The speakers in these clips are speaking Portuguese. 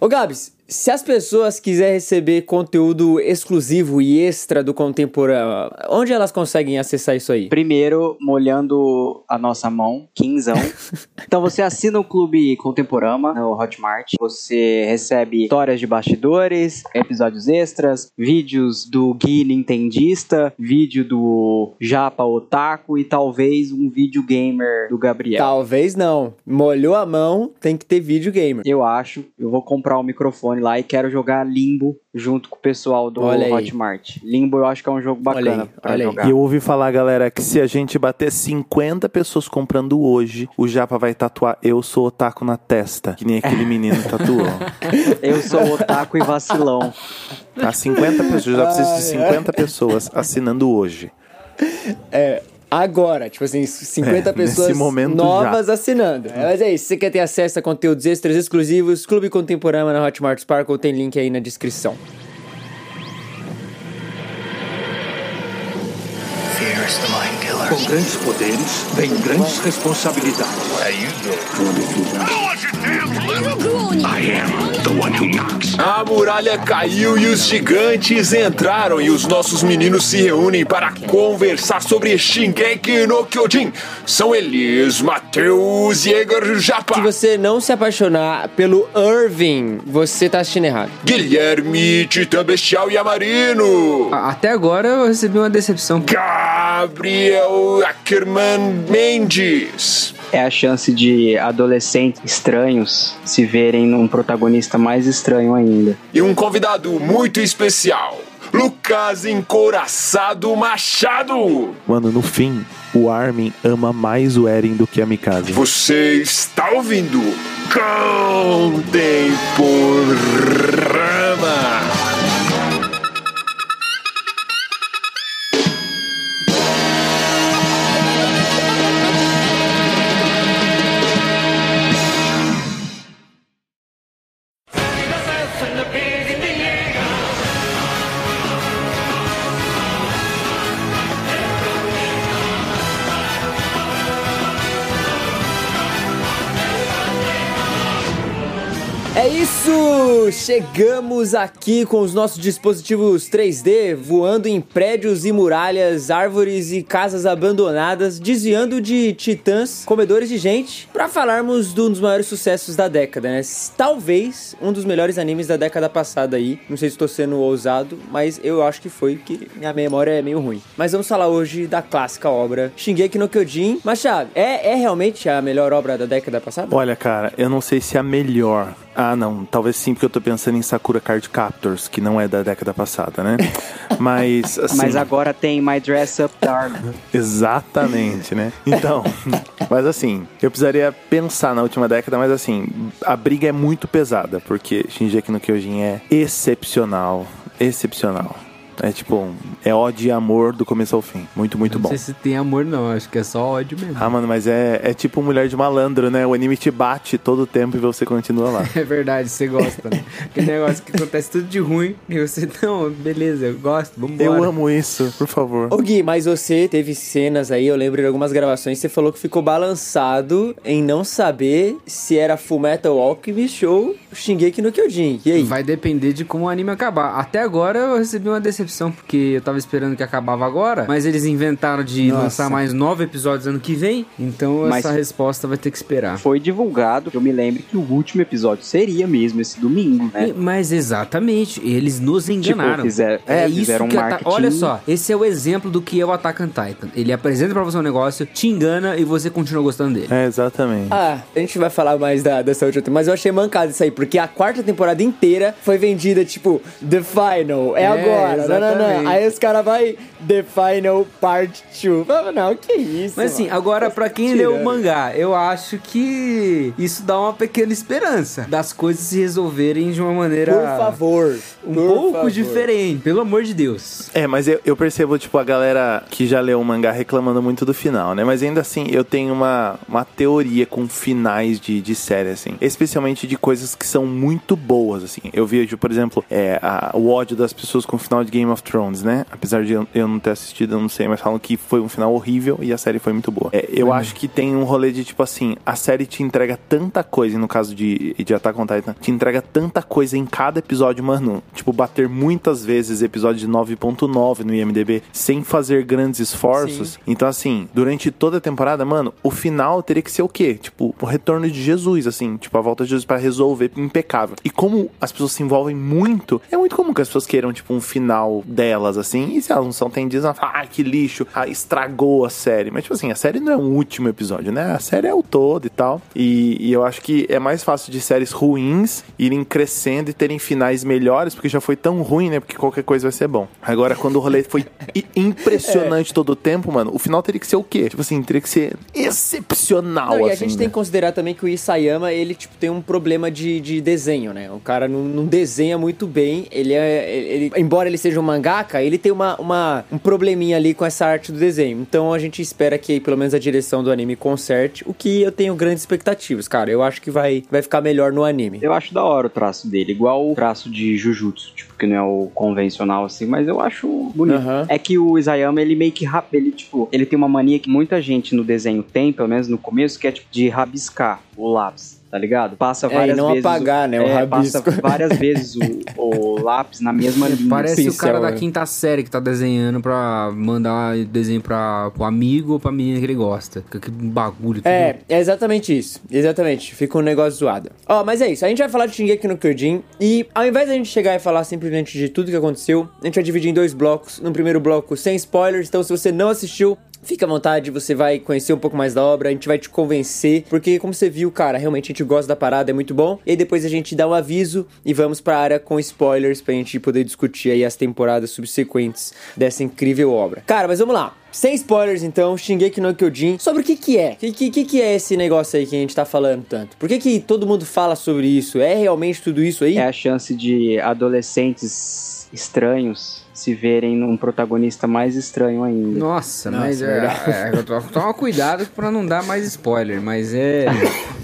Ô Gabs, se as pessoas quiserem receber conteúdo exclusivo e extra do Contemporâneo, onde elas conseguem acessar isso aí? Primeiro, molhando a nossa mão, quinzão. então você assina o Clube Contemporama no Hotmart. Você recebe histórias de bastidores, episódios extras, vídeos do Gui Nintendista, vídeo do Japa Otaku e talvez um vídeo gamer do Gabriel. Talvez não. Molhou a mão, tem que ter vídeo gamer. Eu acho. Eu vou comprar o um microfone lá e quero jogar Limbo junto com o pessoal do Hotmart. Limbo eu acho que é um jogo bacana olha aí, pra olha jogar. E eu ouvi falar, galera, que se a gente bater 50 pessoas comprando hoje, o Japa vai tatuar Eu Sou Otaku na testa, que nem aquele menino tatuou. eu sou otaku e vacilão. Tá 50 pessoas, já precisa de 50 pessoas assinando hoje. É, agora. Tipo assim, 50 é, pessoas novas já. assinando. É, mas é isso. Se você quer ter acesso a conteúdos extras exclusivos, Clube Contemporâneo na Hotmart Sparkle tem link aí na descrição. Com grandes poderes, vem grandes responsabilidades. A muralha caiu e os gigantes entraram e os nossos meninos se reúnem para conversar sobre Shingeki no Kyojin. São eles, Matheus e Edgar Japa. Se você não se apaixonar pelo Irving, você tá assistindo errado. Guilherme, Titã Bestial e Amarino. Até agora eu recebi uma decepção. Gabriel Ackerman Mendes. É a chance de adolescentes estranhos se verem num protagonista mais estranho ainda. E um convidado muito especial. Lucas Encoraçado Machado. Mano, no fim, o Armin ama mais o Eren do que a Mikasa. Você está ouvindo Contemporama. Chegamos aqui com os nossos dispositivos 3D voando em prédios e muralhas, árvores e casas abandonadas, desviando de titãs, comedores de gente, para falarmos de um dos maiores sucessos da década, né? Talvez um dos melhores animes da década passada aí. Não sei se estou sendo ousado, mas eu acho que foi, que minha memória é meio ruim. Mas vamos falar hoje da clássica obra Shingeki no Kyojin. Machado, é, é realmente a melhor obra da década passada? Olha, cara, eu não sei se é a melhor. Ah, não, talvez sim, porque eu tô pensando em Sakura Card Captors, que não é da década passada, né? Mas, assim... Mas agora tem My Dress Up Dark. Exatamente, né? Então, mas assim, eu precisaria pensar na última década, mas assim, a briga é muito pesada, porque Shinji no Kyojin é excepcional, excepcional. É tipo, é ódio e amor do começo ao fim. Muito, muito não bom. Não sei se tem amor, não. Acho que é só ódio mesmo. Ah, mano, mas é, é tipo mulher de malandro, né? O anime te bate todo o tempo e você continua lá. é verdade, você gosta, né? Aquele negócio que acontece tudo de ruim e você, não, beleza, eu gosto, vambora. Eu amo isso, por favor. Ô Gui, mas você teve cenas aí, eu lembro de algumas gravações, você falou que ficou balançado em não saber se era Full Metal Alchemist ou Shingeki no Kyojin. E aí? Vai depender de como o anime acabar. Até agora eu recebi uma decepção decepção, porque eu tava esperando que acabava agora, mas eles inventaram de Nossa. lançar mais nove episódios ano que vem, então mas essa resposta vai ter que esperar. Foi divulgado, eu me lembro que o último episódio seria mesmo esse domingo, né? Mas exatamente, eles nos tipo, enganaram. Tipo, fizer, é, é isso que marketing... Olha só, esse é o exemplo do que é o Attack on Titan. Ele apresenta pra você um negócio, te engana e você continua gostando dele. É, exatamente. Ah, a gente vai falar mais da, dessa última temporada, mas eu achei mancado isso aí, porque a quarta temporada inteira foi vendida, tipo, The Final, é, é agora, não, não, não. Aí os caras vai The Final Part 2. Não, que isso. Mas assim, agora para quem leu o mangá, eu acho que isso dá uma pequena esperança das coisas se resolverem de uma maneira. Por favor. Um por pouco favor. diferente, pelo amor de Deus. É, mas eu, eu percebo, tipo, a galera que já leu o mangá reclamando muito do final, né? Mas ainda assim, eu tenho uma, uma teoria com finais de, de série, assim. Especialmente de coisas que são muito boas, assim. Eu vejo, por exemplo, é, a, o ódio das pessoas com o final de Game Game of Thrones, né? Apesar de eu, não ter assistido, eu não sei, mas falam que foi um final horrível e a série foi muito boa. É, eu acho que tem um rolê de tipo assim, a série te entrega tanta coisa, no caso de, de Attack on Titan, te entrega tanta coisa em cada episódio, mano. Tipo, bater muitas vezes episódio de 9.9 no IMDB sem fazer grandes esforços. Sim. Então, assim, durante toda a temporada, mano, o final teria que ser o quê? Tipo, o retorno de Jesus, assim, tipo, a volta de Jesus para resolver impecável. E como as pessoas se envolvem muito, é muito comum que as pessoas queiram, tipo, um final delas, assim, e se elas não são tendidas, a falar, ah, que lixo, ah, estragou a série. Mas, tipo assim, a série não é um último episódio, né? A série é o todo e tal. E, e eu acho que é mais fácil de séries ruins irem crescendo e terem finais melhores, porque já foi tão ruim, né? Porque qualquer coisa vai ser bom. Agora, quando o rolê foi impressionante é. todo o tempo, mano, o final teria que ser o quê? Tipo assim, teria que ser excepcional, não, assim, E a gente né? tem que considerar também que o Isayama, ele, tipo, tem um problema de, de desenho, né? O cara não, não desenha muito bem. Ele é. Ele, embora ele seja um mangaka, ele tem uma, uma, um probleminha ali com essa arte do desenho. Então a gente espera que pelo menos a direção do anime conserte, o que eu tenho grandes expectativas, cara. Eu acho que vai, vai ficar melhor no anime. Eu acho da hora o traço dele, igual o traço de Jujutsu, tipo, que não é o convencional assim, mas eu acho bonito. Uhum. É que o Isayama, ele meio que rápido, ele tipo, ele tem uma mania que muita gente no desenho tem, pelo menos no começo, que é tipo de rabiscar o lápis tá ligado? Passa é, várias é, não vezes. apagar, o, né? O é, passa várias vezes o, o, lápis na mesma linha. Parece Pincel, o cara da quinta série que tá desenhando pra mandar desenho pra, pro amigo ou pra menina que ele gosta. Que bagulho. Tudo. É, é exatamente isso. Exatamente. Fica um negócio zoado. Ó, oh, mas é isso. A gente vai falar de Shingeki no Kyojin e ao invés da gente chegar e falar simplesmente de tudo que aconteceu, a gente vai dividir em dois blocos. No primeiro bloco, sem spoilers. Então, se você não assistiu, Fica à vontade, você vai conhecer um pouco mais da obra, a gente vai te convencer, porque como você viu, cara, realmente a gente gosta da parada, é muito bom. E depois a gente dá um aviso e vamos pra área com spoilers pra gente poder discutir aí as temporadas subsequentes dessa incrível obra. Cara, mas vamos lá. Sem spoilers, então, Shingeki no Kyojin. Sobre o que que é? O que, que, que é esse negócio aí que a gente tá falando tanto? Por que que todo mundo fala sobre isso? É realmente tudo isso aí? É a chance de adolescentes estranhos se verem num protagonista mais estranho ainda. Nossa, Nossa mas é, é, é, toma cuidado pra não dar mais spoiler, mas é.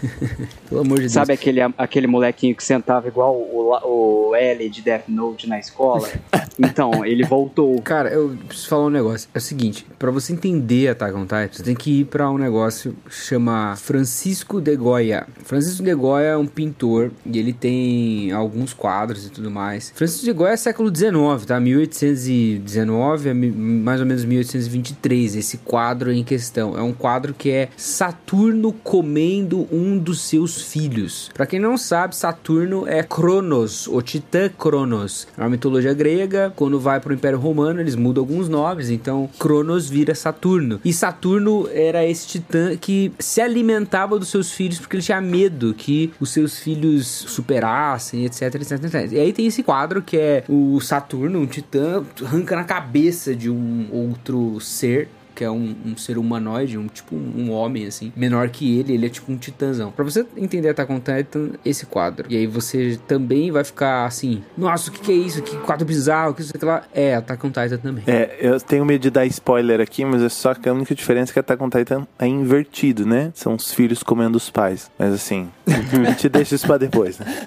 Pelo amor de Deus. Sabe aquele, aquele molequinho que sentava igual o, o L de Death Note na escola? então, ele voltou. Cara, eu preciso falar um negócio. É o seguinte, para você entender Attack on Titan, você tem que ir para um negócio que chama Francisco de Goya. Francisco de Goya é um pintor e ele tem alguns quadros e tudo mais. Francisco de Goya é século XIX, tá? 1819 a mais ou menos 1823, esse quadro em questão. É um quadro que é Saturno comendo um dos seus filhos. Para quem não sabe, Saturno é Cronos, o titã Cronos. É uma mitologia grega, quando vai para o Império Romano, eles mudam alguns nomes, então Cronos vira Saturno. E Saturno era esse titã que se alimentava dos seus filhos porque ele tinha medo que os seus filhos superassem, etc, etc, etc. E aí tem esse quadro que é o Saturno, um titã, arranca na cabeça de um outro ser que é um, um ser humanoide, um tipo um homem, assim, menor que ele, ele é tipo um titãzão. Pra você entender Attack on Titan, esse quadro. E aí você também vai ficar assim, nossa, o que, que é isso? Que quadro bizarro, que isso aqui lá. É, Attack on Titan também. É, eu tenho medo de dar spoiler aqui, mas é só que a única diferença é que Attack on Titan é invertido, né? São os filhos comendo os pais. Mas assim, a gente deixa isso pra depois, né?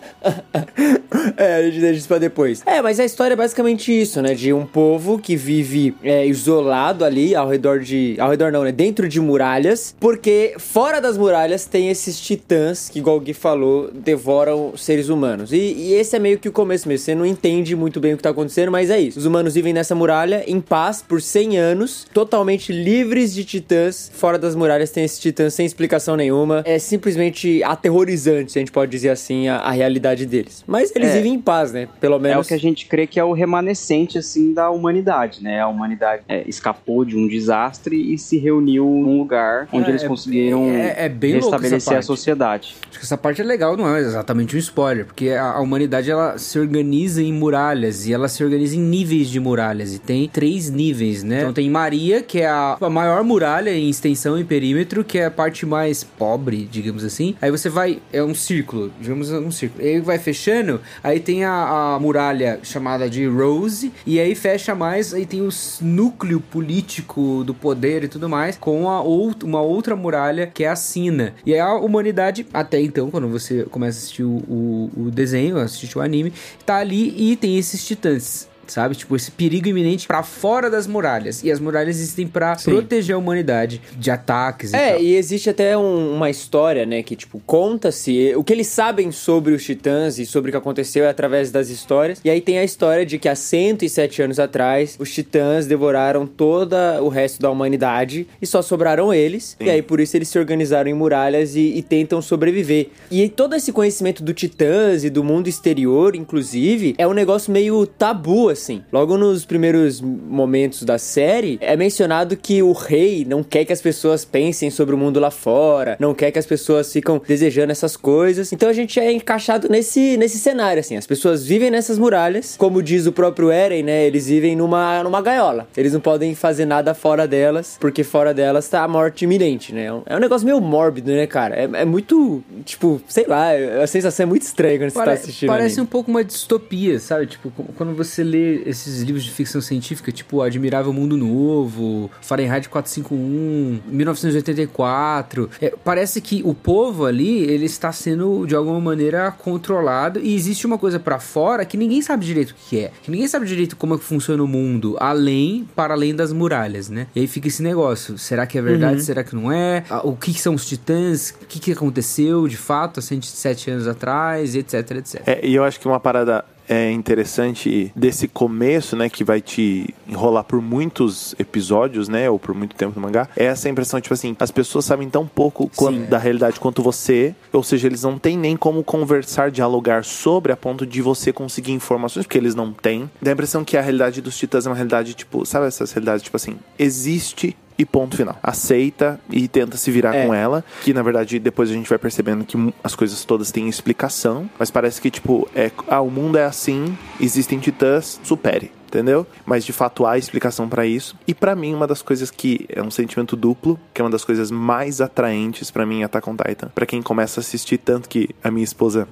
é, a gente deixa isso pra depois. É, mas a história é basicamente isso, né? De um povo que vive é, isolado ali ao redor de. Ao redor não, né? Dentro de muralhas. Porque fora das muralhas tem esses titãs que, igual o Gui falou, devoram seres humanos. E, e, esse é meio que o começo mesmo. Você não entende muito bem o que tá acontecendo, mas é isso. Os humanos vivem nessa muralha em paz por 100 anos, totalmente livres de titãs. Fora das muralhas tem esses titãs sem explicação nenhuma. É simplesmente aterrorizante, se a gente pode dizer assim, a, a realidade deles. Mas eles é, vivem em paz, né? Pelo menos. É o que a gente crê que é o remanescente, assim, da humanidade, né? A humanidade é, escapou de um desastre desastre e se reuniu num lugar onde é, eles conseguiram é, é bem restabelecer a sociedade. Acho que essa parte é legal, não é exatamente um spoiler, porque a, a, humanidade ela se organiza em muralhas e ela se organiza em níveis de muralhas e tem três níveis, né? Então tem Maria, que é a, a maior muralha em extensão e perímetro, que é a parte mais pobre, digamos assim. Aí você vai, é um círculo, digamos um círculo. Aí vai fechando, aí tem a, a muralha chamada de Rose, e aí fecha mais, aí tem o núcleo político do poder e tudo mais, com a out uma outra muralha que é a Sina. E a humanidade, até então, quando você começa a assistir o, o, o desenho, assistir o anime, tá ali e tem esses titãs sabe? Tipo, esse perigo iminente pra fora das muralhas. E as muralhas existem pra proteger a humanidade de ataques e É, tal. e existe até um- uma história, né, que, tipo, conta-se o que eles sabem sobre os titãs e sobre o que aconteceu é através das histórias. E aí tem a história de que há 107 anos atrás, os titãs devoraram toda o resto da humanidade e só sobraram eles. E aí por isso eles se organizaram em muralhas e, e tentam sobreviver. E todo esse conhecimento do titãs e do mundo exterior, inclusive, é um negócio meio tabu, assim. Logo nos primeiros momentos da série, é mencionado que o rei não quer que as pessoas pensem sobre o mundo lá fora, não quer que as pessoas ficam desejando essas coisas. Então a gente é encaixado nesse, nesse cenário, assim. As pessoas vivem nessas muralhas, como diz o próprio Eren, né? Eles vivem numa, numa gaiola. Eles não podem fazer nada fora delas, porque fora delas tá a morte iminente, né? É um- É um negócio meio mórbido, né, cara? É, é muito, tipo, sei lá, a sensação é muito estranha quando você tá Pare- assistindo. parece um pouco uma distopia, sabe? Tipo, quando você lê esses livros de ficção científica, tipo Admirável Mundo Novo, Fahrenheit 451, 1984, é, parece que o povo ali, ele está sendo de alguma maneira controlado e existe uma coisa pra fora que ninguém sabe direito o que é, que ninguém sabe direito como é que funciona o mundo, além, para além das muralhas, né? E aí fica esse negócio, será que é verdade, será que não é? Ah, O que, são os titãs? O que, que aconteceu de fato há 107 anos atrás, etc, etc. É, e eu acho que uma parada é interessante desse começo, né, que vai te enrolar por muitos episódios, né, ou por muito tempo no mangá, é essa impressão, tipo assim, as pessoas sabem tão pouco quan- da realidade quanto você, ou seja, eles não têm nem como conversar, dialogar sobre a ponto de você conseguir informações, porque eles não têm. Dá a impressão que a realidade dos titãs é uma realidade, tipo, sabe essas realidades, tipo assim, existe e ponto final. Aceita e tenta se virar É. com ela. Que na verdade depois a gente vai percebendo que as coisas todas têm explicação. Mas parece que, tipo, é, ah, o mundo é assim, existem titãs, supere. Entendeu? Mas de fato há explicação pra isso. E pra mim, uma das coisas que é um sentimento duplo, que é uma das coisas mais atraentes pra mim em Attack on Titan. Pra quem começa a assistir, tanto que a minha esposa,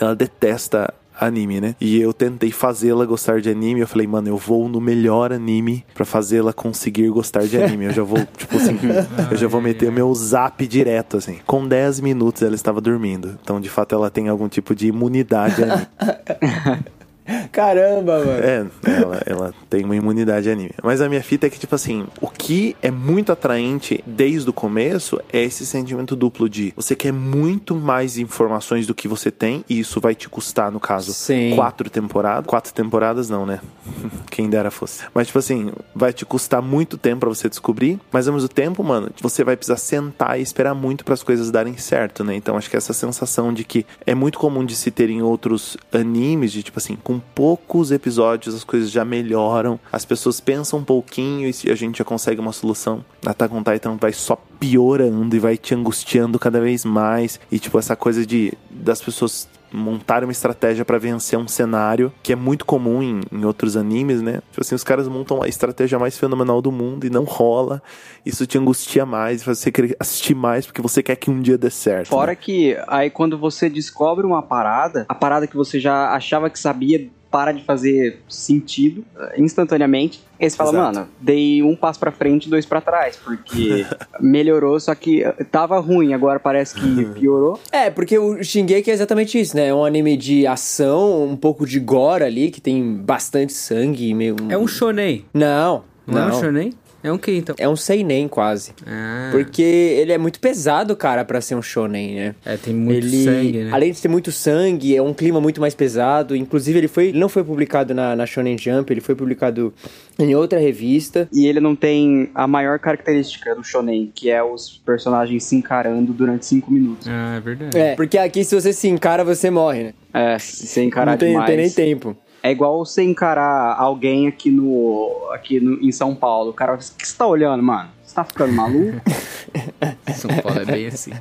ela detesta anime, né? E eu tentei fazê-la gostar de anime. Eu falei, mano, eu vou no melhor anime pra fazê-la conseguir gostar de anime. Eu já vou, tipo assim, eu já vou meter o meu zap direto, assim. Com 10 minutos ela estava dormindo. Então, de fato, ela tem algum tipo de imunidade a anime. Caramba, mano. É, ela, ela tem uma imunidade anime. Mas a minha fita é que, tipo assim, o que é muito atraente desde o começo é esse sentimento duplo de você quer muito mais informações do que você tem, e isso vai te custar, no caso, Sim. quatro temporadas. Quatro temporadas não, né? Quem dera fosse. Mas, tipo assim, vai te custar muito tempo pra você descobrir, mas ao mesmo tempo, mano, você vai precisar sentar e esperar muito para as coisas darem certo, né? Então acho que essa sensação de que é muito comum de se ter em outros animes, de tipo assim, com poucos episódios as coisas já melhoram, as pessoas pensam um pouquinho e a gente já consegue uma solução. Attack on Titan vai só piorando e vai te angustiando cada vez mais. E tipo, essa coisa de das pessoas montarem uma estratégia pra vencer um cenário que é muito comum em, em outros animes, né? Tipo assim, os caras montam a estratégia mais fenomenal do mundo e não rola. Isso te angustia mais, faz você querer assistir mais porque você quer que um dia dê certo. Fora né? que aí quando você descobre uma parada, a parada que você já achava que sabia para de fazer sentido eh, instantaneamente. Aí você fala, Exato. mano, dei um passo pra frente, dois pra trás, porque melhorou, só que eh, tava ruim, agora parece que piorou. É, porque o Shingeki é exatamente isso, né? É um anime de ação, um pouco de gore ali, que tem bastante sangue. Meio... É um shonen. Não, Não, não. é um shonen? É um que então? É um seinen quase. Ah, Porque ele é muito pesado, cara, pra ser um shonen, né? é, tem muito ele, sangue, né? além de ter muito sangue, é um clima muito mais pesado. Inclusive, ele foi, ele não foi publicado na, na Shonen Jump, ele foi publicado em outra revista. E ele não tem a maior característica do shonen, que é os personagens se encarando durante cinco minutos. Ah, é verdade. É, porque aqui, se você se encara, você morre, né? É, se você encarar não tem, demais. tem nem tempo. É igual você encarar alguém aqui no. aqui no, em São Paulo. O cara, o que você tá olhando, mano? Você tá ficando maluco? São Paulo é bem assim.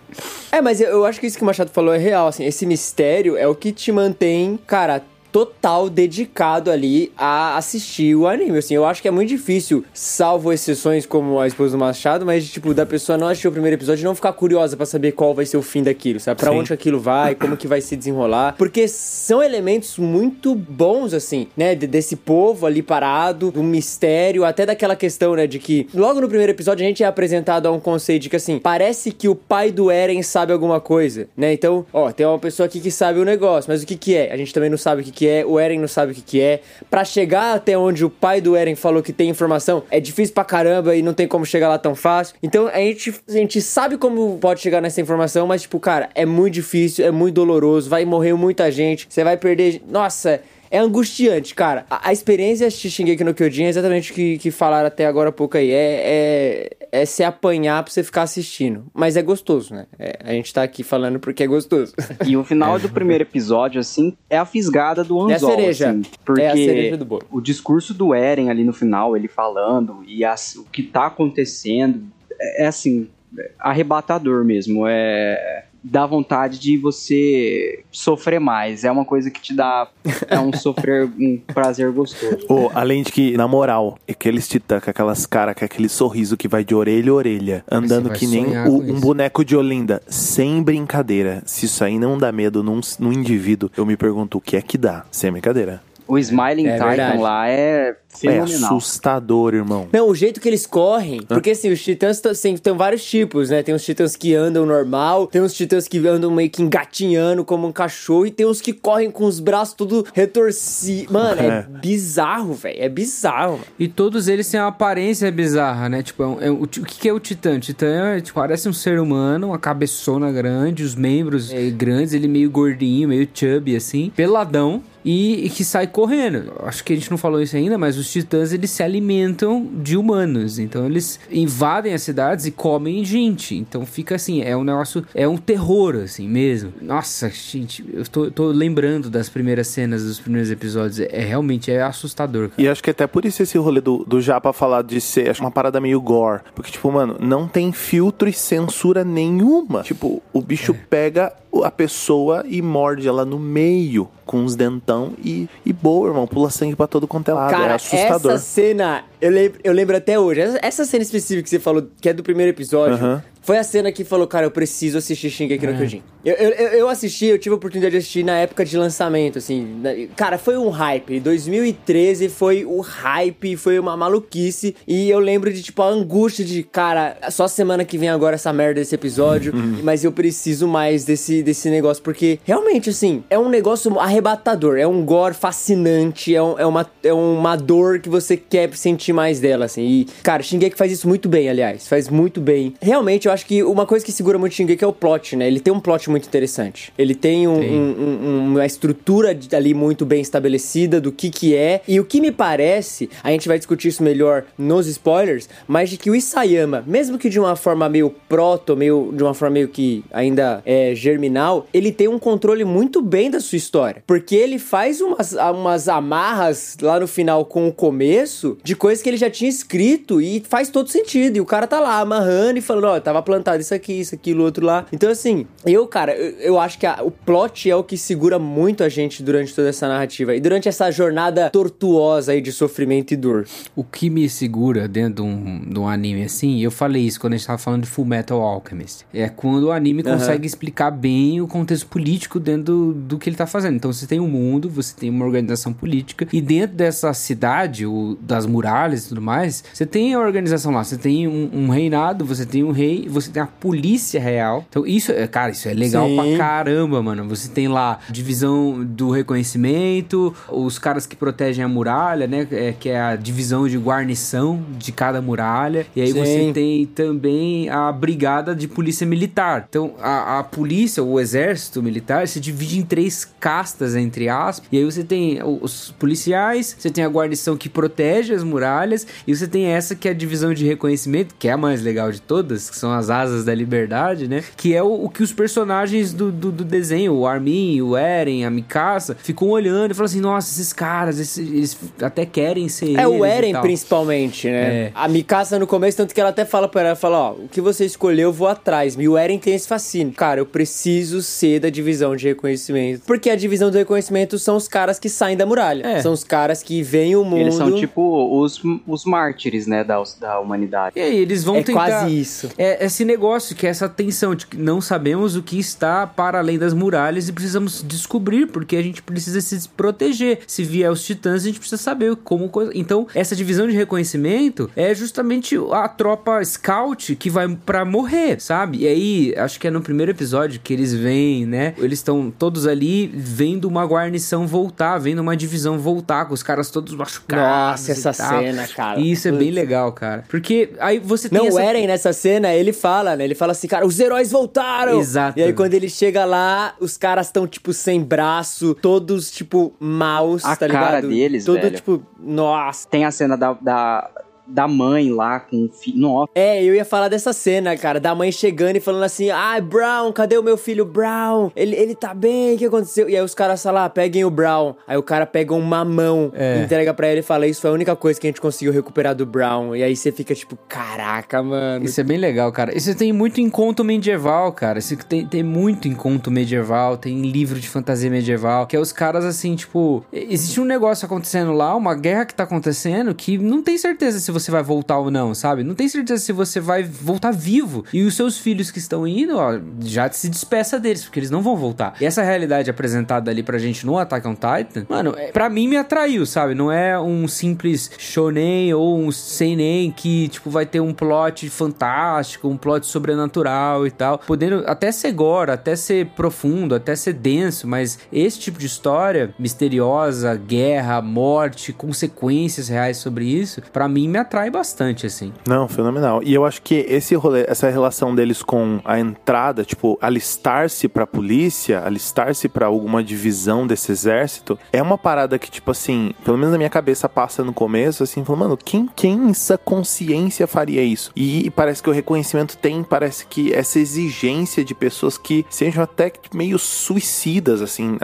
É, mas eu, eu acho que isso que o Machado falou é real, assim. Esse mistério é o que te mantém, cara, total dedicado ali a assistir o anime, assim. Eu acho que é muito difícil, salvo exceções como a esposa do Machado, mas, tipo, da pessoa não assistir o primeiro episódio e não ficar curiosa pra saber qual vai ser o fim daquilo, sabe? Pra Sim. onde aquilo vai, como que vai se desenrolar. Porque são elementos muito bons, assim, né? de- desse povo ali parado, do mistério, até daquela questão, né? De que logo no primeiro episódio a gente é apresentado a um conceito de que, assim, parece que o pai do Eren sabe alguma coisa, né? Então, ó, tem uma pessoa aqui que sabe o negócio, mas o que que é? A gente também não sabe o que que que é, o Eren não sabe o que, que é. Pra chegar até onde o pai do Eren falou que tem informação, é difícil pra caramba e não tem como chegar lá tão fácil. Então a gente, a gente sabe como pode chegar nessa informação, mas, tipo, cara, é muito difícil, é muito doloroso, vai morrer muita gente, você vai perder. Nossa. É angustiante, cara. A, a experiência de assistir Shingeki no Kyojin é exatamente o que, que falaram até agora há pouco aí. É, é, é se apanhar pra você ficar assistindo. Mas é gostoso, né? É, a gente tá aqui falando porque é gostoso. E o final do primeiro episódio, assim, é a fisgada do É a Anzol, cereja. assim, porque É a cereja do bolo. o discurso do Eren ali no final, ele falando, e as- o que tá acontecendo, é, é assim, é arrebatador mesmo, é... Dá vontade de você sofrer mais. É uma coisa que te dá é um sofrer, um prazer gostoso. Ô, além de que, na moral, aqueles titã com aquelas caras, com aquele sorriso que vai de orelha a orelha, andando que nem o- um boneco de Olinda, sem brincadeira. Se isso aí não dá medo num, num indivíduo, eu me pergunto o que é que dá, sem brincadeira. O Smiling É Titan verdade. lá é É assustador, irmão. Não, o jeito que eles correm. Porque assim, os titãs assim, tem vários tipos, né? Tem os titãs que andam normal, tem os titãs que andam meio que engatinhando como um cachorro, e tem os que correm com os braços tudo retorcidos. Mano, é, É. bizarro, velho. É bizarro, mano. E todos eles têm uma aparência bizarra, né? Tipo, é um- é um- o, o que, que é o Titã? O Titã é, tipo, parece um ser humano, uma cabeçona grande, os membros é, grandes, ele meio gordinho, meio chubby, assim, peladão. E, e que sai correndo. Acho que a gente não falou isso ainda, mas os titãs eles se alimentam de humanos. Então eles invadem as cidades e comem gente. Então fica assim, é um negócio, é um terror, assim mesmo. Nossa, gente, eu tô, tô lembrando das primeiras cenas dos primeiros episódios. É realmente é assustador, cara. E acho que até por isso esse rolê do, do Japa falar de ser acho uma parada meio gore. Porque, tipo, mano, não tem filtro e censura nenhuma. Tipo, o bicho pega o- a pessoa e morde ela no meio com os dentão e, e boa, irmão. Pula sangue pra todo quanto é lado. é Cara, assustador. essa cena, eu lembro, eu lembro até hoje. Essa, essa cena específica que você falou, que é do primeiro episódio, Aham. Foi a cena que falou, cara, eu preciso assistir Shingeki no Kyojin. Eu, eu, eu assisti, eu tive a oportunidade de assistir na época de lançamento, assim. Cara, foi um hype. 2013 foi o hype, foi uma maluquice. E eu lembro de, tipo, a angústia de, cara, só semana que vem agora essa merda desse episódio, mas eu preciso mais desse, desse negócio, porque realmente, assim, é um negócio arrebatador, é um gore fascinante, é, um- é uma, é uma dor que você quer sentir mais dela, assim. E, cara, Shingeki faz isso muito bem, aliás, faz muito bem. Realmente, eu acho que uma coisa que segura muito Shingeki é o plot, né? Ele tem um plot muito interessante. Ele tem, um- um- um- uma estrutura ali muito bem estabelecida do que que é. E o que me parece, a gente vai discutir isso melhor nos spoilers, mas de que o Isayama, mesmo que de uma forma meio proto, meio de uma forma meio que ainda é germinal, ele tem um controle muito bem da sua história. Porque ele faz umas, umas amarras lá no final com o começo de coisas que ele já tinha escrito e faz todo sentido. E o cara tá lá amarrando e falando, ó, tava plantado isso aqui, isso, aquilo, outro lá. Então, assim, eu, cara, eu, eu acho que a- o plot é o que segura muito a gente durante toda essa narrativa. E durante essa jornada tortuosa aí de sofrimento e dor. O que me segura dentro de um, de um anime assim, eu falei isso quando a gente tava falando de Full Metal Alchemist, é quando o anime Aham. consegue explicar bem o contexto político dentro do, do que ele tá fazendo. Então você tem um mundo, você tem uma organização política, e dentro dessa cidade, o, das muralhas e tudo mais, você tem a organização lá, você tem um, um reinado, você tem um rei, você tem a polícia real. Então isso, é cara, isso é legal Sim. pra caramba, mano. Você tem lá divisão do reconhecimento, os caras que protegem a muralha, né? é, que é a divisão de guarnição de cada muralha. E aí Sim. você tem também a brigada de polícia militar. Então a, a polícia, o exército militar, se divide em três castas, entre aspas. E aí você tem os policiais, você tem a guarnição que protege as muralhas, e você tem essa que é a divisão de reconhecimento, que é a mais legal de todas, que são as asas da liberdade, né? Que é o, o que os personagens do, do, do desenho, o Armin, o Eren, a Mikasa, ficam olhando e falam assim: nossa, esses caras, esses- eles até querem ser. É o e Eren, tal." principalmente, né? É. A Mikasa no começo, tanto que ela até fala pra ela, fala, ó, o que você escolheu, eu vou atrás. E o Eren tem esse fascínio. Cara, eu preciso ser da divisão de reconhecimento. Porque a divisão de reconhecimento são os caras que saem da muralha. É. São os caras que veem o mundo... Eles são tipo os, os mártires, né, da, da humanidade. E aí, eles vão É tentar. quase isso. É, é esse negócio, que é essa tensão de que não sabemos o que está para além das muralhas e precisamos descobrir, porque a gente precisa se proteger. Se vier os titãs, a gente precisa saber como coisa. Então, essa divisão de reconhecimento é justamente a tropa scout que vai para morrer, sabe? E aí, acho que é no primeiro episódio que eles vêm, né? Eles estão todos ali vendo uma guarnição voltar, vendo uma divisão voltar, com os caras todos machucados. Nossa, essa tal. cena, cara. E isso é bem legal, cara. Porque aí você tem Não, essa... o Eren nessa cena, ele fala, né? Ele fala assim, cara, os heróis voltaram! Exato. E aí quando ele chega lá, os caras estão, tipo, sem braço, todos, tipo, maus, A tá cara ligado? deles, Todo, velho. tipo, nossa. Tem a cena da, da, da mãe lá com o filho. Nossa. É, eu ia falar dessa cena, cara, da mãe chegando e falando assim, ai, Brown, cadê o meu filho Brown? Ele, ele tá bem, o que aconteceu? E aí os caras falam, ah, peguem o Brown. Aí o cara pega um mamão, É. entrega pra ele e fala, isso foi a única coisa que a gente conseguiu recuperar do Brown. E aí você fica, tipo, caraca, mano. Isso é bem legal, cara. Isso tem muito em conto medieval, cara. Isso tem, tem muito em conto medieval, tem livro de fantasia medieval, que é os caras assim, tipo, existe um negócio acontecendo lá, uma guerra que tá acontecendo que não tem certeza se você vai voltar ou não, sabe? Não tem certeza se você vai voltar vivo. E os seus filhos que estão indo, ó, já se despeça deles, porque eles não vão voltar. E essa realidade apresentada ali pra gente no Attack on Titan, mano, é, pra mim me atraiu, sabe? Não é um simples shonen ou um seinen que, tipo, vai ter um plot fantástico, um plot sobrenatural e tal, podendo até ser gore, até ser profundo, até ser denso, mas esse tipo de história misteriosa, guerra, morte, consequências reais sobre isso, pra mim me atrai bastante, assim. Não, fenomenal. E eu acho que esse rolê, essa relação deles com a entrada, tipo, alistar-se pra polícia, alistar-se pra alguma divisão desse exército, é uma parada que, tipo assim, pelo menos na minha cabeça passa no começo, assim, falando, mano, quem, quem em essa consciência faria isso? E parece que o reconhecimento tem, parece que essa exigência de pessoas que sejam até meio suicidas, assim,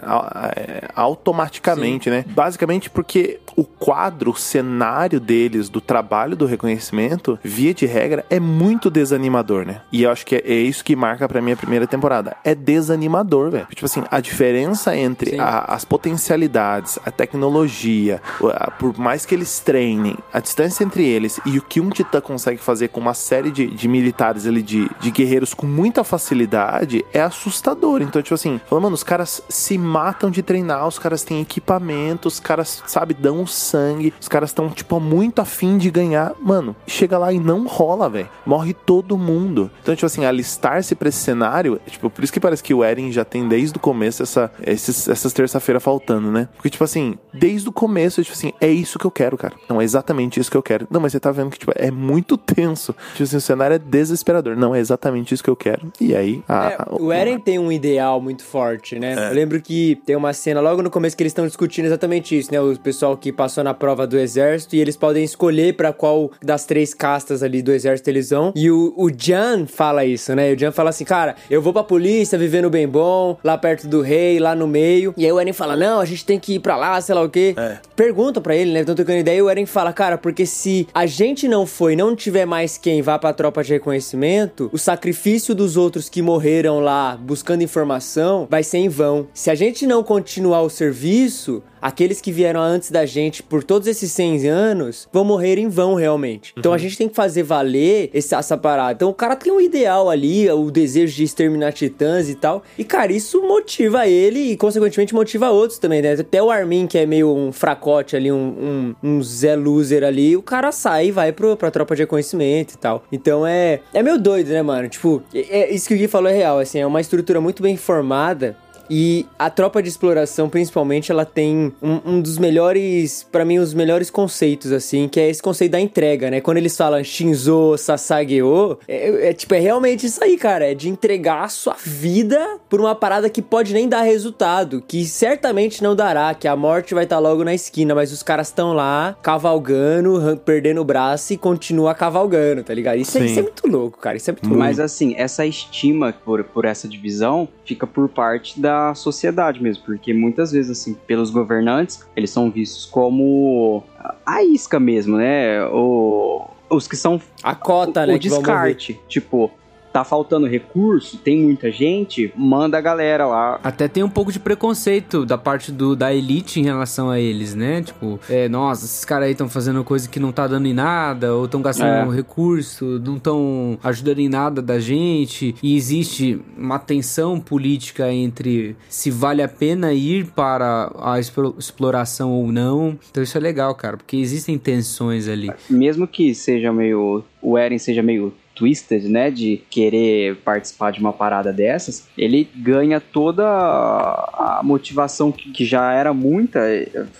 automaticamente, né? Basicamente porque o quadro, o cenário deles, do trabalho do reconhecimento, via de regra, é muito desanimador, né? E eu acho que é, é isso que marca pra mim a primeira temporada. É desanimador, velho. Tipo assim, a diferença entre a- as potencialidades, a tecnologia, a- por mais que eles treinem, a distância entre eles e o que um titã consegue fazer com uma série de, de militares ali, de, de guerreiros com muita facilidade, é assustador. Então, tipo assim, falando, mano, os caras se matam de treinar, os caras têm equipamento, os caras, sabe, dão o sangue, os caras estão, tipo, muito afim de ganhar. Mano, chega lá e não rola, velho. Morre todo mundo. Então, tipo assim, alistar-se pra esse cenário, é, tipo, por isso que parece que o Eren já tem desde o começo essa, esses, essas terça-feira faltando, né? Porque, tipo assim, desde o começo, tipo assim, é isso que eu quero, cara. Não, é exatamente isso que eu quero. Não, mas você tá vendo que, tipo, é muito tenso. Tipo assim, o cenário é desesperador. Não, é exatamente isso que eu quero. E aí, a, É, a- o Eren tem um ideal muito forte, né? Eu lembro que tem uma cena logo no começo que eles estão discutindo exatamente isso, né? O pessoal que passou na prova do exército e eles podem escolher pra qual das três castas ali do exército eles vão. E o, o Jan fala isso, né? O Jan fala assim, cara, eu vou pra polícia, vivendo bem bom, lá perto do rei, lá no meio. E aí o Eren fala, não, a gente tem que ir pra lá, sei lá o quê. Pergunta pra ele, né? Estão trocando ideia e o Eren fala, cara, porque se a gente não for e não tiver mais quem vá pra tropa de reconhecimento, o sacrifício dos outros que morreram lá buscando informação vai ser em vão. Se a gente não continuar o serviço, aqueles que vieram antes da gente por todos esses 100 anos vão morrer em vão realmente. Então a gente tem que fazer valer esse- essa parada. Então o cara tem um ideal ali, o desejo de exterminar titãs e tal. E cara, isso motiva ele e consequentemente motiva outros também, né? Até o Armin, que é meio um fracote ali, um, um, um Zé Loser ali, o cara sai e vai pro, pra tropa de reconhecimento e tal. Então é, é meio doido, né, mano? Tipo, é, é- isso que o Gui falou é real, assim, é uma estrutura muito bem formada. E a tropa de exploração, principalmente, ela tem um, um dos melhores, pra mim, os melhores conceitos, assim, que é esse conceito da entrega, né? Quando eles falam Shinzo Sasageo, é, é tipo, é realmente isso aí, cara. É de entregar a sua vida por uma parada que pode nem dar resultado, que certamente não dará, que a morte vai estar logo na esquina, mas os caras estão lá, cavalgando, perdendo o braço e continua cavalgando, tá ligado? Isso, é, isso é muito louco, cara. Isso é muito louco. Mas assim, essa estima por, por essa divisão fica por parte da sociedade mesmo, porque muitas vezes, assim, pelos governantes, eles são vistos como a- a isca mesmo, né? O, os que são A cota, né? o vão morrer. descarte. Tipo, tá faltando recurso, tem muita gente, manda a galera lá. Até tem um pouco de preconceito da parte do, da elite em relação a eles, né? Tipo, é, nossa, esses caras aí estão fazendo coisa que não tá dando em nada, ou estão gastando É. recurso, não estão ajudando em nada da gente. E existe uma tensão política entre se vale a pena ir para a explo- exploração ou não. Então isso é legal, cara, porque existem tensões ali. Mesmo que seja meio. O Eren seja meio twisted, né? De querer participar de uma parada dessas, ele ganha toda a motivação que, que já era muita,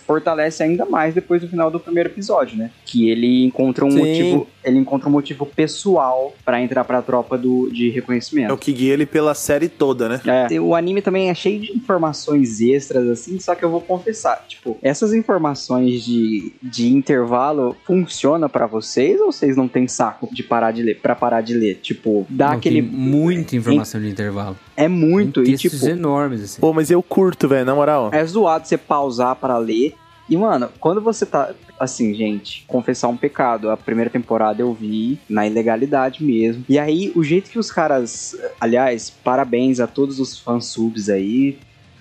fortalece ainda mais depois do final do primeiro episódio, né? Que ele encontra um Sim. motivo. Ele encontra um motivo pessoal pra entrar pra tropa do, de É o reconhecimento. que guia ele pela série toda, né? É, o anime também é cheio de informações extras, assim, só que eu vou confessar, tipo, essas informações de, de intervalo funciona pra vocês ou vocês não têm saco de parar de ler, pra parar de ler? Tipo, dá Não, aquele... Tem muita informação de intervalo. É muito, Tem e textos tipo, enormes, assim. Pô, mas eu curto, velho, na moral. é zoado você pausar pra ler. E, mano, quando você tá. Assim, gente, confessar um pecado. A primeira temporada eu vi na ilegalidade mesmo. E aí, o jeito que os caras. Aliás, parabéns a todos os fansubs aí.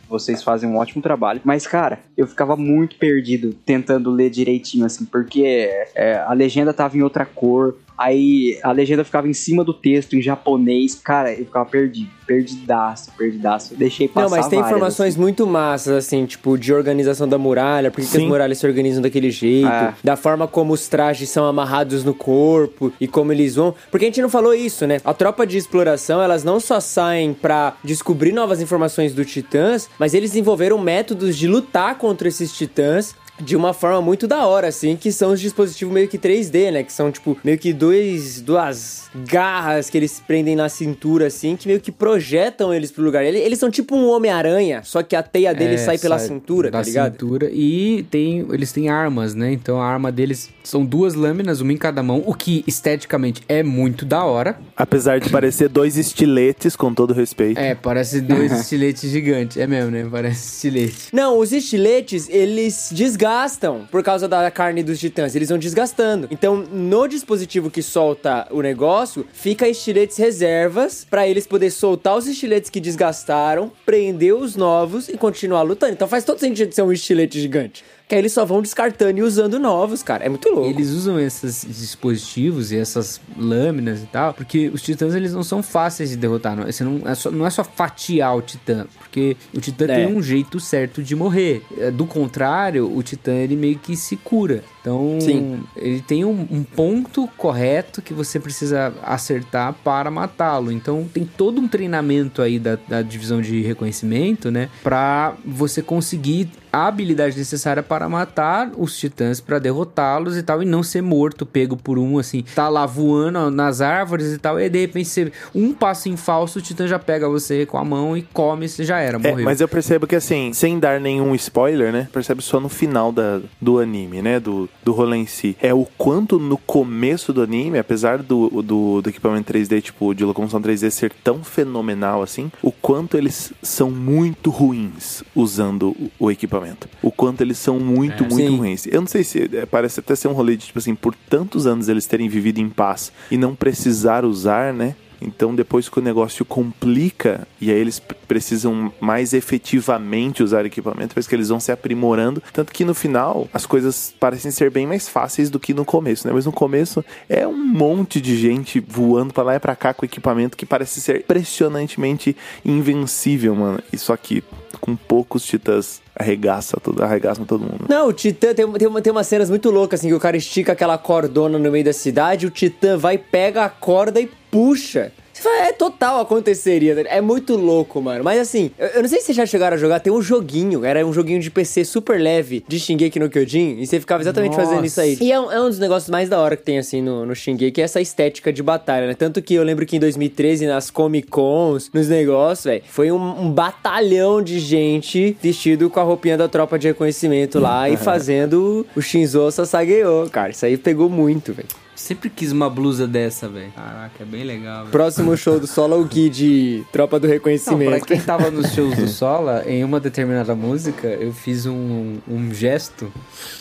Vocês fazem um ótimo trabalho. Mas, cara, eu ficava muito perdido tentando ler direitinho, assim, porque é, a legenda tava em outra cor. Aí a legenda ficava em cima do texto em japonês. Cara, eu ficava perdido. Perdidaço, perdidaço. Deixei passar Não, mas tem várias, informações assim. muito massas, assim, tipo, de organização da muralha, por que que as muralhas se organizam daquele jeito, É. da forma como os trajes são amarrados no corpo e como eles vão. Porque a gente não falou isso, né? A tropa de exploração, elas não só saem pra descobrir novas informações do Titãs, mas eles desenvolveram métodos de lutar contra esses Titãs de uma forma muito da hora, assim, que são os dispositivos meio que 3D, né? Que são, tipo, meio que dois, duas garras que eles prendem na cintura, assim, que meio que projetam eles pro lugar. Ele- Eles são tipo um Homem-Aranha, só que a teia dele É, sai pela sai cintura, da tá ligado? cintura e tem, eles têm armas, né? Então a arma deles são duas lâminas, uma em cada mão, o que esteticamente é muito da hora. Apesar de parecer dois estiletes, com todo respeito. É, parece dois estiletes gigantes. É mesmo, né? Parece estilete. Não, os estiletes, eles desgastam por causa da carne dos titãs. Eles vão desgastando. Então, no dispositivo que solta o negócio, fica estiletes reservas pra eles poder soltar os estiletes que desgastaram, prender os novos e continuar lutando. Então faz todo sentido ser um estilete gigante. Que aí eles só vão descartando e usando novos, cara. É muito louco. Eles usam esses dispositivos e essas lâminas e tal, porque os titãs eles não são fáceis de derrotar. Não, Você não, é só, não é só fatiar o titã, porque o titã É. tem um jeito certo de morrer. É, Do contrário, o titã ele meio que se cura. Então, Sim. ele tem um, um ponto correto que você precisa acertar para matá-lo. Então, tem todo um treinamento aí da, da divisão de reconhecimento, né? Pra você conseguir a habilidade necessária para matar os titãs, para derrotá-los e tal, e não ser morto, pego por um, assim, tá lá voando nas árvores e tal, e de repente você, um passo em falso, o titã já pega você com a mão e come, você já era, É, morreu. mas eu percebo que assim, sem dar nenhum spoiler, né? Percebe só no final da, do anime, né? Do, do rolê em si. É o quanto no começo do anime, apesar do, do, do equipamento 3D, tipo, de locomoção 3D ser tão fenomenal assim, o quanto eles são muito ruins usando o, o equipamento. O quanto eles são muito, É, muito sim. ruins. Eu não sei se é, parece até ser um rolê de, tipo assim, por tantos anos eles terem vivido em paz e não precisar usar, né? Então, depois que o negócio complica e aí eles precisam mais efetivamente usar equipamento, parece que eles vão se aprimorando. Tanto que no final as coisas parecem ser bem mais fáceis do que no começo, né? Mas no começo é um monte de gente voando pra lá e pra cá com equipamento que parece ser impressionantemente invencível, mano. Só que com poucos titãs arregaça todo, arregaçam todo mundo. Não, o Titã tem, tem, uma, tem umas cenas muito loucas, assim, que o cara estica aquela cordona no meio da cidade, o Titã vai, pega a corda e puxa. Você fala, é total aconteceria, é muito louco, mano. Mas assim, eu, eu não sei se vocês já chegaram a jogar, tem um joguinho, era um joguinho de PC super leve de Shingeki no Kyojin, e você ficava exatamente fazendo Nossa. isso aí. E é um, é um dos negócios mais da hora que tem, assim, no, no Shingeki, é essa estética de batalha, né? Tanto que eu lembro que em 2013, nas Comic Cons, nos negócios, velho, foi um, um batalhão de gente vestido com a roupinha da tropa de reconhecimento lá e fazendo o Shinzo Sasageyo, cara. Isso aí pegou muito, velho. Sempre quis uma blusa dessa, velho. Caraca, é bem legal, velho. Próximo show do Sola, o Gui de Tropa do Não, Reconhecimento. pra quem tava nos shows do Sola, em uma determinada música, eu fiz um, um gesto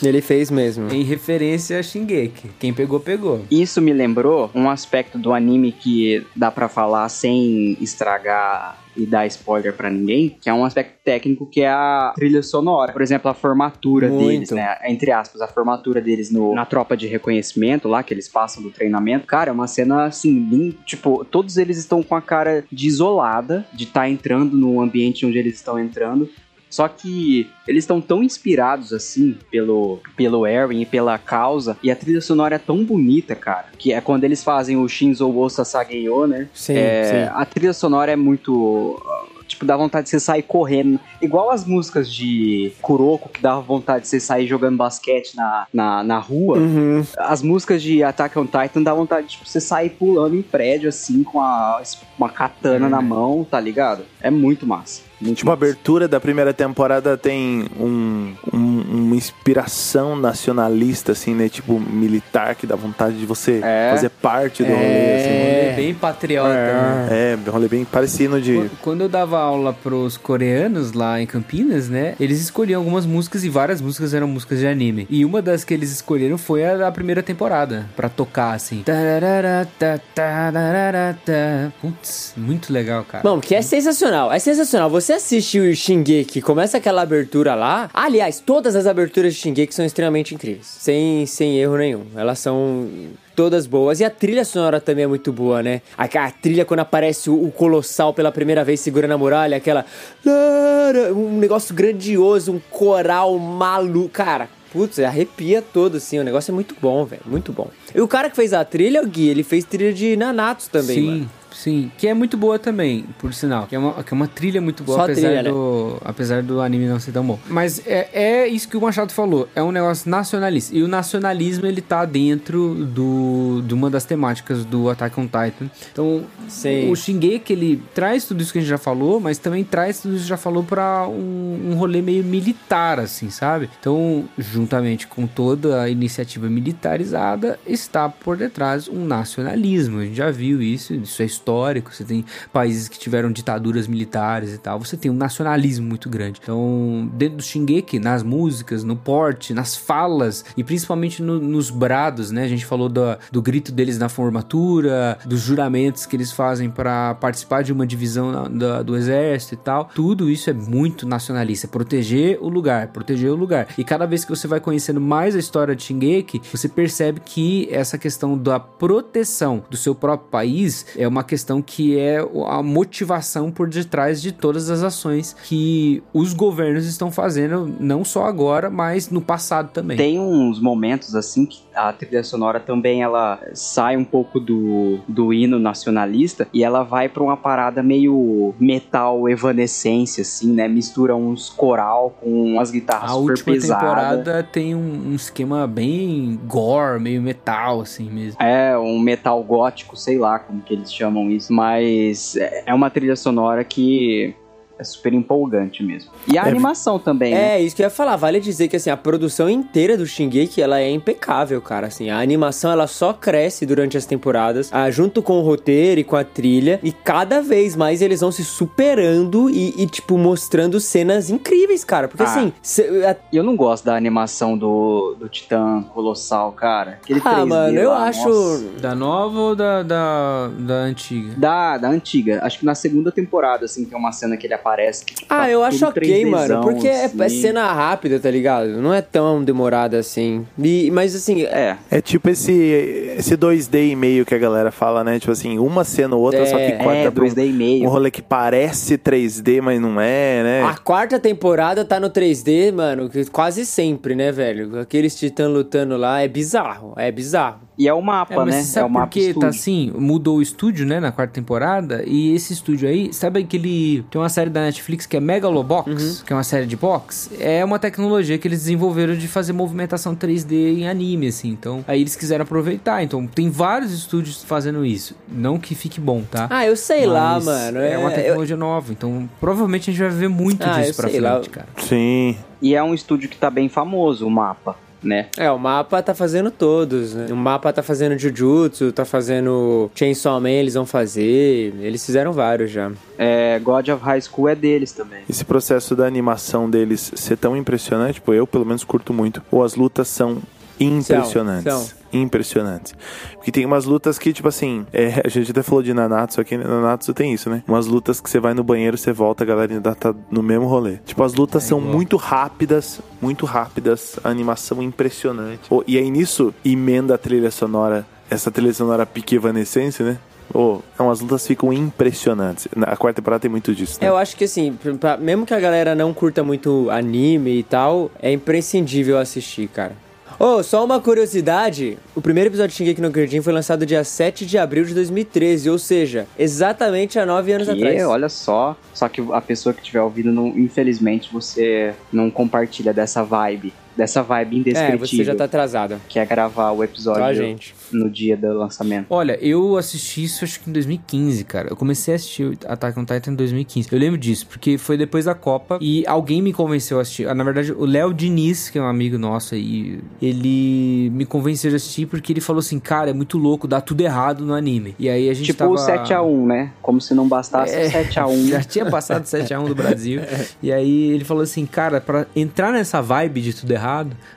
Ele fez mesmo. em referência a Shingeki. Quem pegou, pegou. Isso me lembrou um aspecto do anime que dá pra falar sem estragar e dar spoiler pra ninguém, que é um aspecto técnico que é a trilha sonora. Por exemplo, a formatura Muito. deles, né? Entre aspas, a formatura deles no, na tropa de reconhecimento lá, que eles passam do treinamento. Cara, é uma cena assim, tipo, todos eles estão com a cara de isolada, de estar entrando no ambiente onde eles estão entrando. Só que eles estão tão inspirados assim pelo pelo Eren e pela causa e a trilha sonora é tão bonita, cara, que é quando eles fazem o Shinzo Wo Sasageyo, né? Sim, É, sim. A trilha sonora é muito. Tipo, dá vontade de você sair correndo. Igual as músicas de Kuroko, que dava vontade de você sair jogando basquete na, na, na rua. Uhum. As músicas de Attack on Titan dá vontade de tipo, você sair pulando em prédio, assim, com a, uma katana na mão, tá ligado? É muito massa. Muito Tipo, a massa. abertura da primeira temporada tem um, um- uma inspiração nacionalista, assim, né? Tipo, militar, que dá vontade de você É. fazer parte do É. rolê, assim. É bem patriota, né? É, um rolê bem parecido de... Qu- Quando eu dava aula pros coreanos lá em Campinas, né? Eles escolhiam algumas músicas e várias músicas eram músicas de anime. E uma das que eles escolheram foi a da primeira temporada, pra tocar assim. Putz, muito legal, cara. Bom, que é sensacional, é sensacional. Você assiste o Shingeki, começa aquela abertura lá. Aliás, todas as aberturas de Shingeki são extremamente incríveis. Sem, sem erro nenhum. Elas são todas boas. E a trilha sonora também é muito boa, né? A, a trilha quando aparece o, o Colossal pela primeira vez segurando a muralha, aquela. Um negócio grandioso, um coral maluco. Cara. Putz, arrepia todo, assim. O negócio é muito bom, velho. Muito bom. E o cara que fez a trilha, o Gui, ele fez trilha de Nanatos também, sim, mano. Sim. Que é muito boa também, por sinal. Que é uma, que é uma trilha muito boa, Só apesar, trilha, né? do, apesar do anime não ser tão bom. Mas é, é isso que o Machado falou. É um negócio nacionalista. E o nacionalismo, ele tá dentro do, de uma das temáticas do Attack on Titan. Então, Sim. o Shingeki, ele traz tudo isso que a gente já falou, mas também traz tudo isso que já falou pra um, um rolê meio militar, assim, sabe? Então, juntamente com toda a iniciativa militarizada, está por detrás um nacionalismo. A gente já viu isso, isso é histórico. Você tem países que tiveram ditaduras militares e tal. Você tem um nacionalismo muito grande. Então, dentro do Shingeki, nas músicas, no porte, nas falas e principalmente no- nos brados, né? A gente falou do, do grito deles na formatura, dos juramentos que eles fazem para participar de uma divisão na- da- do exército e tal. Tudo isso é muito nacionalista. Proteger o lugar, proteger o lugar. E cada vez que você vai conhecendo mais a história de Shingeki, você percebe que essa questão da proteção do seu próprio país é uma questão que é a motivação por detrás de todas as ações que os governos estão fazendo, não só agora, mas no passado também. Tem uns momentos assim que a trilha sonora também ela sai um pouco do, do hino nacionalista e ela vai pra uma parada meio metal evanescência assim, né? Mistura uns coral com umas guitarras A super última pesadas. temporada tem um, um esquema bem gore, meio metal, assim mesmo. É, um metal gótico, sei lá como que eles chamam isso, mas é é uma trilha sonora que é super empolgante mesmo. E a É, animação também, né? É, isso que eu ia falar. Vale dizer que, assim, a produção inteira do Shingeki, ela é impecável, cara. Assim, a animação, ela só cresce durante as temporadas, ah, junto com o roteiro e com a trilha. E cada vez mais eles vão se superando e, e, tipo, mostrando cenas incríveis, cara. Porque, Ah. assim, cê- a- eu não gosto da animação do, do Titã Colossal, cara. Aquele ah, 3D mano, eu lá, acho... nossa. Da nova ou da, da, da antiga? Da, da antiga. Acho que na segunda temporada, assim, tem uma cena que ele aparece. Que, tipo, Ah, tá eu acho ok, 3Dzão, mano. Porque é, é assim. cena rápida, tá ligado? Não é tão demorada assim. E- mas, assim, É. É tipo esse, esse 2D e meio que a galera fala, né? Tipo assim, uma cena ou outra, É, só que corta É, pra um, 2D e meio. um rolê que parece 3D, mas não é, né? A quarta temporada tá no 3D, mano, que quase sempre, né, velho? Aqueles titãs lutando lá é bizarro, é bizarro. E é o mapa, É, mas né? você sabe é o mapa por que tá assim? Mudou o estúdio, né, na quarta temporada, e esse estúdio aí, sabe aquele... Tem uma série da Netflix que é Megalobox, Uhum. que é uma série de box? É uma tecnologia que eles desenvolveram de fazer movimentação 3D em anime, assim, então... Aí eles quiseram aproveitar, então tem vários estúdios fazendo isso. Não que fique bom, tá? Ah, eu sei lá, Mas mano. É, uma eu- tecnologia nova, então provavelmente a gente vai ver muito Ah, disso eu pra sei frente, lá. cara. Sim. E é um estúdio que tá bem famoso, o mapa. Né? É, o mapa tá fazendo todos, né? O mapa tá fazendo Jujutsu, tá fazendo Chainsaw Man, eles vão fazer. Eles fizeram vários já. É, God of High School é deles também. Esse processo da animação deles ser tão impressionante, tipo, eu pelo menos curto muito. Ou as lutas são impressionantes. são. Impressionantes. Porque tem umas lutas que, tipo assim, é, a gente até falou de Nanatsu aqui, Nanatsu tem isso, né? Umas lutas que você vai no banheiro, você volta, a galera ainda tá no mesmo rolê. Tipo, as lutas são muito rápidas, muito rápidas, a animação impressionante. Oh, e aí nisso, emenda a trilha sonora, essa trilha sonora pique evanescence, né? Oh, então as lutas ficam impressionantes. Na- A quarta temporada tem muito disso, né? É, Eu acho que assim, pra- mesmo que a galera não curta muito anime e tal, é imprescindível assistir, cara. Oh, só uma curiosidade: o primeiro episódio de Shingeki no Kyojin foi lançado dia 7 de abril de 2013, ou seja, exatamente há nove anos Que, atrás. olha só. Só que a pessoa que estiver ouvindo, não, infelizmente, você não compartilha dessa vibe. Dessa vibe É, indescritível. você já tá atrasada. Que é gravar o episódio Só a gente. no dia do lançamento. Olha, eu assisti isso acho que em 2015, cara. Eu comecei a assistir Attack on Titan em 2015. Eu lembro disso, porque foi depois da Copa e alguém me convenceu a assistir. Ah, Na verdade, o Léo Diniz, que é um amigo nosso aí, ele me convenceu a assistir porque ele falou assim, cara, é muito louco, dá tudo errado no anime. E aí a gente Tipo tava... o 7x1, né? Como se não bastasse É. o 7x1. Já tinha passado 7x1 do Brasil. e aí ele falou assim, cara, pra entrar nessa vibe de tudo errado,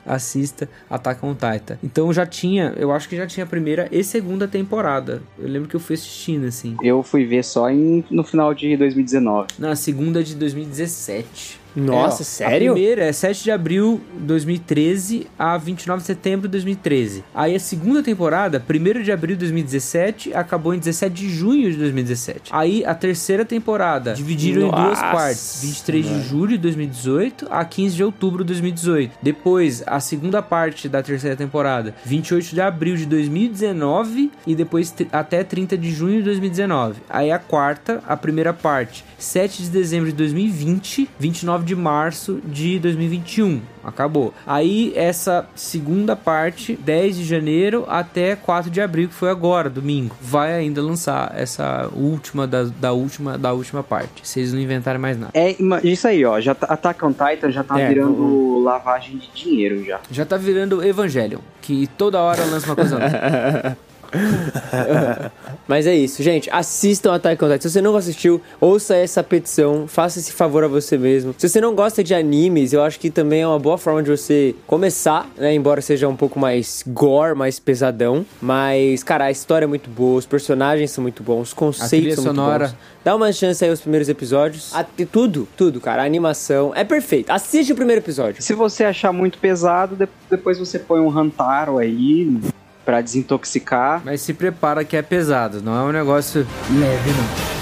assista Attack on Titan. Então já tinha, eu acho que já tinha a primeira e segunda temporada. Eu lembro que eu fui assistindo, assim. Eu fui ver só em, no final de 2019. Na segunda de 2017. Nossa, É, ó, sério? A primeira é 7 de abril de 2013 a 29 de setembro de 2013. Aí a segunda temporada, 1 de abril de 2017, acabou em 17 de junho de 2017. Aí a terceira temporada, dividiram em duas Nossa, partes: 23 de julho de 2018 a 15 de outubro de 2018. Depois, a segunda parte da terceira temporada, 28 de abril de 2019 e depois até 30 de junho de 2019. Aí a quarta, a primeira parte, 7 de dezembro de 2020, 29 de março de 2021. Acabou. Aí essa segunda parte, 10 de janeiro até 4 de abril, que foi agora, domingo. Vai ainda lançar essa última da, da última da última parte. Se eles não inventarem mais nada. É isso aí, ó. Já tá, Attack on Titan já tá É, virando lavagem de dinheiro já. Já tá virando Evangelion, que toda hora lança uma coisa nova. Mas é isso, gente. Assistam Attack on Titan. Se você não assistiu, ouça essa petição. Faça esse favor a você mesmo. Se você não gosta de animes, eu acho que também é uma boa forma de você começar, né? Embora seja um pouco mais gore, mais pesadão. Mas, cara, a história é muito boa, os personagens são muito bons, os conceitos são sonora. muito bons. Dá uma chance aí aos primeiros episódios. Até tudo, tudo, cara. A animação é perfeito. Assiste o primeiro episódio. Se você achar muito pesado, de- depois você põe um Hantaro aí pra desintoxicar. Mas se prepara que é pesado, não é um negócio leve, não.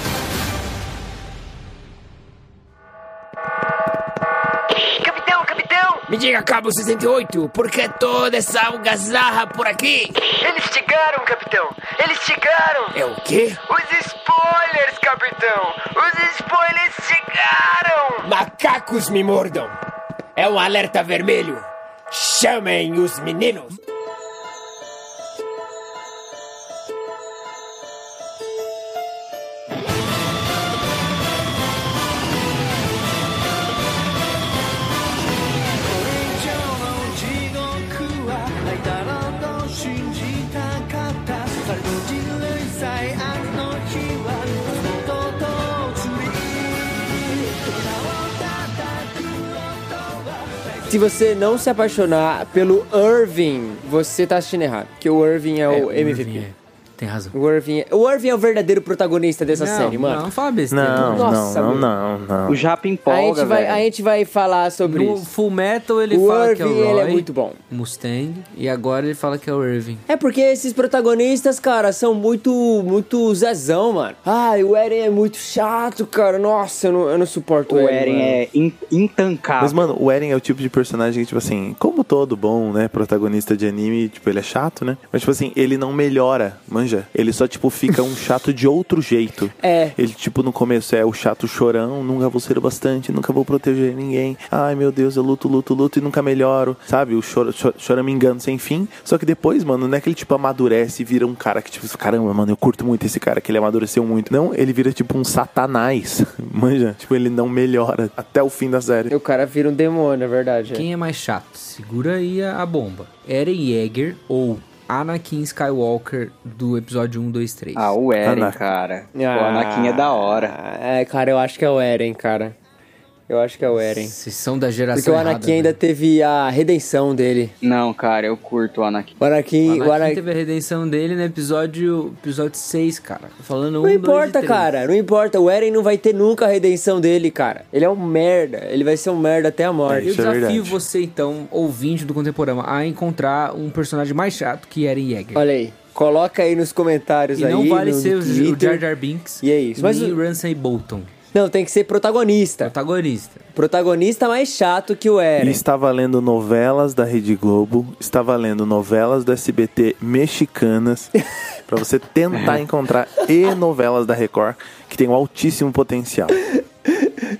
Capitão, capitão! Me diga, Cabo 68, por que toda essa algazarra por aqui? Eles chegaram, capitão! Eles chegaram! É o quê? Os spoilers, capitão! Os spoilers chegaram! Macacos me mordam! É um alerta vermelho! Chamem os meninos! Se você não se apaixonar pelo Irving, você tá assistindo errado. Porque o Irving é o MVP. Irving, é. Tem razão. O Irving, é... o Irving é o verdadeiro protagonista dessa não, série, mano. Não, fala besteira. Não, Nossa, não, não, não, não. O Japa a, empolga, gente vai, velho. a gente vai falar sobre No isso. Full Metal ele O fala que é o Irving, Roy, ele é muito bom. Mustang, e agora ele fala que é o Irving. É porque esses protagonistas, cara, são muito, muito zezão, mano. Ai, o Eren é muito chato, cara. Nossa, eu não, eu não suporto o, O Eren. Eren mano. é in- intancável. Mas, mano, o Eren é o tipo de personagem que, tipo assim, como todo bom, né, protagonista de anime, tipo, ele é chato, né? Mas, tipo assim, ele não melhora, manja? Manja? Ele só, tipo, fica um chato de outro jeito. É. Ele, tipo, no começo é o chato chorão, nunca vou ser o bastante, nunca vou proteger ninguém. Ai, meu Deus, eu luto, luto, luto e nunca melhoro. Sabe? O choro, choro, choramingando sem fim. Só que depois, mano, não é que ele, tipo, amadurece e vira um cara que, tipo, caramba, mano, eu curto muito esse cara, que ele amadureceu muito. Não, ele vira, tipo, um satanás. Manja? Tipo, ele não melhora até o fim da série. O cara vira um demônio, é verdade. é. Quem é mais chato? Segura aí a, a bomba. Eren Yeager ou Anakin Skywalker do episódio 1, 2, 3? Ah, o Eren, Anakin. cara. O Anakin é da hora. Ah, É, cara, eu acho que é o Eren, cara. Eu acho que é o Eren. Vocês são da geração Porque o errada, Anakin ainda velho. teve a redenção dele. Não, cara, eu curto o Anakin. O Anakin. O O Anakin Anakin... teve a redenção dele no episódio, episódio 6, cara. Falando um, Não dois e importa, três. cara. Não importa. O Eren não vai ter nunca a redenção dele, cara. Ele é um merda. Ele vai ser um merda até a morte. Eu é desafio verdade. você, então, ouvinte do Contemporâneo, a encontrar um personagem mais chato que Eren Yeager. Olha aí. Coloca aí nos comentários E aí. não vale no ser o. Jar Jar Binks E é isso. Mas nem o- Ramsay Bolton, Não, tem que ser protagonista. protagonista. Protagonista mais chato que o Ele Eren. está lendo novelas da Rede Globo, está lendo novelas do SBT mexicanas, pra você tentar encontrar e novelas da Record que tem um altíssimo potencial.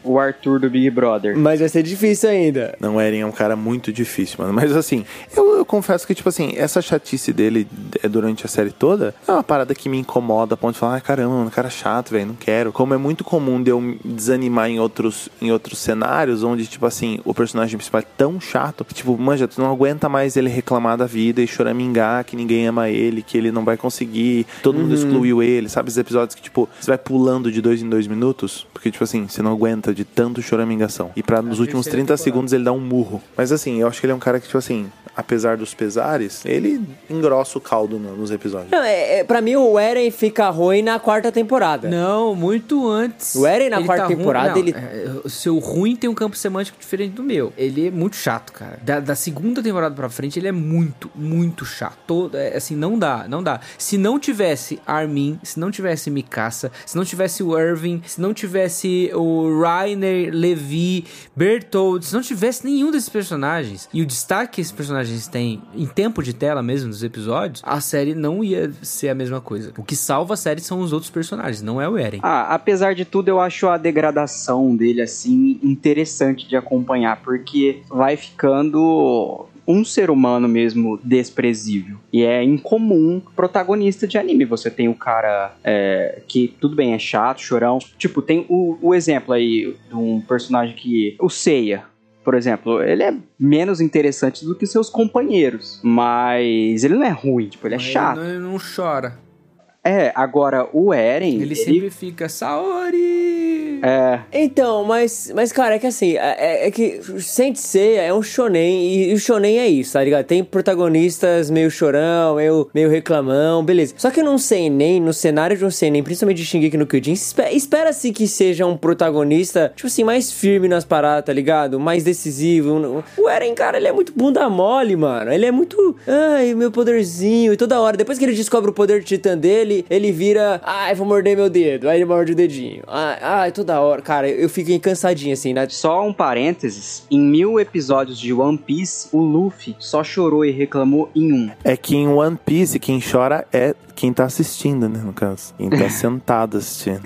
O Arthur do Big Brother. Mas vai ser difícil ainda. Não, Eren é um cara muito difícil, mano. Mas assim, eu, eu confesso que, tipo assim, essa chatice dele é, durante a série toda é uma parada que me incomoda a ponto de falar, ai caramba, mano, cara chato, velho, não quero. Como é muito comum de eu me desanimar em outros, em outros cenários, onde, tipo assim, o personagem principal é tão chato que, tipo, manja, tu não aguenta mais ele reclamar da vida e choramingar que ninguém ama ele, que ele não vai conseguir, todo mundo excluiu ele, sabe? Esses episódios que, tipo, você vai pulando de dois em dois minutos, porque, tipo assim, você não aguenta de tanto choramingação. E pra nos últimos terceira 30 temporada. segundos ele dá um murro. Mas assim, eu acho que ele é um cara que, tipo assim, apesar dos pesares, ele engrossa o caldo no- nos episódios. Não, é, é, pra mim o Eren fica ruim na quarta temporada. Não, muito antes. O Eren na quarta ruim- temporada, não, ele- é, o seu ruim tem um campo semântico diferente do meu. Ele é muito chato, cara. Da, da segunda temporada pra frente, ele é muito, muito chato. Todo, é, assim, não dá, não dá. Se não tivesse Armin, se não tivesse Mikasa, se não tivesse o Irving, se não tivesse o Rainer, Levi, Bertold, se não tivesse nenhum desses personagens e o destaque que esses personagens têm em tempo de tela mesmo nos episódios, a série não ia ser a mesma coisa. O que salva a série são os outros personagens, não é o Eren. Ah, apesar de tudo, eu acho a degradação dele, assim, interessante de acompanhar, porque vai ficando um ser humano mesmo desprezível. E é incomum protagonista de anime. Você tem o cara é, que, tudo bem, é chato, chorão. Tipo, tem o, o exemplo aí de um personagem que. O Seiya. Por exemplo, ele é menos interessante do que seus companheiros. Mas ele não é ruim, tipo, ele é Mas chato. Ele não, ele não chora. É, agora o Eren. Ele, sempre fica Saori. É, Então, mas, mas cara, é que assim, é, é que Saint Seiya é um shonen e, e o shonen é isso, tá ligado? Tem protagonistas meio chorão, meio, meio reclamão, beleza. Só que num seinen, no cenário de um seinen, principalmente de Shingeki no Kyojin, espe- espera-se que seja um protagonista, tipo assim, mais firme nas paradas, tá ligado? Mais decisivo. O Eren, cara, ele é muito bunda mole, mano. Ele é muito, ai, meu poderzinho, e toda hora, depois que ele descobre o poder titã dele, ele vira, ai, vou morder meu dedo. Aí ele morde o dedinho. Ai, ai toda hora, cara, eu fico cansadinho assim, né? Só um parênteses: em mil episódios de One Piece, o Luffy só chorou e reclamou em um. É que em One Piece, quem chora é quem tá assistindo, né, no caso. Quem tá sentado assistindo.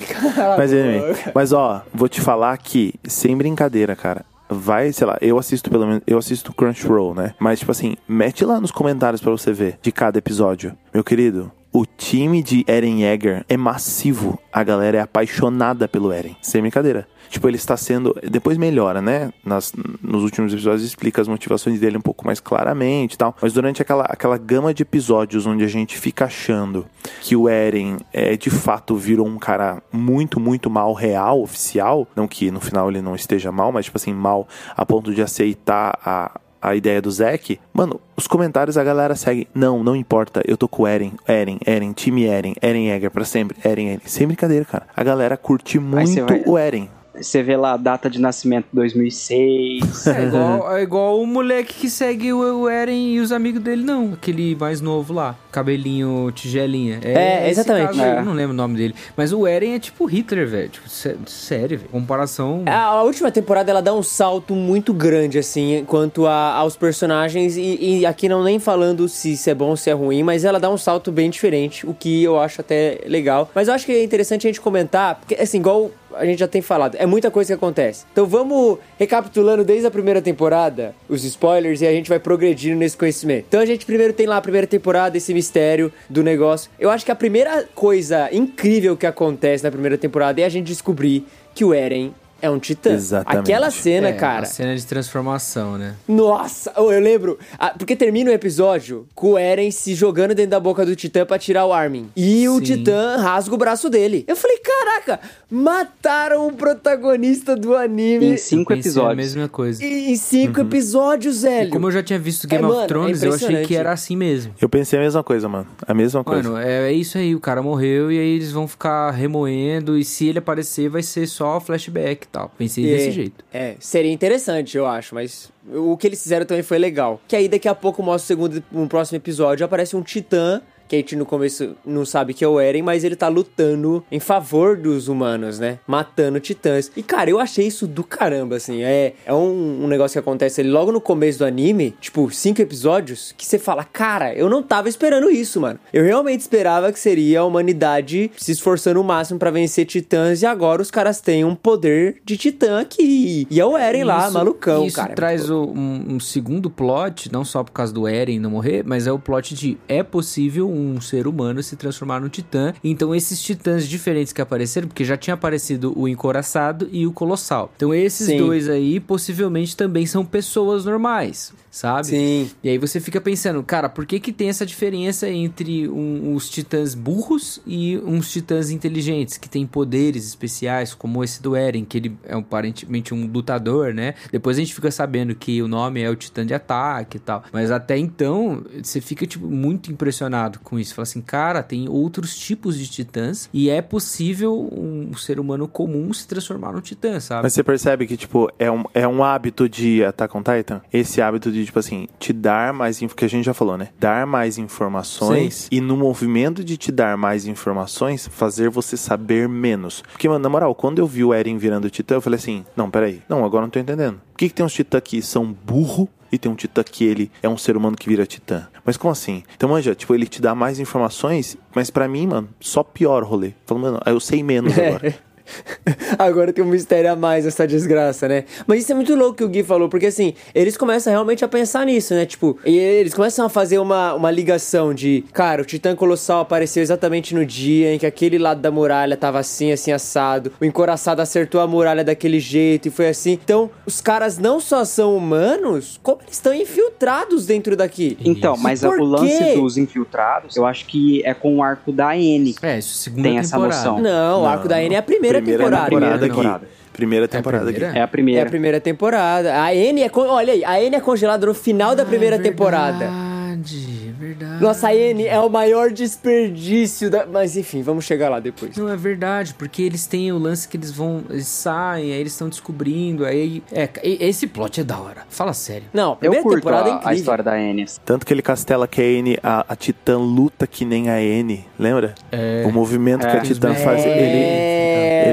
mas, anyway, mas, ó, vou te falar que, sem brincadeira, cara, vai, sei lá, eu assisto pelo menos, eu assisto Crunchyroll, né? Mas, tipo assim, mete lá nos comentários pra você ver de cada episódio. Meu querido, o time de Eren Yeager é massivo. A galera é apaixonada pelo Eren. Sem brincadeira. Tipo, ele está sendo. Depois melhora, né? Nas, nos últimos episódios explica as motivações dele um pouco mais claramente e tal. Mas durante aquela, aquela gama de episódios onde a gente fica achando que o Eren é, de fato virou um cara muito, muito mal real, oficial. Não que no final ele não esteja mal, mas tipo assim, mal a ponto de aceitar a, a ideia do Zack, mano, os comentários a galera segue. Não, não importa, eu tô com o Eren, Eren, Eren, time Eren, Eren Yeager pra sempre, Eren, Eren. Sem brincadeira, cara. A galera curte muito vai- o Eren. Você vê lá a data de nascimento 2006. É igual, é igual o moleque que segue o, Eren e os amigos dele, não. Aquele mais novo lá. Cabelinho tigelinha. É, esse exatamente. caso É. Eu não lembro o nome dele. Mas o Eren é tipo Hitler, velho. Tipo, sé- sério, velho. Comparação. A, a última temporada ela dá um salto muito grande, assim, quanto a- aos personagens. E, e aqui não nem falando se isso é bom ou se é ruim, mas ela dá um salto bem diferente, o que eu acho até legal. Mas eu acho que é interessante a gente comentar, porque, assim, igual a gente já tem falado, é muita coisa que acontece. Então vamos recapitulando desde a primeira temporada, os spoilers, e a gente vai progredindo nesse conhecimento. Então a gente primeiro tem lá a primeira temporada, esse mistério do negócio. Eu acho que a primeira coisa incrível que acontece na primeira temporada é a gente descobrir que o Eren é um titã. Exatamente. Aquela cena, É, cara. A cena de transformação, né? Nossa, eu lembro. ah, porque termina o episódio com o Eren se jogando dentro da boca do Titã pra tirar o Armin. E o Sim. Titã rasga o braço dele. Eu falei, caraca, mataram o protagonista do anime em cinco Pensei A episódios. mesma coisa. em cinco episódios, velho. Como eu já tinha visto Game É, of mano, é Thrones, eu achei que era assim mesmo. Eu pensei a mesma coisa, mano. A mesma coisa. Mano, é, é isso aí, o cara morreu e aí eles vão ficar remoendo e se ele aparecer vai ser só flashback e tal. Pensei É, desse jeito. É, seria interessante, eu acho, mas o que eles fizeram também foi legal. Que aí daqui a pouco mostra o segundo, um próximo episódio, aparece um titã. Que a gente no começo não sabe que é o Eren, mas ele tá lutando em favor dos humanos, né? Matando titãs. E, cara, eu achei isso do caramba, assim. É, é um, um negócio que acontece ali logo no começo do anime, tipo, cinco episódios, que você fala, cara, eu não tava esperando isso, mano. Eu realmente esperava que seria a humanidade se esforçando o máximo pra vencer titãs, e agora os caras têm um poder de titã aqui. E é o Eren lá, Isso- malucão, isso cara. traz o- um, um segundo plot, não só por causa do Eren não morrer, mas é o plot de é possível um ser humano se transformar num titã. Então esses titãs diferentes que apareceram, porque já tinha aparecido o encoraçado e o colossal. Então esses Sim. dois aí possivelmente também são pessoas normais, sabe? Sim. E aí você fica pensando, cara, por que que tem essa diferença entre um- os titãs burros e uns titãs inteligentes, que têm poderes especiais, como esse do Eren, que ele é um, aparentemente um lutador, né? Depois a gente fica sabendo que o nome é o titã de ataque e tal. Mas até então, você fica, tipo, muito impressionado com isso. Fala assim, cara, tem outros tipos de titãs e é possível um ser humano comum se transformar num titã, sabe? Mas você percebe que, tipo, é um, é um hábito de Attack on Titan? Esse hábito de, tipo assim, te dar mais... que a gente já falou, né? Dar mais informações e no movimento de te dar mais informações, fazer você saber menos. Porque, mano, na moral, quando eu vi o Eren virando titã, eu falei assim, não, peraí. Não, agora não tô entendendo. Por que, que tem uns titã que são burro e tem um titã que ele é um ser humano que vira titã. Mas como assim? Então, manja, tipo, ele te dá mais informações, mas pra mim, mano, só piora o rolê. Falando, mano, eu sei menos agora. Agora tem um mistério a mais essa desgraça, né? Mas isso é muito louco que o Gui falou, porque assim, eles começam realmente a pensar nisso, né? Tipo, e eles começam a fazer uma, uma ligação de, cara, o Titã Colossal apareceu exatamente no dia em que aquele lado da muralha tava assim, assim, assado. O encoraçado acertou a muralha daquele jeito e foi assim. Então, os caras não só são humanos, como eles estão infiltrados dentro daqui. Então, mas Por o lance quê? dos infiltrados, eu acho que é com o arco da N. É, isso segunda Tem essa temporada. noção. Não, o Arco da N é a primeira, Primeira temporada. temporada Primeira aqui. temporada. Primeira temporada primeira? aqui. É a É primeira. a primeira temporada. A N é. con- Olha aí, a N é congelada no final da primeira temporada. Verdade, é verdade. Nossa, a N é o maior desperdício da. Mas enfim, vamos chegar lá depois. Não, é verdade, porque eles têm o lance que eles vão. Eles saem, aí eles estão descobrindo, aí. É, esse plot é da hora. Fala sério. Não, a Eu primeira curto temporada é a, a incrível. história da N. Tanto que ele castela que a N, a, a Titã luta que nem a N, lembra? É. O movimento que a É. Titã É. faz, ele,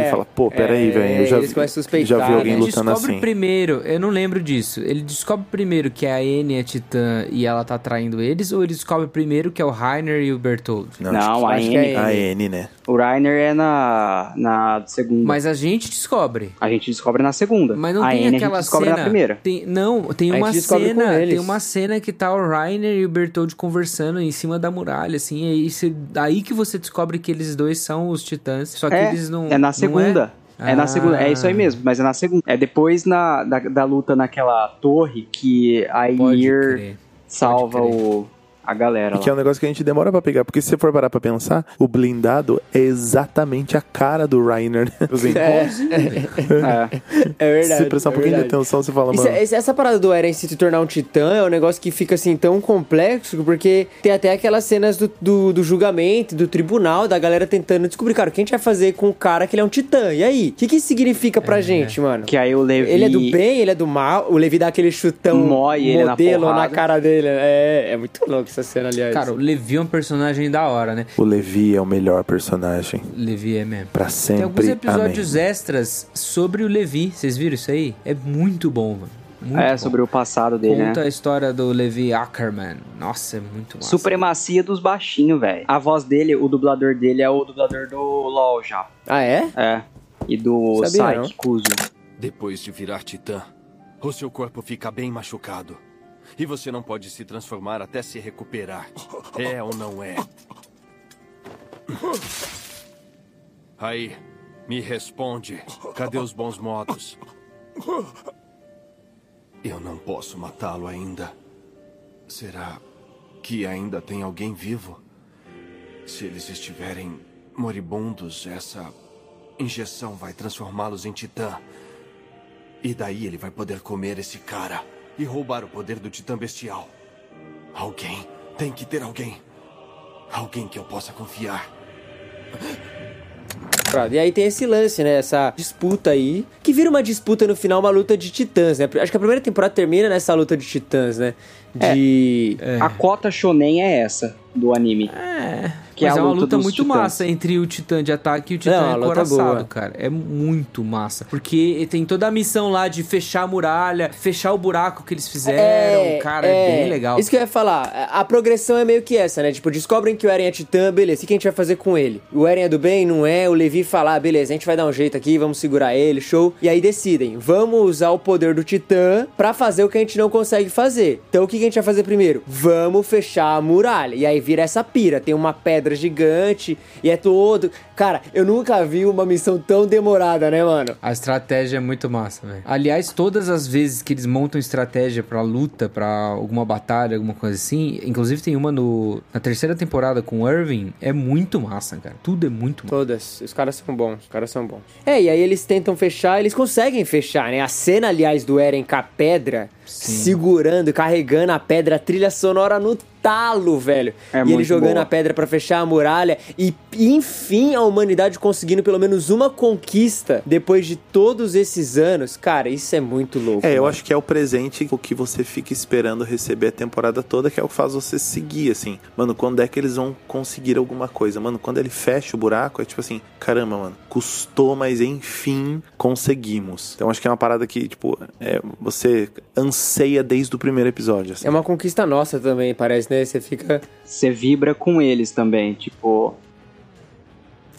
ele fala, pô, peraí, É, velho, eu já, eles a já vi alguém né? Ele lutando descobre assim. primeiro, eu não lembro disso. Ele descobre primeiro que a Anne é titã e ela tá traindo eles, ou ele descobre primeiro que é o Rainer e o Bertold? Não, Não, a N. é a N, né? O Rainer é na, na segunda. Mas a gente descobre. A gente descobre na segunda. Mas não a tem N a gente aquela descobre cena. na primeira. Tem, não, tem A uma gente descobre com cena. eles. Tem uma cena que tá o Rainer e o Bertold conversando em cima da muralha, assim. E aí, você- daí que você descobre que eles dois são os titãs. Só que É, eles não. é na segunda. É? na segunda, é isso aí Ah. mesmo, mas é na segunda. É depois na, da, da luta naquela torre que a Ymir salva o, a galera E que é um negócio que a gente demora pra pegar, porque se você for parar pra pensar, o blindado é exatamente a cara do Reiner. né? Assim, É. É verdade. se você prestar um é pouquinho de atenção, você fala, mano. esse- essa parada do Eren se tornar um titã é um negócio que fica assim tão complexo, porque tem até aquelas cenas do, do, do julgamento, do tribunal, da galera tentando descobrir, cara, o que a gente vai fazer com o cara que ele é um titã? E aí? O que, que isso significa pra gente, mano? Que aí o Levi. Ele é do bem, ele é do mal. O Levi dá aquele chutão Mói ele na modelo na, cara dele. É, é muito louco essa cena, aliás. Cara, o Levi é um personagem da hora, né? O Levi é o melhor personagem. Levi é mesmo. Pra Tem alguns sempre. episódios Amém. extras sobre o Levi. Vocês viram isso aí? É muito bom, mano. Muito É, bom. sobre o passado dele, Conta né? a história do Levi Ackerman. Nossa, é muito massa. Supremacia dos baixinhos, velho. A voz dele, o dublador dele é o dublador do LoL já. Ah, é? É. E do Sabia Saik Kuzu. Depois de virar titã, o seu corpo fica bem machucado. E você não pode se transformar até se recuperar. É ou não é? Aí, me responde. Cadê os bons modos? Eu não posso matá-lo ainda. Será que ainda tem alguém vivo? Se eles estiverem moribundos, essa injeção vai transformá-los em titã. E daí ele vai poder comer esse cara e roubar o poder do titã bestial. Alguém. Tem que ter alguém. Alguém que eu possa confiar. E aí tem esse lance, né? Essa disputa aí. Que vira uma disputa no final, uma luta de titãs, né? Acho que a primeira temporada termina nessa luta de titãs, né? De. A cota shonen é essa do anime. É. Que Mas é é, a uma luta muito titãs. massa entre o titã de ataque e o titã Não, boa. encoraçado, cara. É muito massa. Porque tem toda a missão lá de fechar a muralha, fechar o buraco que eles fizeram. cara, é, bem legal. Isso que eu ia falar. A progressão é meio que essa, né? Tipo, descobrem que o Eren é titã, beleza. O que a gente vai fazer com ele? O Eren é do bem? Não é? O Levi fala, ah, beleza, a gente vai dar um jeito aqui, vamos segurar ele, show. E aí decidem, vamos usar o poder do titã pra fazer o que a gente não consegue fazer. Então o que a gente vai fazer primeiro? Vamos fechar a muralha. E aí vira essa pira. Tem uma pedra gigante e é todo. Cara, eu nunca vi uma missão tão demorada, né, mano? A estratégia é muito massa, velho. Aliás, todas as vezes que eles montam estratégia pra luta, pra alguma batalha, alguma coisa assim, inclusive tem uma no, na terceira temporada com o Irving, é muito massa, cara. Tudo é muito massa. Todas. Os caras são bons, os caras são bons. É, e aí eles tentam fechar, eles conseguem fechar, né? A cena, aliás, do Eren com a pedra, segurando, carregando a pedra, a trilha sonora no talo, velho. É e ele jogando boa. a pedra pra fechar a muralha. E, enfim, a humanidade conseguindo pelo menos uma conquista depois de todos esses anos. Cara, isso é muito louco. É, eu mano. acho que é o presente o que você fica esperando receber a temporada toda, que é o que faz você seguir, assim. Mano, quando é que eles vão conseguir alguma coisa? Mano, quando ele fecha o buraco, é tipo assim, caramba, mano, custou, mas enfim conseguimos. Então acho que é uma parada que, tipo, é, você anseia desde o primeiro episódio, assim. É uma conquista nossa também, parece, né? Você fica. Você vibra com eles também, tipo.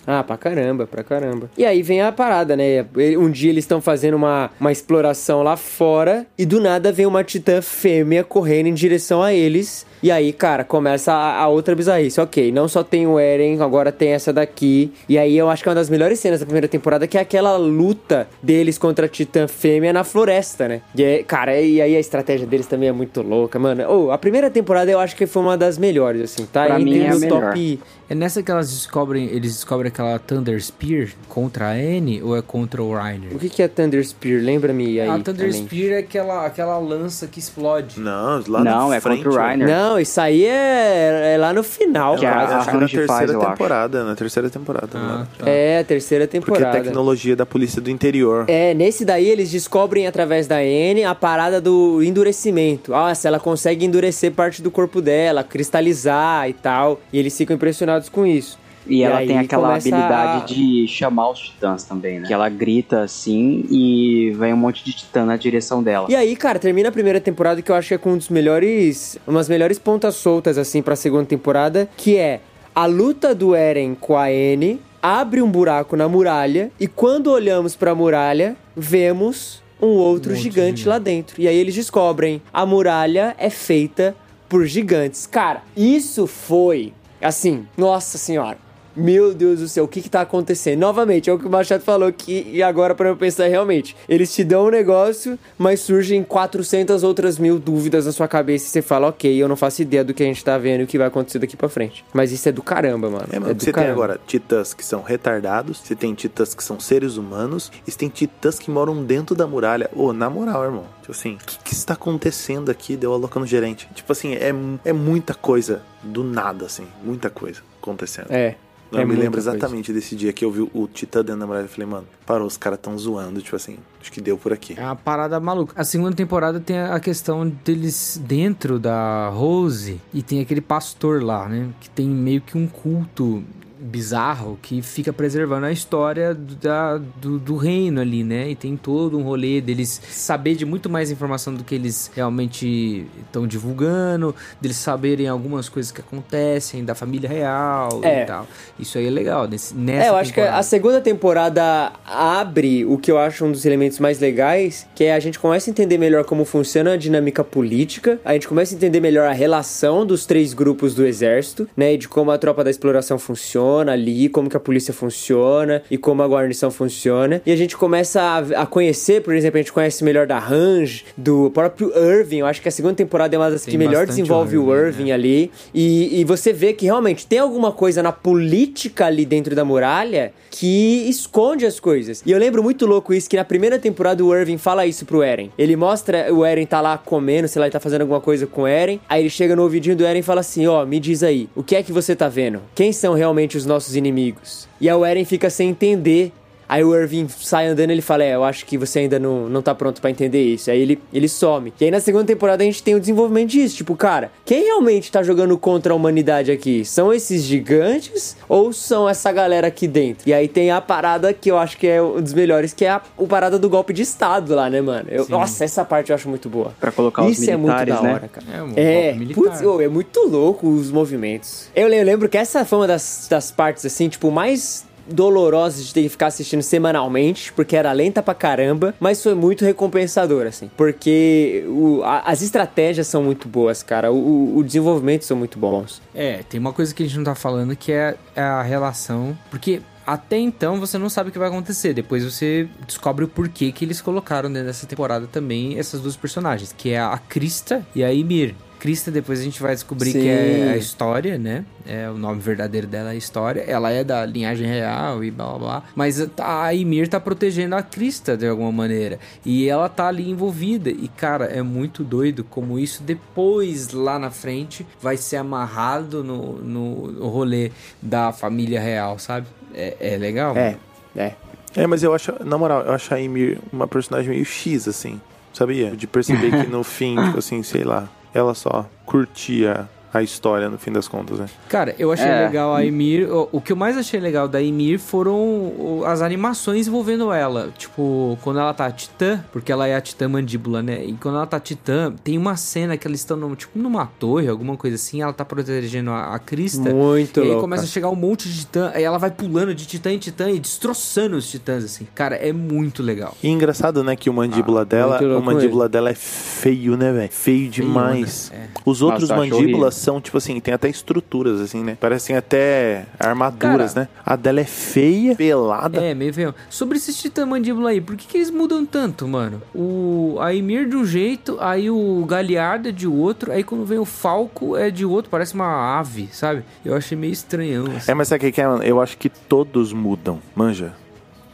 Ah, pra caramba, pra caramba. E aí vem a parada, né? Um dia eles estão fazendo uma, uma exploração lá fora e do nada vem uma titã fêmea correndo em direção a eles. E aí, cara, começa a, a outra bizarrice. Ok, não só tem o Eren, agora tem essa daqui. E aí eu acho que é uma das melhores cenas da primeira temporada, que é aquela luta deles contra a titã fêmea na floresta, né? E é, cara, e aí a estratégia deles também é muito louca, mano. Oh, a primeira temporada eu acho que foi uma das melhores, assim, tá? Pra Entre mim é melhor. top É nessa que elas descobrem, eles descobrem aquela Thunder Spear contra a Anne ou é contra o Reiner? O que, que é Thunder Spear? Lembra-me aí. a Thunder também. Spear é aquela, aquela lança que explode. Não, lá Não, na é frente, contra o Reiner. Não, isso aí é, é lá no final, Que é a- Acho que na faz, terceira acho. temporada, na terceira temporada. Ah, mano. tá. É, a terceira Porque temporada. tecnologia da polícia do interior. É, nesse daí eles descobrem através da N a parada do endurecimento. Nossa, ela consegue endurecer parte do corpo dela, cristalizar e tal. E eles ficam impressionados com isso. E, ela aí tem aquela habilidade a- de chamar os titãs também, né? Que ela grita assim e vem um monte de titã na direção dela. E aí, cara, termina a primeira temporada que eu acho que é com um dos melhores. Umas melhores pontas soltas, assim, pra segunda temporada, que é a luta do Eren com a N, abre um buraco na muralha, e quando olhamos pra muralha, vemos um outro gigante lá dentro. E aí eles descobrem: a muralha é feita por gigantes. Cara, isso foi, assim, nossa senhora. Meu Deus do céu, o que que tá acontecendo? Novamente, é o que o Machado falou que, e agora pra eu pensar realmente, eles te dão um negócio, mas surgem 400 outras mil dúvidas na sua cabeça e você fala, ok, eu não faço ideia do que a gente tá vendo e o que vai acontecer daqui pra frente. Mas isso é do caramba, mano. É, mano, do você tem caramba. agora titãs que são retardados, você tem titãs que são seres humanos, e você tem titãs que moram dentro da muralha. Ô, na moral, irmão, tipo assim, o que, que está acontecendo aqui? Deu a louca no gerente. Tipo assim, é, é muita coisa do nada, assim, muita coisa acontecendo. É. Eu é me lembro coisa. exatamente desse dia que eu vi o Titã dentro da muralha e falei, mano, parou, os caras tão zoando, tipo assim, acho que deu por aqui. É uma parada maluca. A segunda temporada tem a questão deles dentro da Rose e tem aquele pastor lá, né? Que tem meio que um culto bizarro que fica preservando a história do, da, do, do reino ali, né? E tem todo um rolê deles saber de muito mais informação do que eles realmente estão divulgando, deles saberem algumas coisas que acontecem da família real É. e tal. Isso aí é legal. Nesse, nessa É, eu acho que temporada. a segunda temporada abre o que eu acho um dos elementos mais legais, que é a gente começa a entender melhor como funciona a dinâmica política, a gente começa a entender melhor a relação dos três grupos do exército, né, e de como a tropa da exploração funciona ali, como que a polícia funciona e como a guarnição funciona. E a gente começa a, a conhecer, por exemplo, a gente conhece melhor da Range, do próprio Irving. Eu acho que a segunda temporada é uma das Tem que melhor desenvolve o Irving, Irving né? ali. E, e você vê que realmente tem alguma coisa na política ali dentro da muralha que esconde as coisas. E eu lembro muito louco isso, que na primeira temporada o Irving fala isso pro Eren. Ele mostra o Eren tá lá comendo, sei lá, ele tá fazendo alguma coisa com o Eren. Aí ele chega no ouvidinho do Eren e fala assim: Ó, me diz aí, o que é que você tá vendo? Quem são realmente os nossos inimigos? E o Eren fica sem entender. Aí o Irving sai andando e ele fala: É, eu acho que você ainda não, não tá pronto pra entender isso. Aí ele, ele some. E aí na segunda temporada a gente tem o desenvolvimento disso. Tipo, cara, quem realmente tá jogando contra a humanidade aqui? São esses gigantes ou são essa galera aqui dentro? E aí tem a parada que eu acho que é um dos melhores, que é a, o parada do golpe de Estado lá, né, mano? Eu- nossa, essa parte eu acho muito boa. Pra colocar os Isso é muito militares, da né? hora, cara. É, um É, putz, ô, é muito louco os movimentos. Eu, eu lembro que essa foi uma das, das partes, assim, tipo, mais dolorosas de ter que ficar assistindo semanalmente, porque era lenta pra caramba, mas foi muito recompensador, assim, porque o- a- as estratégias são muito boas, cara, o- o desenvolvimento são muito bons. É, tem uma coisa que a gente não tá falando que é é a relação. Porque até então você não sabe o que vai acontecer. Depois você descobre o porquê que eles colocaram dentro dessa temporada também essas duas personagens, que é a Krista e a Ymir. Krista, depois a gente vai descobrir Sim. que é a história, né? É, o nome verdadeiro dela é a história. Ela é da linhagem real e blá blá blá. Mas a Ymir tá protegendo a Krista de alguma maneira. E ela tá ali envolvida. E, cara, é muito doido como isso depois, lá na frente, vai ser amarrado no, no, no rolê da família real, sabe? É, é legal. É, é. É, mas eu acho, na moral, eu acho a Ymir uma personagem meio X, assim, sabia? De perceber que no fim, tipo assim, sei lá, ela só curtia a história no fim das contas, né? Cara, eu achei É. legal a Ymir. O, o que eu mais achei legal da Ymir foram o- as animações envolvendo ela. Tipo, quando ela tá titã, porque ela é a titã mandíbula, né? E quando ela tá titã, tem uma cena que eles estão, no- tipo, numa torre, alguma coisa assim. Ela tá protegendo a, a Krista. Muito E aí louca. começa a chegar um monte de titã. Aí ela vai pulando de titã em titã e destroçando os titãs, assim. Cara, é muito legal. E engraçado, né, que o mandíbula dela, muito louco o mandíbula dela é feio, né, velho? Feio demais. né? Os outros Nossa, acho mandíbulas. São, tipo assim, tem até estruturas, assim, né? Parecem até armaduras, Cara, né? A dela é feia, pelada. É, meio feio. Sobre esses titã mandíbula aí, por que, que eles mudam tanto, mano? O a Ymir de um jeito, aí o Galhardo é de outro, aí quando vem o Falco é de outro, parece uma ave, sabe? Eu achei meio estranhão. assim. É, mas sabe o que que é, mano? Eu acho que todos mudam, manja?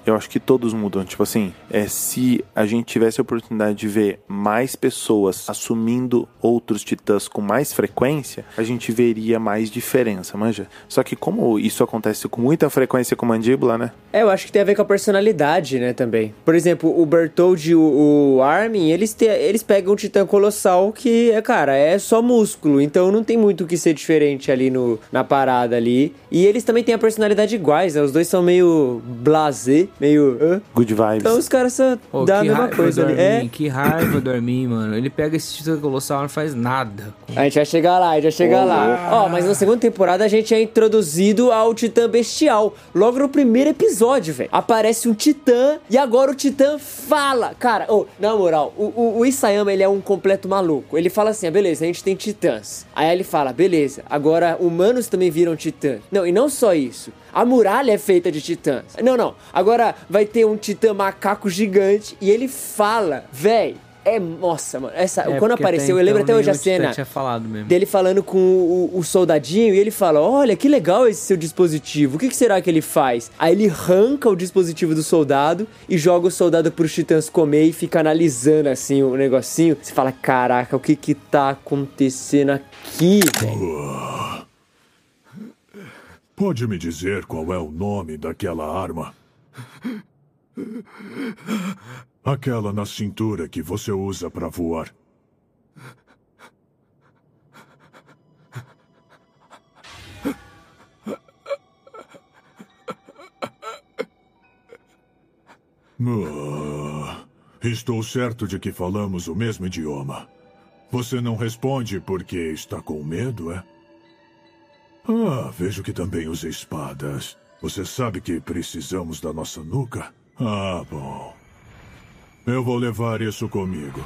Eu acho que todos mudam. Tipo assim, é se a gente tivesse a oportunidade de ver mais pessoas assumindo outros titãs com mais frequência, a gente veria mais diferença, manja? Só que como isso acontece com muita frequência com mandíbula, né? É, eu acho que tem a ver com a personalidade, né, também. Por exemplo, o Bertold e o, Armin, eles, te- eles pegam um titã colossal que, é, cara, é só músculo, então não tem muito o que ser diferente ali no, na parada ali. E eles também têm a personalidade iguais, né? Os dois são meio blasé, meio... hã? Good vibes. Então os caras só Pô, dão a que mesma raiva coisa ali. Armin, É, que raiva do Armin, mano. Ele pega esse titã colossal e não faz nada. a gente vai chegar lá, a gente vai chegar lá. Ó, mas na segunda temporada a gente é introduzido ao Titã Bestial. Logo no primeiro episódio, velho. Aparece um Titã e agora o Titã fala. Cara, ô, na moral, o, o, o Isayama, ele é um completo maluco. Ele fala assim, ah, beleza, a gente tem titãs. Aí ele fala, beleza, agora humanos também viram titã. Não, e não só isso. A muralha é feita de titãs. Não, não. Agora vai ter um titã macaco gigante e ele fala, véi. É, nossa, mano. Essa, É, quando apareceu, eu lembro então até hoje a cena tinha falado mesmo. dele falando com o, o soldadinho e ele fala: Olha, que legal esse seu dispositivo. O que, que será que ele faz? Aí ele arranca o dispositivo do soldado e joga o soldado pros titãs comer e fica analisando assim o negocinho. Você fala: Caraca, o que que tá acontecendo aqui, velho? Pode me dizer qual é o nome daquela arma? Aquela na cintura que você usa para voar. Ah, estou certo de que falamos o mesmo idioma. Você não responde porque está com medo, é? Ah, vejo que também usa espadas. Você sabe que precisamos da nossa nuca? Ah, bom. Eu vou levar isso comigo.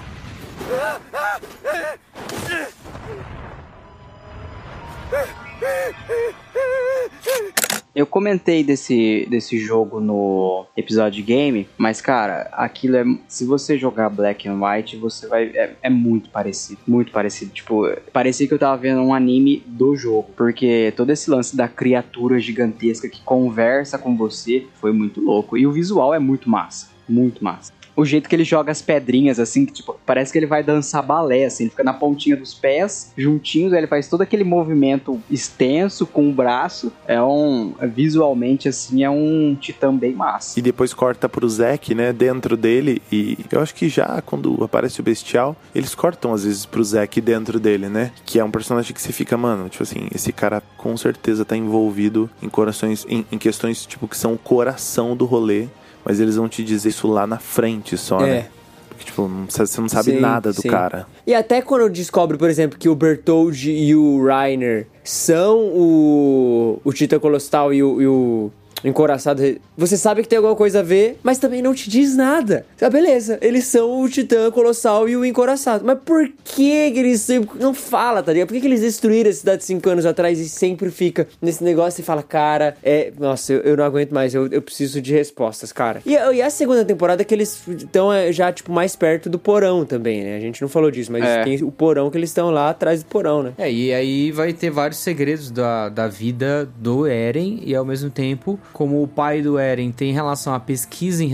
Eu comentei desse, desse jogo no episódio de game, mas cara, aquilo é. Se você jogar Black and White, você vai. É, é muito parecido. Muito parecido. Tipo, parecia que eu tava vendo um anime do jogo. Porque todo esse lance da criatura gigantesca que conversa com você foi muito louco. E o visual é muito massa. Muito massa. O jeito que ele joga as pedrinhas, assim, que tipo, parece que ele vai dançar balé, assim, ele fica na pontinha dos pés, juntinhos, ele faz todo aquele movimento extenso com o braço. É um. Visualmente, assim, é um titã bem massa. E depois corta pro Zack, né, dentro dele. E eu acho que já quando aparece o Bestial, eles cortam às vezes pro Zack dentro dele, né? Que é um personagem que você fica, mano, tipo assim, esse cara com certeza tá envolvido em corações, em, em questões, tipo, que são o coração do rolê. Mas eles vão te dizer isso lá na frente só, É. né? Porque, tipo, não você não sabe Sim, nada do sim. cara. E até quando descobre, por exemplo, que o Bertoldi e o Rainer são o, o Titã Colossal e o, e o Encoraçado, você sabe que tem alguma coisa a ver, mas também não te diz nada. Ah, beleza, eles são o Titã Colossal e o Encoraçado. Mas por que, que eles sempre. Não fala, tá ligado? Por que, que eles destruíram a cidade cinco anos atrás e sempre fica nesse negócio e fala, cara, é. Nossa, eu, eu não aguento mais, eu, eu preciso de respostas, cara. E, a- e a segunda temporada que eles estão é, já, tipo, mais perto do porão também, né? A gente não falou disso, mas É. tem o porão que eles estão lá atrás do porão, né? É, e aí vai ter vários segredos da, da vida do Eren e ao mesmo tempo, como o pai do Eren tem relação à pesquisa em,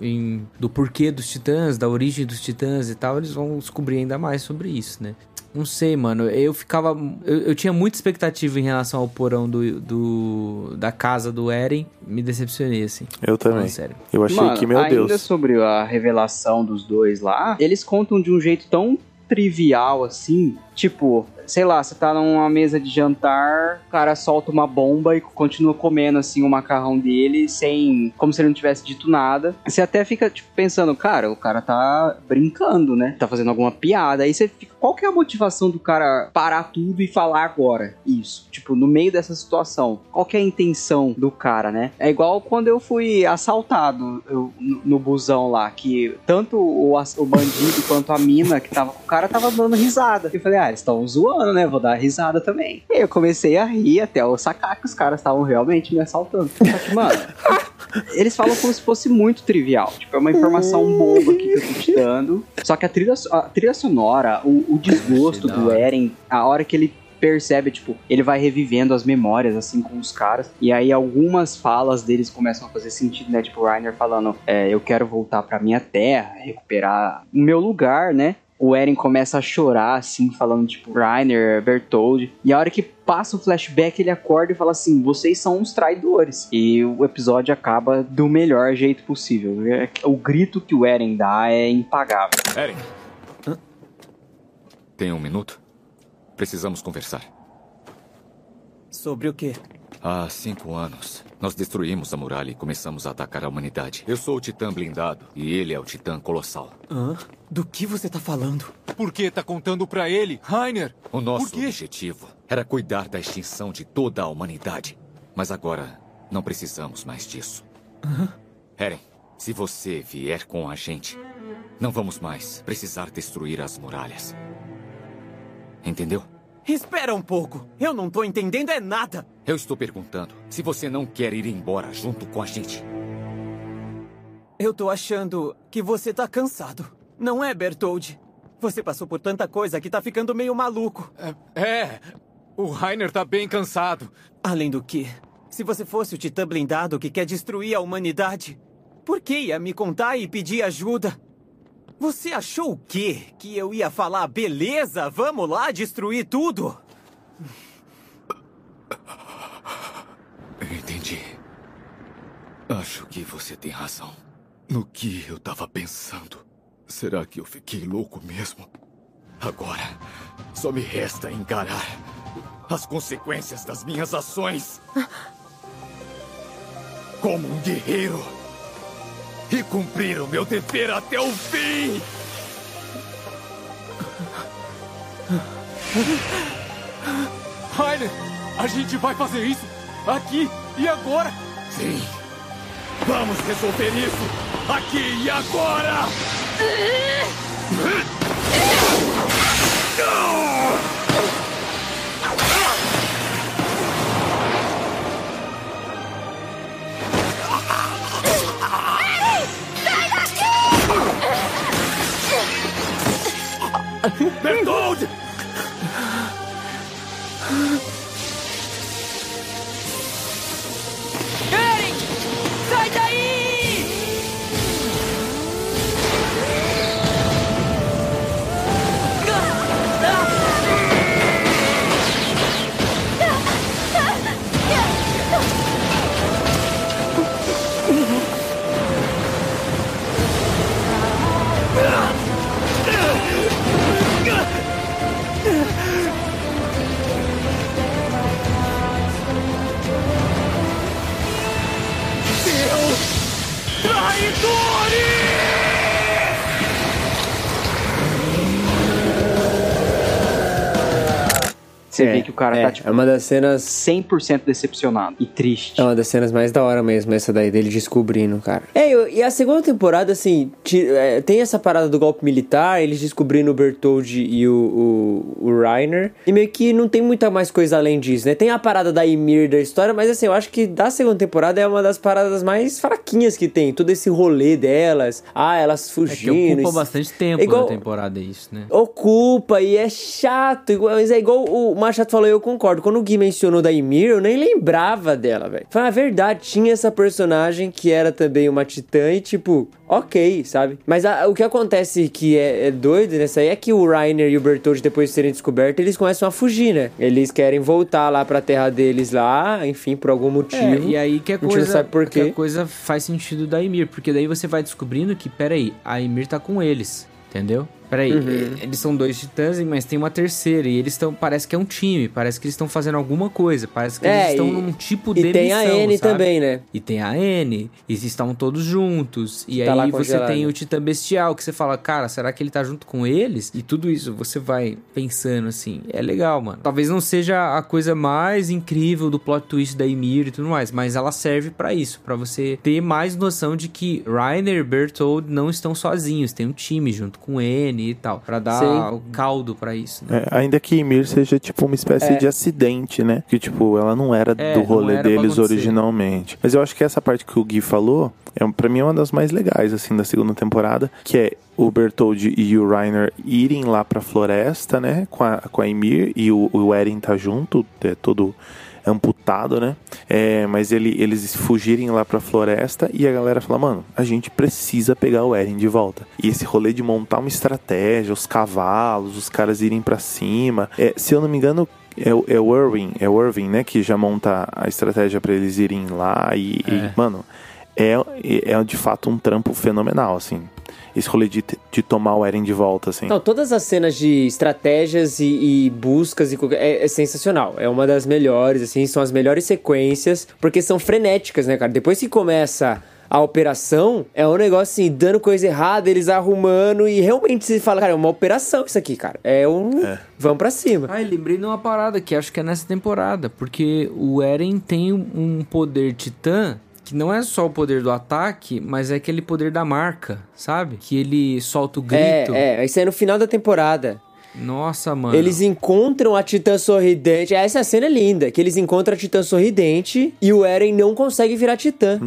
em- do porquê dos titãs, da origem dos titãs e tal, eles vão descobrir ainda mais sobre isso, né? Não sei, mano. Eu ficava. Eu, eu tinha muita expectativa em relação ao porão do, do- da casa do Eren. Me decepcionei, assim. Eu também. Falando sério. Eu achei Mano, que, meu ainda Deus. sobre a revelação dos dois lá, eles contam de um jeito tão trivial assim, tipo, sei lá, você tá numa mesa de jantar, o cara solta uma bomba e continua comendo assim o macarrão dele sem, como se ele não tivesse dito nada. Você até fica tipo pensando, cara, o cara tá brincando, né? Tá fazendo alguma piada. Aí você fica, qual que é a motivação do cara parar tudo e falar agora isso? Tipo, no meio dessa situação, qual que é a intenção do cara, né? É igual quando eu fui assaltado eu- no, no busão lá, que tanto o, o bandido quanto a mina que tava com o cara tava dando risada. Eu falei, ah, eles estão zoando, né? Vou dar risada também. E eu comecei a rir até eu sacar que os caras estavam realmente me assaltando. Só que, mano, eles falam como se fosse muito trivial. Tipo, é uma informação boba aqui que eu tô te dando. Só que a trilha, a trilha sonora, o, o desgosto do. Eren, a hora que ele percebe, tipo, ele vai revivendo as memórias, assim, com os caras. E aí algumas falas deles começam a fazer sentido, né? Tipo, o Reiner falando, é, eu quero voltar pra minha terra, recuperar o meu lugar, né? O Eren começa a chorar, assim, falando, tipo, Reiner, Bertold. E a hora que passa o flashback, ele acorda e fala assim, vocês são uns traidores. E o episódio acaba do melhor jeito possível. É- O grito que o Eren dá é impagável. Eren. Tem um minuto? Precisamos conversar. Sobre o quê? Há cinco anos, nós destruímos a muralha e começamos a atacar a humanidade. Eu sou o Titã blindado e ele é o Titã colossal. Hã? Do que você tá falando? Por que tá contando pra ele, Rainer? O nosso objetivo era cuidar da extinção de toda a humanidade. Mas agora, não precisamos mais disso. Eren, se você vier com a gente, não vamos mais precisar destruir as muralhas. Entendeu? Espera um pouco. Eu não tô entendendo é nada. Eu estou perguntando se você não quer ir embora junto com a gente. Eu tô achando que você tá cansado. Não é, Bertold? Você passou por tanta coisa que tá ficando meio maluco. É, o Rainer tá bem cansado. Além do que, se você fosse o titã blindado que quer destruir a humanidade, por que ia me contar e pedir ajuda? Você achou o quê? Que eu ia falar, beleza, vamos lá destruir tudo? Entendi. Acho que você tem razão. No que eu tava pensando. Será que eu fiquei louco mesmo? Agora, só me resta encarar as consequências das minhas ações. Como um guerreiro. E cumprir o meu dever até o fim! Rainer, a gente vai fazer isso aqui e agora! Sim. Vamos resolver isso aqui e agora! Bertold! Sai daí! Saidori! Você É, vê que o cara é, tá, tipo, é uma das cenas 100% decepcionado e triste. É uma das cenas mais da hora mesmo, essa daí, dele descobrindo, cara. É, e a segunda temporada, assim, é, tem essa parada do golpe militar, eles descobrindo o Bertold e o, o, o Reiner. E meio que não tem muita mais coisa além disso, né? Tem a parada da Ymir da história, mas assim, eu acho que da segunda temporada é uma das paradas mais fraquinhas que tem. Todo esse rolê delas. Ah, elas É que fugindo. ocupa isso- bastante tempo É igual- da temporada isso, né? Ocupa e é chato, mas é igual o Machado falou, eu concordo. Quando o Gui mencionou da Ymir, eu nem lembrava dela, velho. Foi a verdade, tinha essa personagem que era também uma titã e tipo, ok, sabe? Mas a- o que acontece que é, é doido nessa aí é que o Reiner e o Bertold, depois de serem descobertos, eles começam a fugir, né? Eles querem voltar lá pra terra deles lá, enfim, por algum motivo. É, e aí que a a gente não coisa, sabe por que quê. a coisa faz sentido da Ymir, porque daí você vai descobrindo que, peraí, a Ymir tá com eles, entendeu? Peraí, Uhum. e- eles são dois titãs, mas tem uma terceira, e eles estão, parece que é um time, parece que eles estão fazendo alguma coisa, parece que É, eles estão e- num tipo e de tem a N sabe? também, né? E tem a N, e eles estão todos juntos, e Tá aí você tem o titã bestial, que você fala, cara, será que ele tá junto com eles? E tudo isso, você vai pensando assim, é legal, mano. Talvez não seja a coisa mais incrível do plot twist da Ymir e tudo mais, mas ela serve pra isso, pra você ter mais noção de que Reiner e Bertold não estão sozinhos, tem um time junto com N e tal, pra dar Sim. o caldo pra isso, né? É, ainda que Ymir seja tipo uma espécie É. de acidente, né? Que tipo, ela não era É, do rolê era deles originalmente. Mas eu acho que essa parte que o Gui falou, é, pra mim é uma das mais legais, assim, da segunda temporada, que é o Bertold e o Reiner irem lá pra floresta, né? Com a, com a Ymir e o, o Eren tá junto, é todo amputado, né? É, mas ele, eles fugirem lá pra floresta e a galera fala, mano, a gente precisa pegar o Eren de volta. E esse rolê de montar uma estratégia, os cavalos, os caras irem pra cima. É, se eu não me engano, é, o- é o Irving, é o Irving, né, que já monta a estratégia pra eles irem lá e, e, É. mano, é, é de fato um trampo fenomenal, assim. Esse rolê de, de tomar o Eren de volta, assim. Não, todas as cenas de estratégias e, e buscas e é, é sensacional. É uma das melhores, assim, são as melhores sequências, porque são frenéticas, né, cara? Depois que começa a operação, é um negócio assim, dando coisa errada, eles arrumando e realmente você fala, cara, é uma operação isso aqui, cara. É um. Vamos pra cima. Ah, e lembrei de uma parada que acho que é nessa temporada, porque o Eren tem um poder titã que não é só o poder do ataque, mas é aquele poder da marca, sabe? Que ele solta o grito. É, é, isso aí é no final da temporada. Nossa, mano. Eles encontram a Titã Sorridente. Essa cena é linda, que eles encontram a Titã Sorridente e o Eren não consegue virar Titã.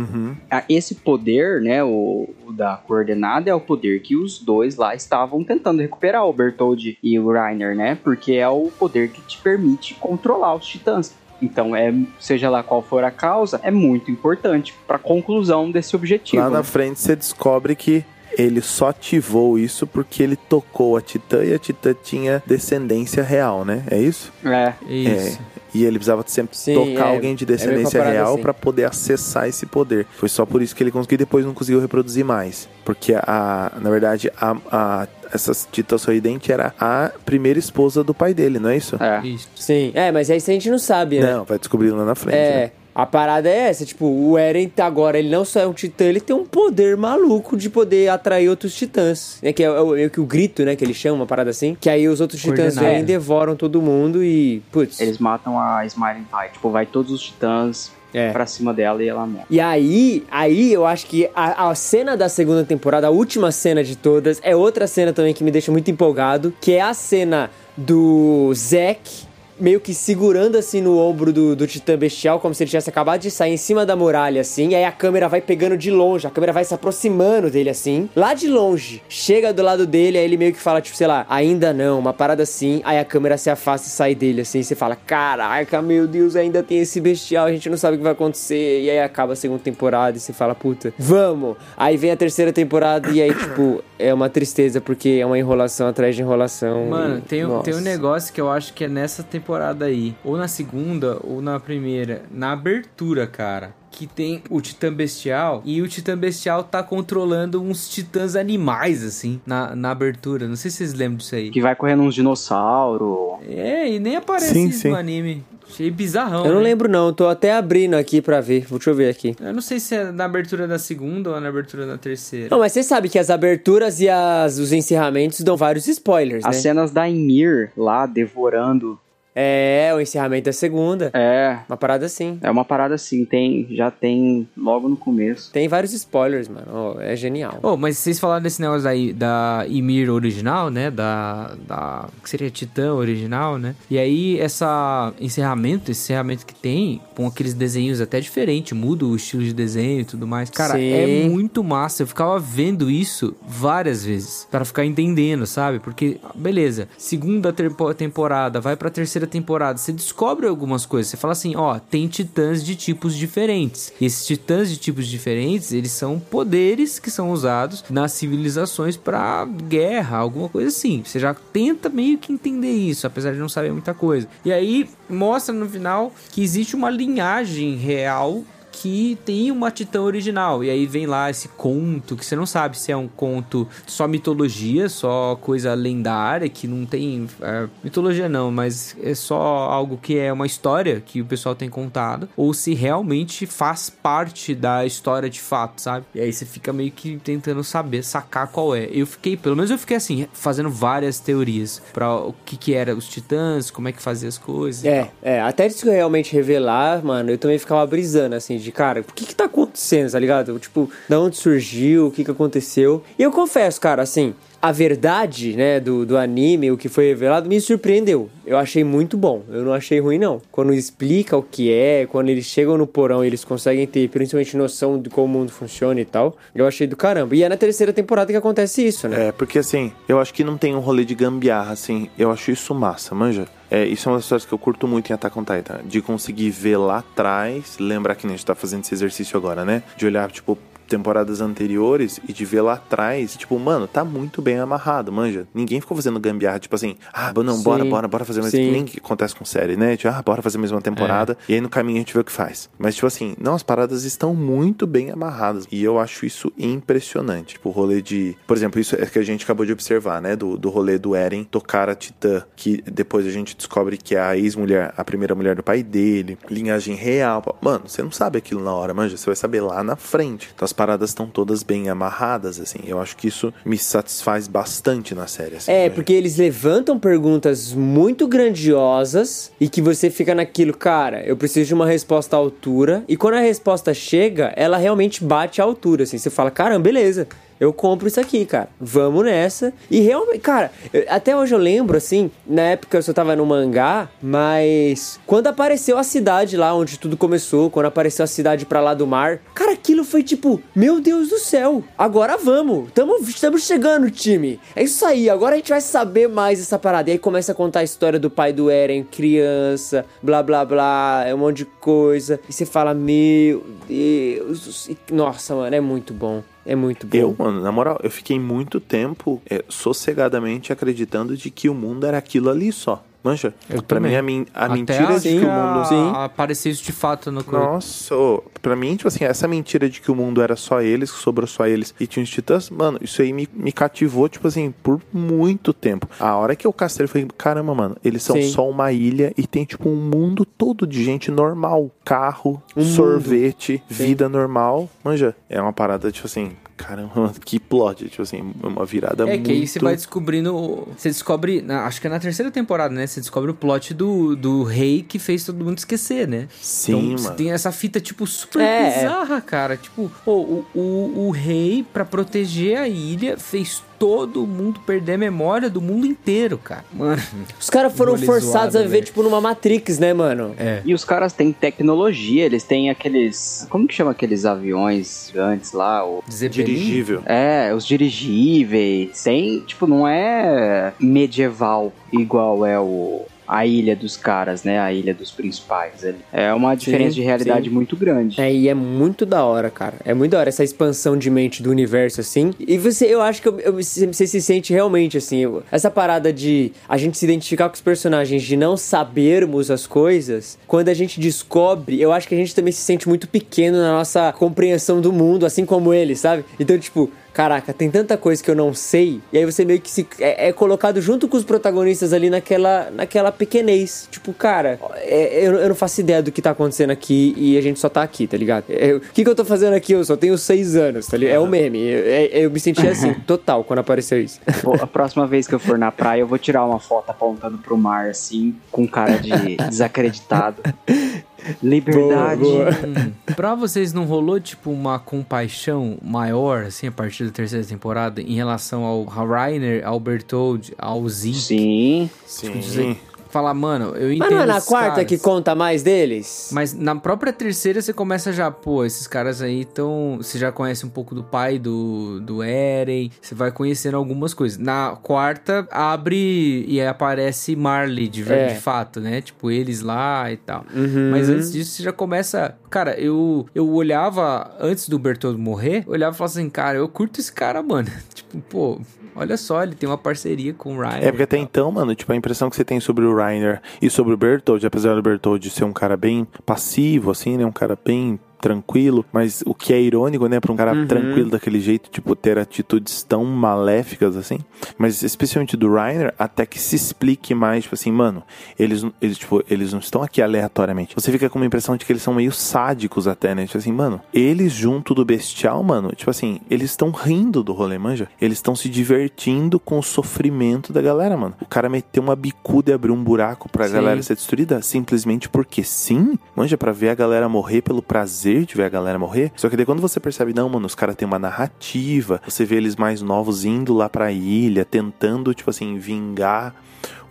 Ah, Esse poder, né, o, o da coordenada, é o poder que os dois lá estavam tentando recuperar, o Bertoldi e o Reiner, né? Porque é o poder que te permite controlar os titãs. Então, é, seja lá qual for a causa, é muito importante para conclusão desse objetivo. Lá na né? frente você descobre que ele só ativou isso porque ele tocou a Titã e a Titã tinha descendência real, né? É isso? É, Isso. É. E ele precisava sempre Sim, tocar é- alguém de é descendência parada real assim. pra poder acessar esse poder. Foi só por isso que ele conseguiu e depois não conseguiu reproduzir mais. Porque a, na verdade, a, a, essa Titã Sorridente era a primeira esposa do pai dele, não é isso? é. Isso. Sim. É, mas aí isso a gente não sabe, né? Não, vai descobrir lá na frente. É. né? A parada é essa, tipo, o Eren tá agora, ele não só é um titã, ele tem um poder maluco de poder atrair outros titãs. Né? Que é, o- meio que o grito, né? Que eles chamam, uma parada assim. Que aí os outros titãs vêm, devoram todo mundo e. Putz. Eles matam a Smiling Tide. Tipo, vai todos os titãs É. pra cima dela e ela morre. E aí, aí eu acho que a, a cena da segunda temporada, a última cena de todas, é outra cena também que me deixa muito empolgado, que é a cena do Zack meio que segurando assim no ombro do, do Titã Bestial, como se ele tivesse acabado de sair em cima da muralha, assim, e aí a câmera vai pegando de longe, a câmera vai se aproximando dele, assim, lá de longe, chega do lado dele, aí ele meio que fala, tipo, sei lá, ainda não, uma parada assim, aí a câmera se afasta e sai dele, assim, e você fala, caraca, meu Deus, ainda tem esse Bestial, a gente não sabe o que vai acontecer, e aí acaba a segunda temporada e você fala, puta, vamos! Aí vem a terceira temporada e aí, tipo, é uma tristeza, porque é uma enrolação atrás de enrolação. Mano, e- tem, um- tem um negócio que eu acho que é nessa temporada aí, ou na segunda, ou na primeira, na abertura, cara. Que tem o Titã Bestial e o Titã Bestial tá controlando uns titãs animais, assim, na, na abertura. Não sei se vocês lembram disso aí. Que vai correndo uns dinossauros. É, e nem aparece Sim, isso sim. no anime. Achei bizarrão. Eu não né? lembro não, tô até abrindo aqui pra ver. Deixa eu ver aqui. Eu não sei se é na abertura da segunda ou na abertura da terceira. Não, mas você sabe que as aberturas e as, os encerramentos dão vários spoilers, As né? cenas da Ymir lá devorando. É, o encerramento da segunda. É, Uma parada assim. é uma parada assim, tem, já tem logo no começo. Tem vários spoilers, mano. Ó, é genial. Oh, mas vocês falaram desse negócio aí da Ymir original, né? Da. da que seria Titã original, né? E aí, essa encerramento, esse encerramento que tem, com aqueles desenhos até diferentes, muda o estilo de desenho e tudo mais. Cara, Sim. é muito massa. Eu ficava vendo isso várias vezes. Pra ficar entendendo, sabe? Porque, beleza, segunda tempo- temporada, vai pra terceira temporada, você descobre algumas coisas. Você fala assim, ó, tem titãs de tipos diferentes. E esses titãs de tipos diferentes, eles são poderes que são usados nas civilizações pra guerra, alguma coisa assim. Você já tenta meio que entender isso, apesar de não saber muita coisa. E aí mostra no final que existe uma linhagem real que tem uma titã original. E aí vem lá esse conto, que você não sabe se é um conto só mitologia, só coisa lendária, que não tem. é, mitologia não, mas é só algo que é uma história que o pessoal tem contado, ou se realmente faz parte da história de fato, sabe? E aí você fica meio que tentando saber, sacar qual é. Eu fiquei, pelo menos eu fiquei assim, fazendo várias teorias para o que que era os titãs, como é que fazia as coisas. É, é, até isso realmente revelar, mano, eu também ficava brisando, assim, de cara, o que que tá acontecendo, tá ligado? Tipo, da onde surgiu, o que que aconteceu. E eu confesso, cara, assim, a verdade, né, do, do anime, o que foi revelado, me surpreendeu. Eu achei muito bom, eu não achei ruim, não. Quando explica o que é, quando eles chegam no porão eles conseguem ter principalmente noção de como o mundo funciona e tal, eu achei do caramba. E é na terceira temporada que acontece isso, né? É, porque assim, eu acho que não tem um rolê de gambiarra, assim. Eu acho isso massa, manja. É, isso é uma das coisas que eu curto muito em Attack on Titan. De conseguir ver lá atrás, lembrar que nem a gente tá fazendo esse exercício agora, né? De olhar, tipo, temporadas anteriores e de ver lá atrás, tipo, mano, tá muito bem amarrado, manja. Ninguém ficou fazendo gambiarra, tipo assim, ah, não, Sim, bora, bora, bora fazer mais. Que nem que acontece com série, né? Tipo, ah, bora fazer mais uma temporada. E aí no caminho a gente vê o que faz. Mas, tipo assim, não, as paradas estão muito bem amarradas. E eu acho isso impressionante. Tipo, o rolê de. Por exemplo, isso é que a gente acabou de observar, né? Do, do rolê do Eren tocar a Titã, que depois a gente descobre que é a ex-mulher, a primeira mulher do pai dele, linhagem real. Mano, você não sabe aquilo na hora, manja. Você vai saber lá na frente. Então as paradas estão todas bem amarradas, assim. Eu acho que isso me satisfaz bastante na série. Assim, É, né? porque eles levantam perguntas muito grandiosas e que você fica naquilo, cara, eu preciso de uma resposta à altura. E quando a resposta chega, ela realmente bate à altura, assim. Você fala, caramba, beleza. Eu compro isso aqui, cara. Vamos nessa. E realmente, cara, eu- até hoje eu lembro, assim, na época eu só tava no mangá, mas quando apareceu a cidade lá onde tudo começou, quando apareceu a cidade pra lá do mar, cara, aquilo foi tipo, meu Deus do céu, agora vamos, tamo, estamos chegando, time. É isso aí, agora a gente vai saber mais essa parada. E aí começa a contar a história do pai do Eren, criança, blá blá blá, é um monte de coisa. E você fala, meu Deus, nossa, mano, é muito bom. É muito bom. Eu, mano, na moral, eu fiquei muito tempo é, sossegadamente acreditando de que o mundo era aquilo ali só. Manja? Eu pra também. mim, a, a Até mentira acho de que o mundo. a- apareceu isso de fato no Nossa, ô, pra mim, tipo assim, essa mentira de que o mundo era só eles, que sobrou só eles e tinha os titãs, mano, isso aí me, me cativou, tipo assim, por muito tempo. A hora que eu castrei, eu falei, caramba, mano, eles são Sim. só uma ilha e tem, tipo, um mundo todo de gente normal. Carro, Um sorvete, Sim. vida normal. Manja, é uma parada, tipo assim, caramba, que plot, tipo assim, uma virada É muito... que aí você vai descobrindo. Você descobre. na- acho que é na terceira temporada, né? Você descobre o plot do, do rei que fez todo mundo esquecer, né? Sim, então, você mano. tem essa fita, tipo, super É, é. bizarra, cara. Tipo, pô, o, o, o rei, pra proteger a ilha, fez todo mundo perder a memória do mundo inteiro, cara. Mano. Os caras foram forçados zoado, a viver, velho. tipo, numa Matrix, né, mano? É. E os caras têm tecnologia, eles têm aqueles. Como que chama aqueles aviões antes lá? O... Dirigível. É, os dirigíveis. Tem, tipo, não é medieval igual é o. A ilha dos caras, né? A ilha dos principais ali. É uma diferença de realidade sim. muito grande. É, e é muito da hora, cara. É muito da hora essa expansão de mente do universo, assim. E você, eu acho que eu, eu- você se sente realmente, assim, eu- essa parada de a gente se identificar com os personagens, de não sabermos as coisas, quando a gente descobre, eu acho que a gente também se sente muito pequeno na nossa compreensão do mundo, assim como eles, sabe? Então, tipo, Caraca, tem tanta coisa que eu não sei. E aí você meio que se, é, é colocado junto com os protagonistas ali naquela, naquela pequenez. Tipo, cara, é- eu, eu não faço ideia do que tá acontecendo aqui e a gente só tá aqui, tá ligado? É, o que, que eu tô fazendo aqui? Eu só tenho seis anos, tá ligado? É o meme. Eu, é- eu me senti assim, total, quando apareceu isso. Pô, a próxima vez que eu for na praia, eu vou tirar uma foto apontando pro mar, assim, com cara de desacreditado. Liberdade. Boa, boa. Hum, pra vocês não rolou, tipo, uma compaixão maior, assim, a partir da terceira temporada, em relação ao Reiner, ao Bertold, ao Zeke? Sim. Sim. dizer- Falar, mano, eu entendo Mas não é na quarta caras, que conta mais deles? Mas na própria terceira você começa já, pô, esses caras aí estão. Você já conhece um pouco do pai do, do Eren, você vai conhecendo algumas coisas. Na quarta, abre e aparece Marley de, É. de fato, né? Tipo, eles lá e tal. Uhum. Mas antes disso, você já começa. Cara, eu, eu olhava, antes do Bertoldo morrer, olhava e falava assim, cara, eu curto esse cara, mano. tipo, pô, olha só, ele tem uma parceria com o Ryan. É porque até então, mano, tipo, a impressão que você tem sobre o Reiner e sobre o Bertold, apesar do Bertold ser um cara bem passivo, assim, né? Um cara bem tranquilo, mas o que é irônico, né, pra um cara Uhum. tranquilo daquele jeito, tipo, ter atitudes tão maléficas assim, mas especialmente do Reiner, até que se explique mais, tipo assim, mano, eles, eles, tipo, eles não estão aqui aleatoriamente. Você fica com uma impressão de que eles são meio sádicos até, né? Tipo assim, mano, eles junto do bestial, mano, tipo assim, eles estão rindo do rolê, manja? Eles estão se divertindo com o sofrimento da galera, mano. O cara meteu uma bicuda e abriu um buraco pra Sim. galera ser destruída simplesmente porque sim, manja, pra ver a galera morrer pelo prazer de ver a galera morrer. Só que daí quando você percebe, não, mano, os caras têm uma narrativa, você vê eles mais novos indo lá pra ilha, tentando, tipo assim, vingar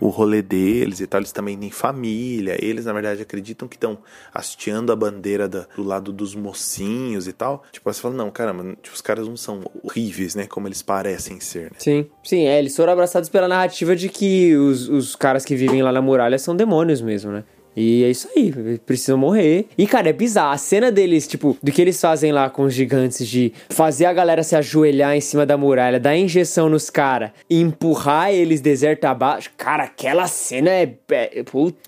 o rolê deles e tal, eles também têm família, eles na verdade acreditam que estão hasteando a bandeira da- do lado dos mocinhos e tal. Tipo, você fala, não, caramba, tipo, os caras não são horríveis, né, como eles parecem ser, né? Sim, sim, é, eles foram abraçados pela narrativa de que os, os caras que vivem lá na muralha são demônios mesmo, né? E é isso aí, precisam morrer. E, cara, é bizarro. A cena deles, tipo, do que eles fazem lá com os gigantes, de fazer a galera se ajoelhar em cima da muralha, dar injeção nos caras e empurrar eles deserto abaixo. Cara, aquela cena é. é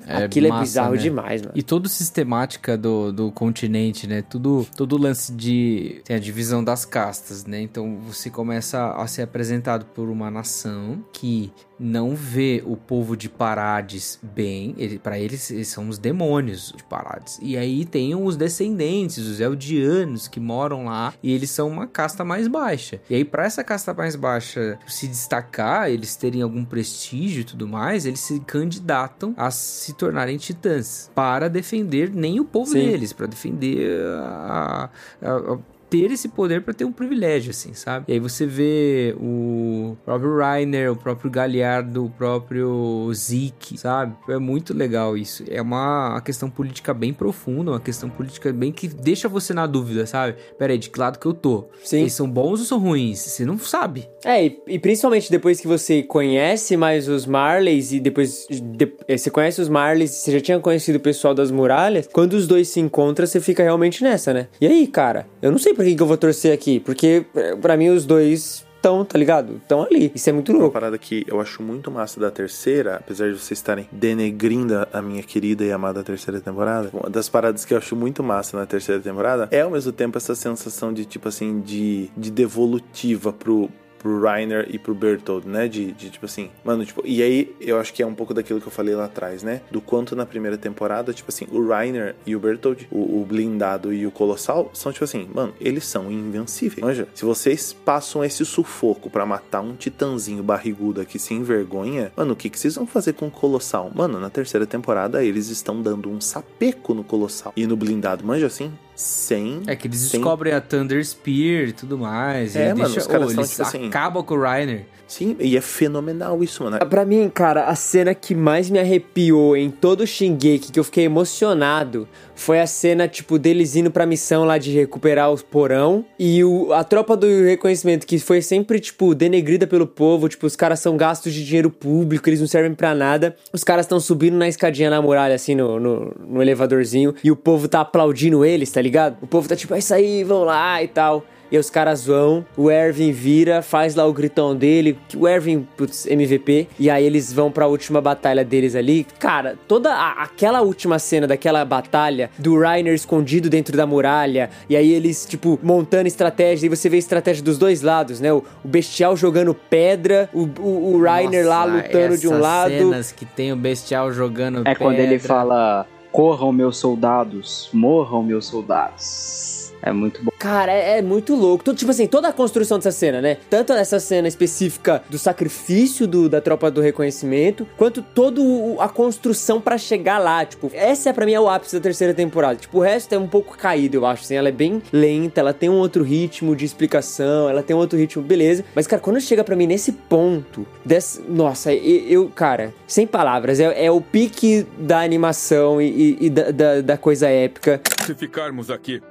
É aquilo massa, é bizarro né? demais, mano. E toda sistemática do, do continente, né? Tudo, todo lance de. Tem a divisão das castas, né? Então você começa a ser apresentado por uma nação que não vê o povo de Parades bem. Ele, para eles, eles são os demônios de Parades. E aí tem os descendentes, os Eldianos, que moram lá. E eles são uma casta mais baixa. E aí, para essa casta mais baixa se destacar, eles terem algum prestígio e tudo mais, eles se candidatam a se tornarem titãs para defender nem o povo Sim. deles, para defender a, a- a ter esse poder para ter um privilégio, assim, sabe? E aí você vê o próprio Reiner, o próprio Galhardo, o próprio Zeke, sabe? É muito legal isso. É uma, uma questão política bem profunda, uma questão política bem que deixa você na dúvida, sabe? Pera aí, de que lado que eu tô? Sim. Eles são bons ou são ruins? Você não sabe. É, e, e principalmente depois que você conhece mais os Marleys e depois de- eh, você conhece os Marleys, você já tinha conhecido o pessoal das muralhas, quando os dois se encontram, você fica realmente nessa, né? E aí, cara, eu não sei por que, que eu vou torcer aqui, porque eh, pra mim os dois estão, tá ligado? Estão ali. Isso é muito Uma louco. parada que eu acho muito massa da terceira, apesar de vocês estarem denegrindo a minha querida e amada terceira temporada, uma das paradas que eu acho muito massa na terceira temporada é ao mesmo tempo essa sensação de, tipo assim, de, de devolutiva pro, pro Reiner e pro Bertold, né? De, de, tipo assim, mano, tipo, e aí eu acho que é um pouco daquilo que eu falei lá atrás, né? Do quanto na primeira temporada, tipo assim, o Reiner e o Bertold, o, o blindado e o colossal, são tipo assim, mano, eles são invencíveis. Manja, se vocês passam esse sufoco pra matar um titãzinho barrigudo aqui sem vergonha, mano, o que, que vocês vão fazer com o colossal? Mano, na terceira temporada eles estão dando um sapeco no colossal e no blindado, manja assim, sem. É que eles sem descobrem a Thunder Spear e tudo mais. É, e mano, deixa, os caras oh, eles tipo assim- acabam com o Reiner. Sim, e é fenomenal isso, mano. Pra mim, cara, a cena que mais me arrepiou em todo o Shingeki, que eu fiquei emocionado, foi a cena, tipo, deles indo pra missão lá de recuperar os porão. E o, a tropa do reconhecimento, que foi sempre, tipo, denegrida pelo povo. Tipo, os caras são gastos de dinheiro público, eles não servem pra nada. Os caras estão subindo na escadinha na muralha, assim, no, no, no elevadorzinho. E o povo tá aplaudindo eles, tá ligado? O povo tá tipo, é isso aí, vão lá e tal. E aí os caras vão, o Ervin vira, faz lá o gritão dele, que o Ervin, putz, MVP, e aí eles vão pra última batalha deles ali. Cara, toda a- aquela última cena daquela batalha, do Reiner escondido dentro da muralha, e aí eles, tipo, montando estratégia, e você vê a estratégia dos dois lados, né? O, o Bestial jogando pedra, o, o, o Reiner lá Nossa, lutando de um essas lado. cenas que tem o Bestial jogando É quando ele pedra. fala: Corram, meus soldados, morram, meus soldados. É muito bom. Cara, é, é muito louco. Tudo, tipo assim, toda a construção dessa cena, né? Tanto essa cena específica do sacrifício do- da tropa do reconhecimento, quanto toda a construção pra chegar lá. Tipo, essa é pra mim é o ápice da terceira temporada. Tipo, o resto é um pouco caído, eu acho. Assim, ela é bem lenta, ela tem um outro ritmo de explicação, ela tem um outro ritmo, beleza. Mas, cara, quando chega pra mim nesse ponto, desse, nossa, eu, eu, cara, sem palavras, é, é o pique da animação e, e- e da, da- da coisa épica. Se ficarmos aqui,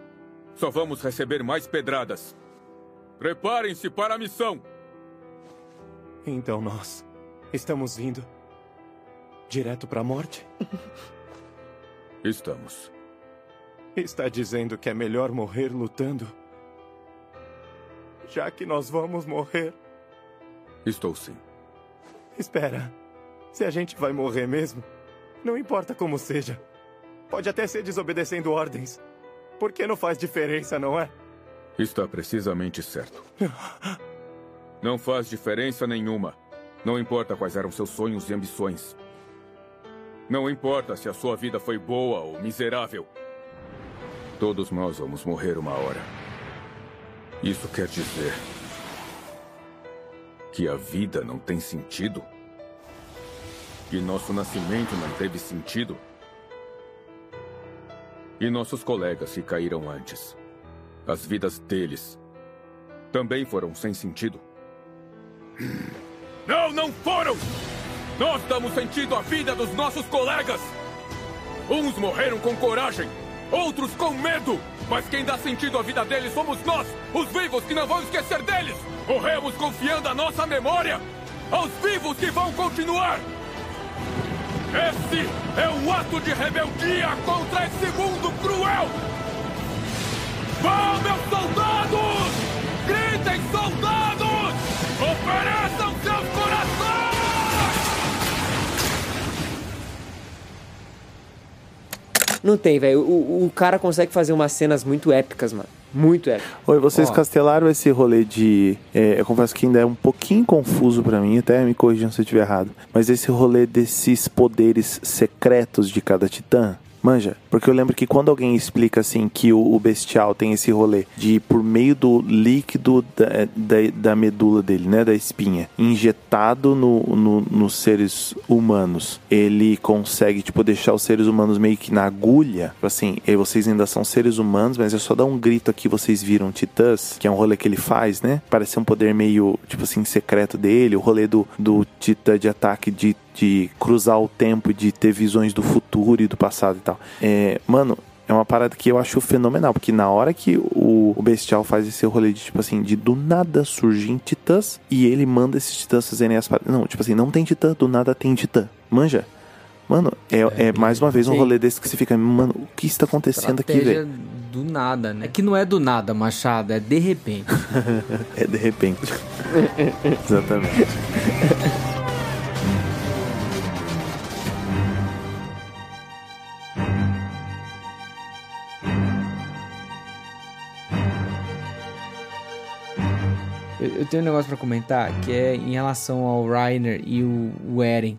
só vamos receber mais pedradas. Preparem-se para a missão. Então nós estamos indo direto para a morte? Estamos. Está dizendo que é melhor morrer lutando? Já que nós vamos morrer. Estou sim. Espera. Se a gente vai morrer mesmo, não importa como seja. Pode até ser desobedecendo ordens. Porque não faz diferença, não é? Está precisamente certo. Não faz diferença nenhuma. Não importa quais eram seus sonhos e ambições. Não importa se a sua vida foi boa ou miserável. Todos nós vamos morrer uma hora. Isso quer dizer que a vida não tem sentido? Que nosso nascimento não teve sentido? E nossos colegas que caíram antes? As vidas deles também foram sem sentido? Não, não foram! Nós damos sentido à vida dos nossos colegas! Uns morreram com coragem, outros com medo! Mas quem dá sentido à vida deles somos nós, os vivos que não vão esquecer deles! Morremos confiando a nossa memória aos vivos que vão continuar! Esse é um ato de rebeldia contra esse mundo cruel! Vão, meus soldados! Gritem, soldados! Ofereçam seus corações! Não tem, velho. O, o cara consegue fazer umas cenas muito épicas, mano. Muito épicas. Oi, vocês Ó. castelaram esse rolê de. é, eu confesso que ainda é um pouquinho confuso pra mim, até me corrijam se eu estiver errado. Mas esse rolê desses poderes secretos de cada titã. Manja, porque eu lembro que quando alguém explica assim que o, bestial tem esse rolê de por meio do líquido da, da, da medula dele, né, da espinha, injetado no, no, nos seres humanos, ele consegue tipo deixar os seres humanos meio que na agulha, tipo assim, e vocês ainda são seres humanos, mas é só dar um grito aqui vocês viram titãs, que é um rolê que ele faz, né? Parece um poder meio tipo assim secreto dele, o rolê do, do titã de ataque de de cruzar o tempo, de ter visões do futuro e do passado e tal. É, mano, é uma parada que eu acho fenomenal, porque na hora que o, Bestial faz esse rolê de, tipo assim, de do nada surgem titãs e ele manda esses titãs fazerem as paradas. Não, tipo assim, não tem titã, do nada tem titã. Manja? Mano, é, é, é mais uma vez um Sim. rolê desse que você fica, mano, o que está acontecendo aqui, Estratégia velho? do nada, né? É que não é do nada, Machado, é de repente. é de repente. Exatamente. Eu, tenho um negócio pra comentar que é em relação ao Reiner e o, o Eren.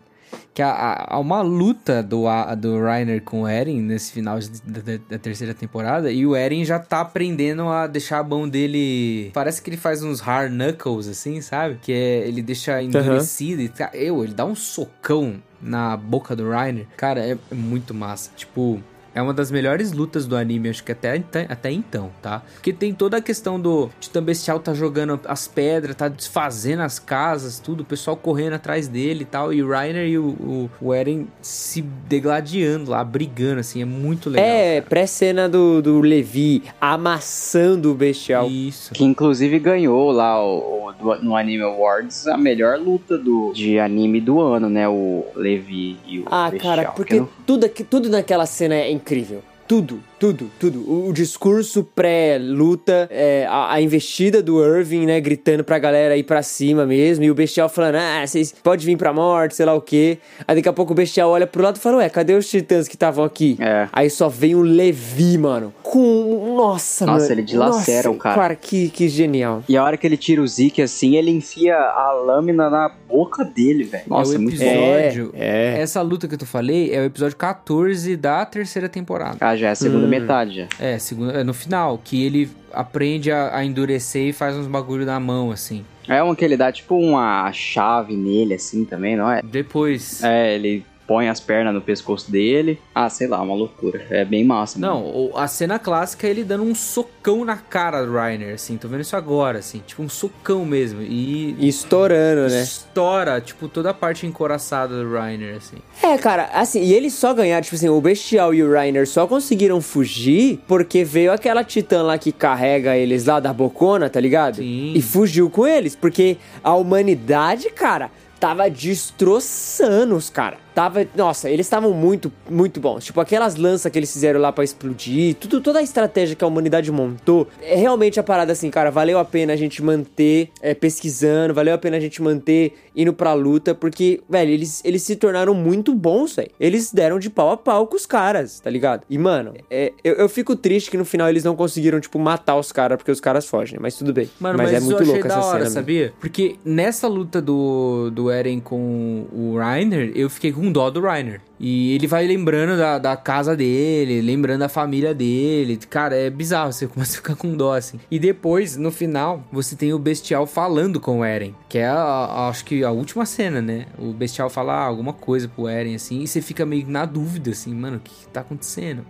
Que há, há uma luta do, do Reiner com o Eren nesse final da, da- terceira temporada. E o Eren já tá aprendendo a deixar a mão dele. Parece que ele faz uns hard knuckles, assim, sabe? Que é ele deixa endurecido e tá- eu, ele dá um socão na boca do Reiner. Cara, é, é muito massa. Tipo. É uma das melhores lutas do anime, acho que até, até, até então, tá? Porque tem toda a questão do Titã Bestial tá jogando as pedras, tá desfazendo as casas, tudo, o pessoal correndo atrás dele e tal, e o Reiner e o, o, o Eren se degladiando lá, brigando, assim, é muito legal. É, pré-cena do, do Levi amassando o bestial. Isso. Que inclusive ganhou lá o, o- do- no Anime Awards a melhor luta do, de anime do ano, né? O Levi e o Ah, Bestial, cara, que porque não- tudo, aqui- tudo naquela cena é incrível. Tudo, tudo, tudo. O, o discurso pré-luta, é, a, a investida do Irving, né, gritando pra galera ir pra cima mesmo, e o Bestial falando, ah, vocês podem vir pra morte, sei lá o quê. Aí daqui a pouco o Bestial olha pro lado e fala, ué, cadê os titãs que estavam aqui? É. Aí só vem o Levi, mano, com... Nossa, Nossa, mano. ele dilacera Nossa, o cara. Cara, que, que genial. E a hora que ele tira o Zeke assim, ele enfia a lâmina na boca dele, velho. Nossa, é o muito bom. episódio. É. Essa luta que eu falei é o episódio 14 da terceira temporada. Ah, já é a segunda Hum. Metade já. É, segunda, é no final, que ele aprende a, a endurecer e faz uns bagulho na mão, assim. É um que ele dá tipo uma chave nele assim também, não é? Depois. É, ele põe as pernas no pescoço dele. Ah, sei lá, uma loucura. É bem massa. Não, a cena clássica é ele dando um socão na cara do Reiner, assim. Tô vendo isso agora, assim. Tipo, um socão mesmo. E. E estourando, né? Estoura, tipo, toda a parte encoraçada do Reiner, assim. É, cara, assim, e eles só ganharam, tipo assim, o Bestial e o Reiner só conseguiram fugir porque veio aquela titã lá que carrega eles lá da bocona, tá ligado? Sim. E fugiu com eles, porque a humanidade, cara, tava destroçando os cara. Tava, nossa, eles estavam muito, muito bons. Tipo, aquelas lanças que eles fizeram lá pra explodir, tudo, toda a estratégia que a humanidade montou, é realmente a parada assim, cara, valeu a pena a gente manter é, pesquisando, valeu a pena a gente manter indo pra luta, porque, velho, eles, eles se tornaram muito bons, velho. Eles deram de pau a pau com os caras, tá ligado? E, mano, é, eu, eu fico triste que no final eles não conseguiram, tipo, matar os caras, porque os caras fogem, mas tudo bem. Mano, mas, mas, é muito louco essa hora, cena. mesmo. sabia? Porque nessa luta do, do Eren com o Reiner, eu fiquei com dó do Reiner. E ele vai lembrando da, da casa dele, lembrando da família dele. Cara, é bizarro, você começa a ficar com dó, assim. E depois, no final, você tem o Bestial falando com o Eren. Que é, a- a- acho que, a última cena, né? O Bestial fala alguma coisa pro Eren, assim. E você fica meio na dúvida, assim, mano, o que, que tá acontecendo?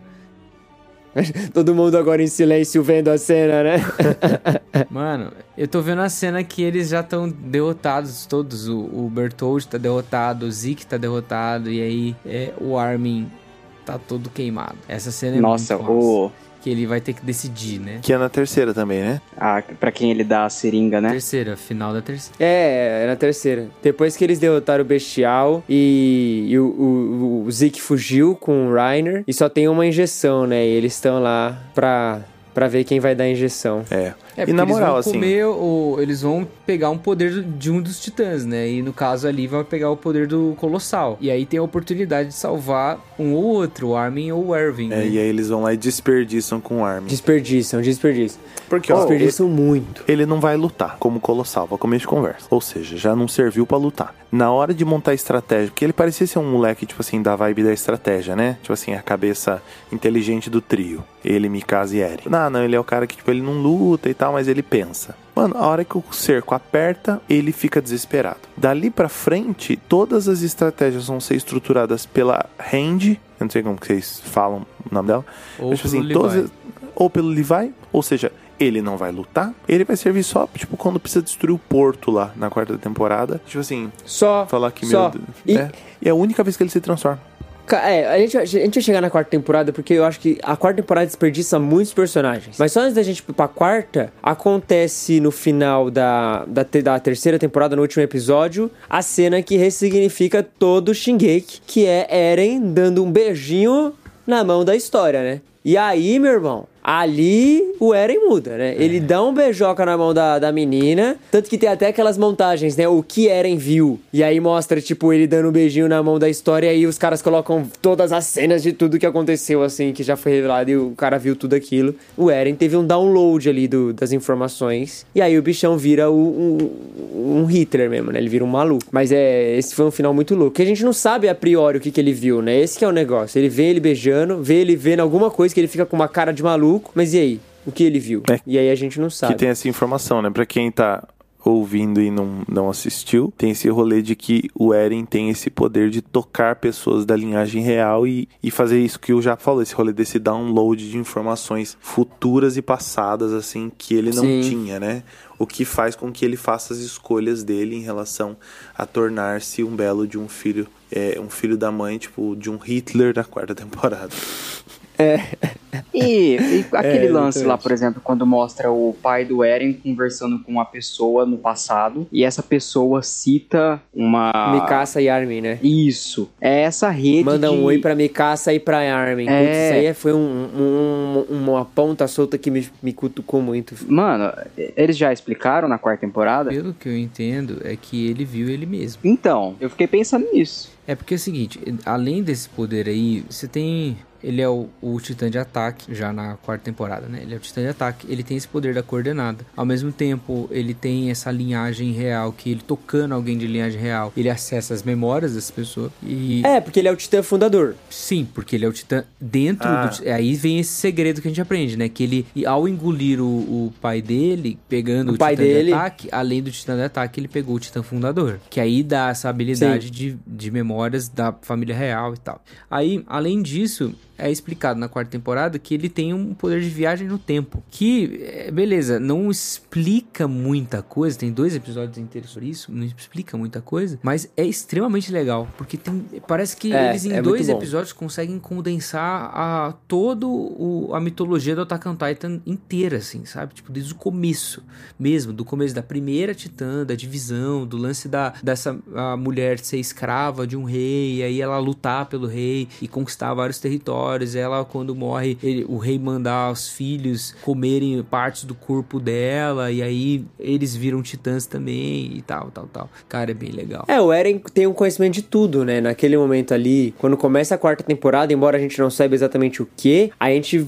Todo mundo agora em silêncio vendo a cena, né? Mano, eu tô vendo a cena que eles já estão derrotados todos. O, o Bertold tá derrotado, o Zeke tá derrotado, e aí é, o Armin tá todo queimado. Essa cena é Nossa, muito massa. Que ele vai ter que decidir, né? Que é na terceira também, né? Ah, pra quem ele dá a seringa, né? Terceira, final da terceira. É, é na terceira. Depois que eles derrotaram o Bestial e, e o, o, o Zeke fugiu com o Reiner e só tem uma injeção, né? E eles estão lá pra, pra ver quem vai dar a injeção. É. É, E porque na eles moral, vão assim- comer o, eles vão pegar um poder de um dos titãs, né? E no caso ali vai pegar o poder do Colossal. E aí tem a oportunidade de salvar um ou outro, o Armin ou o Erwin. É, né? e aí eles vão lá e desperdiçam com o Armin. Desperdiçam, desperdiçam. Porque, ó, desperdiçam muito. Ele não vai lutar como colossal, pra começo de conversa. Ou seja, já não serviu pra lutar. Na hora de montar a estratégia, porque ele parecia ser um moleque, tipo assim, da vibe da estratégia, né? Tipo assim, a cabeça inteligente do trio. Ele, Mikasa e Eren. Não, não, ele é o cara que, tipo, ele não luta e tal, mas ele pensa. Mano, a hora que o cerco aperta, ele fica desesperado. Dali pra frente, todas as estratégias vão ser estruturadas pela Hand. Eu não sei como vocês falam o nome dela. Ou Mas, tipo pelo assim, todas ou pelo Levi, ou seja, ele não vai lutar, ele vai servir só, tipo, quando precisa destruir o porto lá na quarta temporada. Tipo assim, Só. falar que só. meu. E- É, e é a única vez que ele se transforma. É, a gente, a gente vai chegar na quarta temporada porque eu acho que a quarta temporada desperdiça muitos personagens. Mas só antes da gente ir pra quarta, acontece no final da, da, da terceira temporada, no último episódio, a cena que ressignifica todo o Shingeki, que é Eren dando um beijinho na mão da história, né? E aí, meu irmão, ali o Eren muda, né? Ele dá um beijoca na mão da, da menina, tanto que tem até aquelas montagens, né? O que Eren viu. E aí mostra, tipo, ele dando um beijinho na mão da história, e aí os caras colocam todas as cenas de tudo que aconteceu, assim, que já foi revelado, e o cara viu tudo aquilo. O Eren teve um download ali do, das informações, e aí o bichão vira o- um, um Hitler mesmo, né? Ele vira um maluco. Mas é, esse foi um final muito louco, que a gente não sabe a priori o que, que ele viu, né? Esse que é o negócio. Ele vê ele beijando, vê ele vendo alguma coisa que ele fica com uma cara de maluco, mas e aí? O que ele viu? É. E aí a gente não sabe. Que tem essa informação, né? Pra quem tá ouvindo e não, não assistiu, tem esse rolê de que o Eren tem esse poder de tocar pessoas da linhagem real e, e fazer isso que eu já falei, esse rolê desse download de informações futuras e passadas, assim, que ele não Sim. tinha, né? O que faz com que ele faça as escolhas dele em relação a tornar-se um belo de um filho, é, um filho da mãe, tipo, de um Hitler da quarta temporada. E, e aquele É, lance lá, por exemplo, quando mostra o pai do Eren conversando com uma pessoa no passado e essa pessoa cita uma. Mikasa e Armin, né? Isso. É essa rede. Manda de... um oi pra Mikasa e pra Armin. É. Putz, isso aí foi um, um- uma ponta solta que me, me cutucou muito. Mano, eles já explicaram na quarta temporada? Pelo que eu entendo, é que ele viu ele mesmo. Então, eu fiquei pensando nisso. É porque é o seguinte, além desse poder aí, você tem. Ele é o, o titã de ataque, já na quarta temporada, né? Ele é o titã de ataque, ele tem esse poder da coordenada. Ao mesmo tempo, ele tem essa linhagem real, que ele tocando alguém de linhagem real, ele acessa as memórias dessa pessoa. E. É, porque ele é o titã fundador. Sim, porque ele é o titã dentro Ah. do. Aí vem esse segredo que a gente aprende, né? Que ele, ao engolir o, o pai dele, pegando O o, pai titã dele- de ataque, além do titã de ataque, ele pegou o titã fundador. Que aí dá essa habilidade de, de memórias da família real e tal. Aí, além disso. É explicado na quarta temporada que ele tem um poder de viagem no tempo. Que, é, beleza, não explica muita coisa. Tem dois episódios inteiros sobre isso. Não explica muita coisa. Mas é extremamente legal. Porque tem. Parece que É, eles em é dois episódios conseguem condensar a todo o, a mitologia do Attack on Titan inteira, assim, sabe? Tipo, desde o começo mesmo, do começo da primeira Titã, da divisão, do lance da, dessa mulher ser escrava de um rei, e aí ela lutar pelo rei e conquistar vários territórios. Ela, quando morre, ele- o rei mandar os filhos comerem partes do corpo dela, e aí eles viram titãs também e tal, tal, tal. Cara, é bem legal. É, o Eren tem um conhecimento de tudo, né? Naquele momento ali, quando começa a quarta temporada, embora a gente não saiba exatamente o que, a gente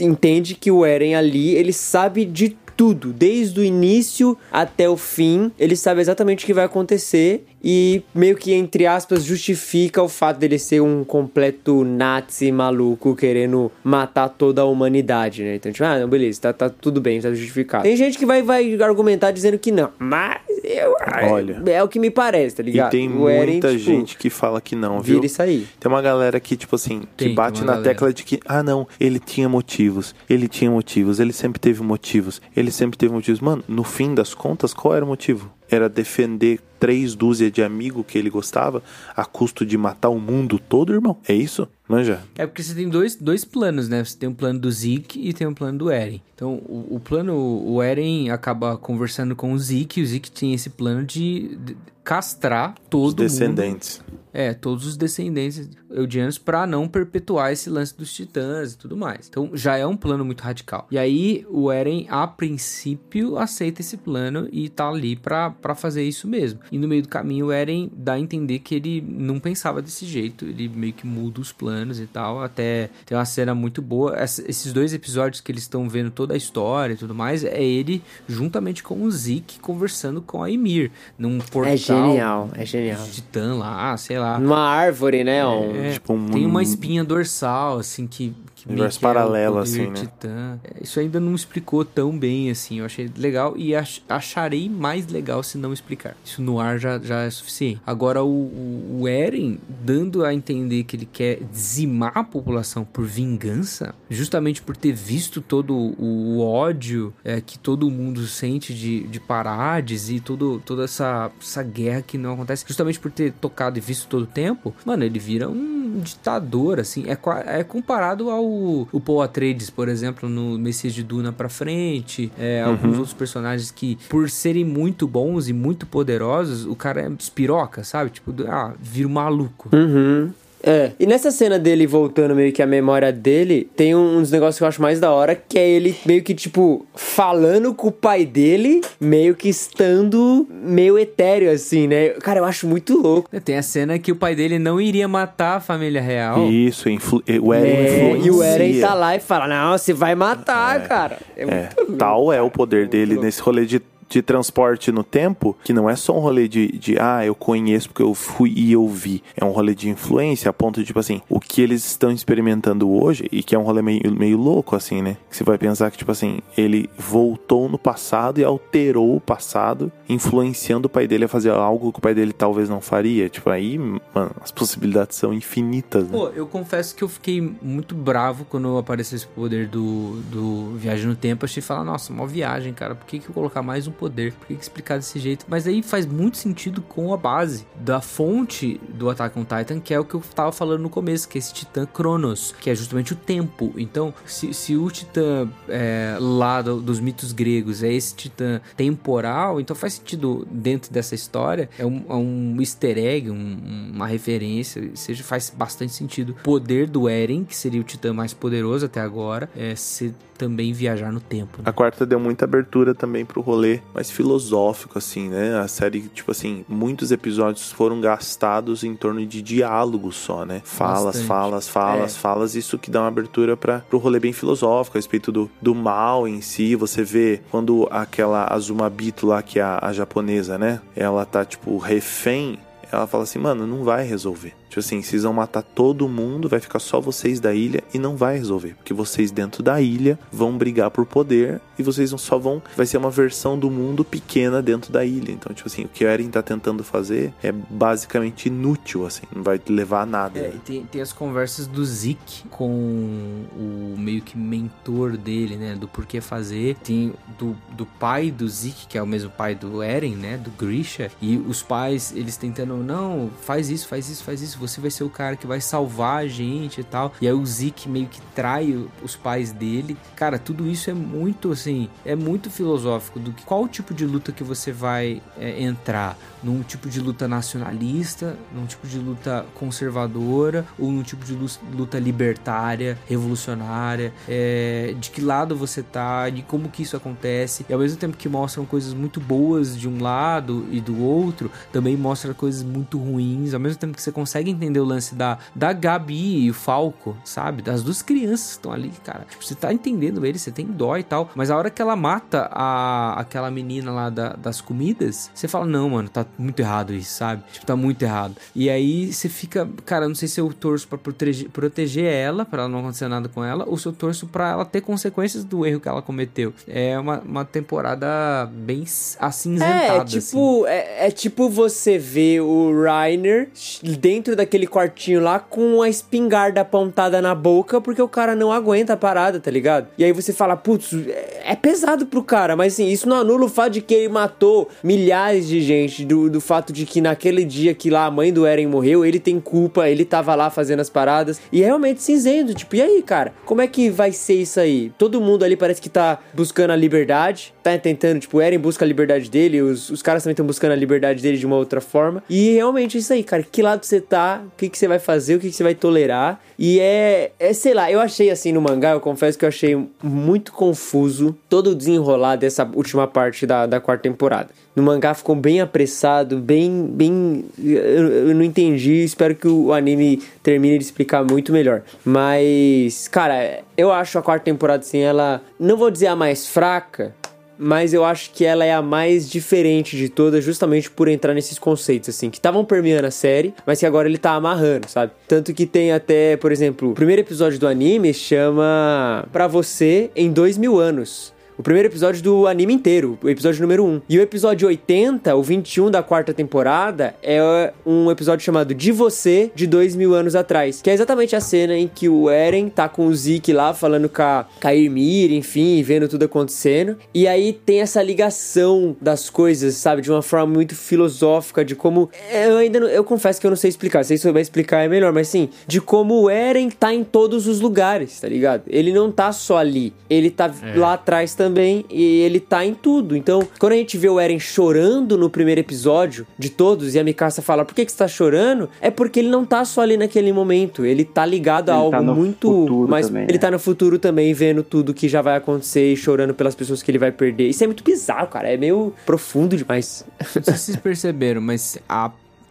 entende que o Eren ali, ele sabe de tudo, desde o início até o fim, ele sabe exatamente o que vai acontecer e meio que entre aspas justifica o fato dele ser um completo nazi maluco querendo matar toda a humanidade, né? Então, tipo, ah, não, beleza, tá, tá tudo bem, tá justificado. Tem gente que vai, vai argumentar dizendo que não, mas eu, Olha. é o que me parece, tá E ligado? tem O Eren, muita tipo, gente que fala que não, viu? Vira isso aí. Tem uma galera que, tipo assim, Tem, que bate na galera. tecla de que, ah, não, ele tinha motivos, ele tinha motivos, ele sempre teve motivos, ele sempre teve motivos. Mano, no fim das contas, qual era o motivo? Era defender três dúzias de amigos que ele gostava a custo de matar o mundo todo, irmão? É isso? Manja? É porque você tem dois, dois planos, né? Você tem um plano do Zeke e tem um plano do Eren. Então, o, o plano, o Eren acaba conversando com o Zeke, e o Zeke tinha esse plano de, de castrar todo Os descendentes. mundo. É, todos os descendentes eudianos para não perpetuar esse lance dos titãs e tudo mais. Então já é um plano muito radical. E aí o Eren, a princípio, aceita esse plano e tá ali pra fazer isso mesmo. E no meio do caminho o Eren dá a entender que ele não pensava desse jeito. Ele meio que muda os planos e tal. Até tem uma cena muito boa. Essa- esses dois episódios que eles estão vendo toda a história e tudo mais, é ele juntamente com o Zeke conversando com a Ymir. Num portal. É genial, é genial. Titã lá, sei lá. Uma árvore, né? Um- É, Tipo um- tem uma espinha dorsal, assim, que. Universo que é paralelo, assim, né? Titã. É, Isso ainda não explicou tão bem, assim. Eu achei legal e ach- acharei mais legal se não explicar. Isso no ar já, já é suficiente. Agora, o, o, Eren dando a entender que ele quer dizimar a população por vingança, justamente por ter visto todo o, o ódio é, que todo mundo sente de, de Parades e todo, toda essa, essa guerra que não acontece, justamente por ter tocado e visto todo o tempo, mano, ele vira um ditador, assim. É, é comparado ao o Paul Atreides, por exemplo, no Messias de Duna pra frente, é, alguns outros personagens que, por serem muito bons e muito poderosos, o cara é espiroca, sabe? Tipo, ah, vira um maluco. Uhum. É. E nessa cena dele voltando meio que a memória dele, tem um- uns negócios que eu acho mais da hora, que é ele meio que, tipo, falando com o pai dele, meio que estando meio etéreo, assim, né? Cara, eu acho muito louco. Tem a cena que o pai dele não iria matar a família real. Isso, influ- o Eren É, influencia. e o Eren tá lá e fala, não, você vai matar, cara. É, É, muito louco. tal é o poder dele nesse rolê de, de transporte no tempo, que não é só um rolê de, de, ah, eu conheço porque eu fui e eu vi. É um rolê de influência, a ponto de, tipo assim, o que eles estão experimentando hoje, e que é um rolê meio, meio louco, assim, né? Que você vai pensar que, tipo assim, ele voltou no passado e alterou o passado, influenciando o pai dele a fazer algo que o pai dele talvez não faria. Tipo, aí, mano, as possibilidades são infinitas, né? Pô, eu confesso que eu fiquei muito bravo quando apareceu esse poder do, do Viagem no Tempo. Achei falar, nossa, uma viagem, cara. Por que, que eu colocar mais um poder? Por que, explicar desse jeito? Mas aí faz muito sentido com a base da fonte do Attack on Titan, que é o que eu tava falando no começo, que é esse Titã Cronos, que é justamente o tempo. Então, se, se o Titã é, lá do- dos mitos gregos é esse Titã temporal, então faz sentido dentro dessa história. É um, é um easter egg, um- uma referência, seja, faz bastante sentido. O poder do Eren, que seria o Titã mais poderoso até agora, é ser também viajar no tempo. né? A quarta deu muita abertura também pro rolê mais filosófico, assim, né? A série, tipo assim, muitos episódios foram gastados em torno de diálogos só, né? Falas, Bastante. falas, falas, É. falas. Isso que dá uma abertura para pro rolê bem filosófico, a respeito do, do mal em si. Você vê quando aquela Azumabito lá, que é a, a japonesa, né? Ela tá, tipo, refém. Ela fala assim, mano, não vai resolver. Tipo assim, vocês vão matar todo mundo, vai ficar só vocês da ilha e não vai resolver. Porque vocês dentro da ilha vão brigar por poder e vocês só vão. Vai ser uma versão do mundo pequena dentro da ilha. Então, tipo assim, o que o Eren tá tentando fazer é basicamente inútil, assim, não vai levar a nada. É, e tem, tem as conversas do Zeke com o meio que mentor dele, né? Do porquê fazer. Tem do, do pai do Zeke, que é o mesmo pai do Eren, né? Do Grisha. E os pais, eles tentando, não, faz isso, faz isso, faz isso. Você vai ser o cara que vai salvar a gente e tal. E aí o Zeke meio que trai os pais dele. Cara, tudo isso é muito, assim, é muito filosófico do que qual tipo de luta que você vai é, entrar. Num tipo de luta nacionalista, num tipo de luta conservadora ou num tipo de lu- luta libertária, revolucionária, é, de que lado você tá, de como que isso acontece. E ao mesmo tempo que mostram coisas muito boas de um lado e do outro, também mostra coisas muito ruins. Ao mesmo tempo que você consegue entender o lance da, da Gabi e o Falco, sabe? Das duas crianças que estão ali, cara. Tipo, você tá entendendo eles, você tem dó e tal. Mas a hora que ela mata a, aquela menina lá da- das comidas, você fala, não, mano, tá muito errado isso, sabe? Tipo, tá muito errado. E aí você fica, cara, não sei se eu torço pra proteger, proteger ela, pra ela não acontecer nada com ela, ou se eu torço pra ela ter consequências do erro que ela cometeu. É uma, uma temporada bem acinzentada, É, é assim. tipo, é, é tipo você ver o Rainer dentro daquele quartinho lá com a espingarda apontada na boca porque o cara não aguenta a parada, tá ligado? E aí você fala, putz, é pesado pro cara, mas assim, isso não anula o fato de que ele matou milhares de gente, do, do fato de que naquele dia que lá a mãe do Eren morreu, ele tem culpa, ele tava lá fazendo as paradas, e é realmente cinzento, tipo, e aí, cara, como é que vai ser isso aí? Todo mundo ali parece que tá buscando a liberdade, tá tentando, tipo, Eren busca a liberdade dele, os, os caras também estão buscando a liberdade dele de uma outra forma, e realmente é isso aí, cara, que lado você tá, o que, que você vai fazer, o que, que você vai tolerar, e é, é, sei lá, eu achei assim no mangá, eu confesso que eu achei muito confuso todo o desenrolar dessa última parte da, da quarta temporada. No mangá ficou bem apressado, bem. bem. Eu, eu não entendi, espero que o anime termine de explicar muito melhor. Mas, cara, eu acho a quarta temporada assim, ela. Não vou dizer a mais fraca, mas eu acho que ela é a mais diferente de todas, justamente por entrar nesses conceitos, assim, que estavam permeando a série, mas que agora ele tá amarrando, sabe? Tanto que tem até, por exemplo, o primeiro episódio do anime chama Pra Você em Dois Mil Anos. O primeiro episódio do anime inteiro, o episódio número 1. E o episódio 80, o 21 da quarta temporada, é um episódio chamado De Você, de dois mil anos atrás. Que é exatamente a cena em que o Eren tá com o Zeke lá, falando com a, Ymir, enfim, vendo tudo acontecendo. E aí tem essa ligação das coisas, sabe? De uma forma muito filosófica, de como... Eu ainda não, eu confesso que eu não sei explicar. Se souber explicar é melhor, mas sim, de como o Eren tá em todos os lugares, tá ligado? Ele não tá só ali. Ele tá é. lá atrás também também e ele tá em tudo. Então, quando a gente vê o Eren chorando no primeiro episódio de todos e a Mikasa fala: "Por que que você tá chorando?" É porque ele não tá só ali naquele momento, ele tá ligado a ele tá algo tá muito mas também, ele né? tá no futuro também vendo tudo que já vai acontecer e chorando pelas pessoas que ele vai perder. Isso é muito bizarro, cara, é meio profundo demais. Não sei se vocês perceberam, mas a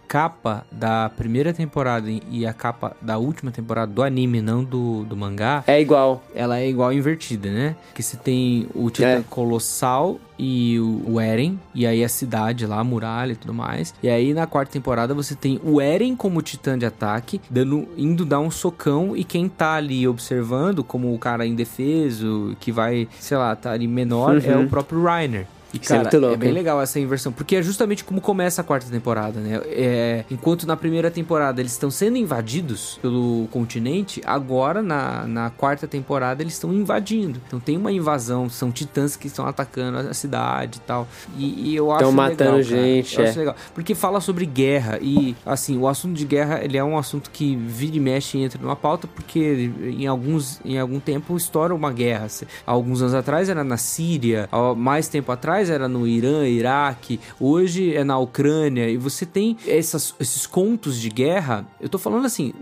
capa da primeira temporada e a capa da última temporada do anime, não do, do mangá. É igual. Ela é igual invertida, né? Que você tem o Titã é. Colossal e o Eren, e aí a cidade lá, a muralha e tudo mais. E aí na quarta temporada você tem o Eren como titã de ataque, dando, indo dar um socão, e quem tá ali observando, como o cara indefeso, que vai, sei lá, tá ali menor, uhum. é o próprio Reiner. E, Isso cara, é, é bem legal essa inversão, porque é justamente como começa a quarta temporada, né? É, enquanto na primeira temporada eles estão sendo invadidos pelo continente, agora na, na quarta temporada eles estão invadindo. Então tem uma invasão, são titãs que estão atacando a cidade e tal. E, e eu acho Estão matando legal, gente, eu é. acho legal. Porque fala sobre guerra e, assim, o assunto de guerra, ele é um assunto que vira e mexe e entra numa pauta, porque em, alguns, em algum tempo estoura uma guerra. Há alguns anos atrás era na Síria, há mais tempo atrás atrás era no Irã, Iraque, hoje é na Ucrânia, e você tem essas, esses contos de guerra. Eu tô falando assim,